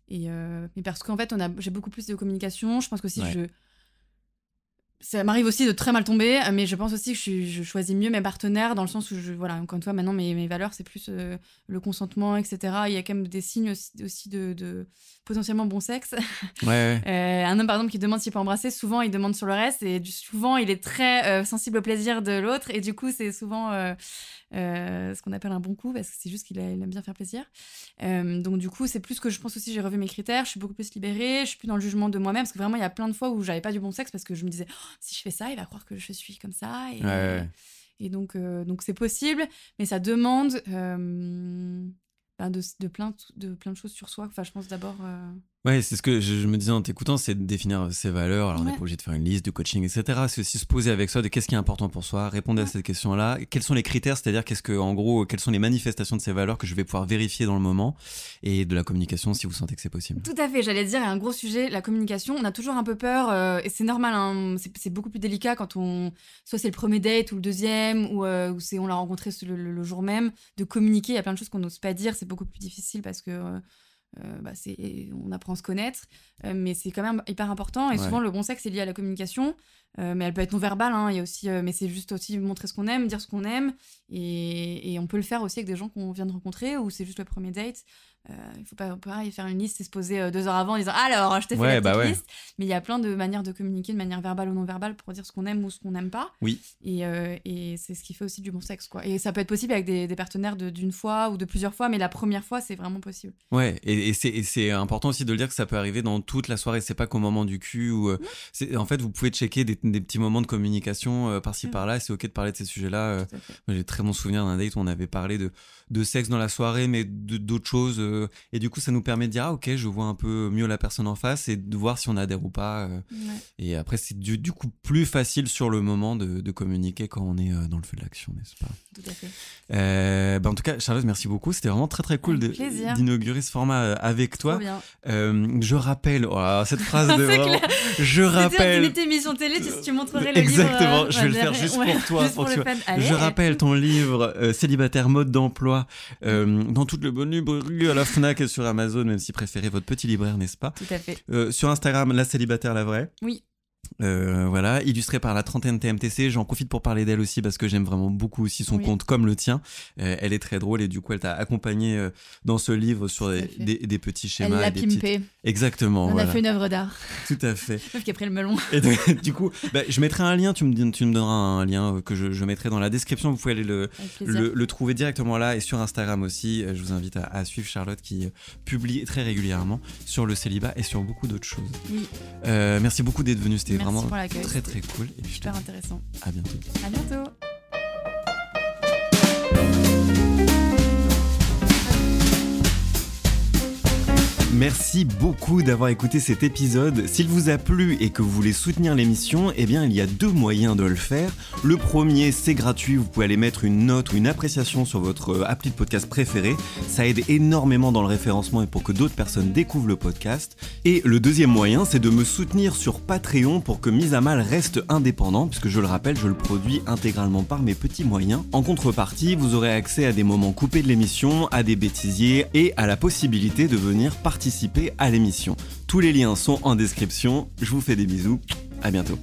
Et mais parce qu'en fait, on a, j'ai beaucoup plus de communication. Je pense que si Ouais. je. Ça m'arrive aussi de très mal tomber, mais je pense aussi que je, choisis mieux mes partenaires dans le sens où, je, voilà, encore une fois, maintenant, mes, valeurs, c'est plus euh, le consentement, etc. Il y a quand même des signes aussi, de potentiellement bon sexe. <laughs> Ouais, ouais. Euh, un homme, par exemple, qui demande s'il peut embrasser, souvent il demande sur le reste et souvent il est très euh, sensible au plaisir de l'autre et du coup c'est souvent euh, ce qu'on appelle un bon coup parce que c'est juste qu'il aime bien faire plaisir. Donc du coup c'est plus que je pense aussi j'ai revu mes critères, je suis beaucoup plus libérée, je suis plus dans le jugement de moi-même parce que vraiment il y a plein de fois où j'avais pas du bon sexe parce que je me disais Oh, si je fais ça il va croire que je suis comme ça et, Ouais, et donc donc c'est possible mais ça demande ben, de, de plein de, plein de choses sur soi. Enfin je pense d'abord euh, Ouais, c'est ce que je, me disais en t'écoutant, c'est de définir ses valeurs. Alors, on n'est pas obligé de faire une liste de coaching, etc. C'est aussi se poser avec soi de qu'est-ce qui est important pour soi, répondre à cette question-là. Quels sont les critères, c'est-à-dire qu'est-ce que, en gros, quelles sont les manifestations de ces valeurs que je vais pouvoir vérifier dans le moment et de la communication si vous sentez que c'est possible. Tout à fait, j'allais dire, il y a un gros sujet, la communication. On a toujours un peu peur euh, et c'est normal, hein, c'est beaucoup plus délicat quand on, soit c'est le premier date ou le deuxième ou, euh, c'est on l'a rencontré le, jour même, de communiquer. Il y a plein de choses qu'on n'ose pas dire, c'est beaucoup plus difficile parce que. Euh, euh, bah, on apprend à se connaître, euh, mais c'est quand même hyper important. Et souvent, le bon sexe est lié à la communication, euh, mais elle peut être non verbale. Hein, il y a aussi, mais c'est juste aussi montrer ce qu'on aime, dire ce qu'on aime, et, on peut le faire aussi avec des gens qu'on vient de rencontrer ou c'est juste le premier date. Il faut pas pareil faire une liste et se poser deux heures avant en disant alors je t'ai fait la bah liste. Mais il y a plein de manières de communiquer de manière verbale ou non verbale pour dire ce qu'on aime ou ce qu'on n'aime pas. Oui. Et, et c'est ce qui fait aussi du bon sexe quoi. Et ça peut être possible avec des, des partenaires d'une fois ou de plusieurs fois, mais la première fois c'est vraiment possible. Ouais. Et, et c'est important aussi de le dire que ça peut arriver dans toute la soirée. C'est pas qu'au moment du cul. Ou, euh, en fait, vous pouvez checker des, petits moments de communication euh, par-ci par-là. C'est ok de parler de ces sujets-là. Euh. J'ai très bon souvenir d'un date où on avait parlé de, de sexe dans la soirée, mais d'autres choses. Et du coup, ça nous permet de dire ah ok, je vois un peu mieux la personne en face et de voir si on adhère ou pas. Et après, c'est du, du, coup plus facile sur le moment de, de communiquer quand on est dans le feu de l'action, n'est-ce pas? Tout à fait. Bah, en tout cas, Charlotte, merci beaucoup. C'était vraiment très très cool d'inaugurer ce format avec toi. Euh, je rappelle, oh cette phrase <laughs> de vraiment, je rappelle. Tu émission télé, tu, tu montrerais le Exactement, livre. Exactement, je vais le faire juste pour toi. pour tu je rappelle ton livre euh, Célibataire mode d'emploi euh, dans les bonnes librairies, à la Fnac et sur Amazon, même si préférez votre petit libraire, n'est-ce pas? Tout à fait. sur Instagram, la célibataire la vraie? Oui. Euh, voilà, illustré par la trentaine TMTC. J'en profite pour parler d'elle aussi parce que j'aime vraiment beaucoup aussi son compte comme le tien. Euh, elle est très drôle et du coup, elle t'a accompagné euh, dans ce livre sur des, des, petits schémas. Elle l'a pimpé. Exactement. On a fait une œuvre d'art. <laughs> Tout à fait. Meuf qui a pris le melon. Et <laughs> du coup, bah, je mettrai un lien. Tu me, tu me donneras un lien que je, je, mettrai dans la description. Vous pouvez aller le, le, trouver directement là et sur Instagram aussi. Je vous invite à, suivre Charlotte qui publie très régulièrement sur le célibat et sur beaucoup d'autres choses. Oui. merci beaucoup d'être venu. C'était vraiment très très cool. Et super intéressant. À bientôt. À bientôt. Merci beaucoup d'avoir écouté cet épisode. S'il vous a plu et que vous voulez soutenir l'émission, eh bien il y a deux moyens de le faire. Le premier, c'est gratuit, vous pouvez aller mettre une note ou une appréciation sur votre euh, appli de podcast préféré. Ça aide énormément dans le référencement et pour que d'autres personnes découvrent le podcast. Et le deuxième moyen, c'est de me soutenir sur Patreon pour que Mise à Mal reste indépendant, puisque je le rappelle, je le produis intégralement par mes petits moyens. En contrepartie, vous aurez accès à des moments coupés de l'émission, à des bêtisiers et à la possibilité de venir à l'émission. Tous les liens sont en description. Je vous fais des bisous. À bientôt.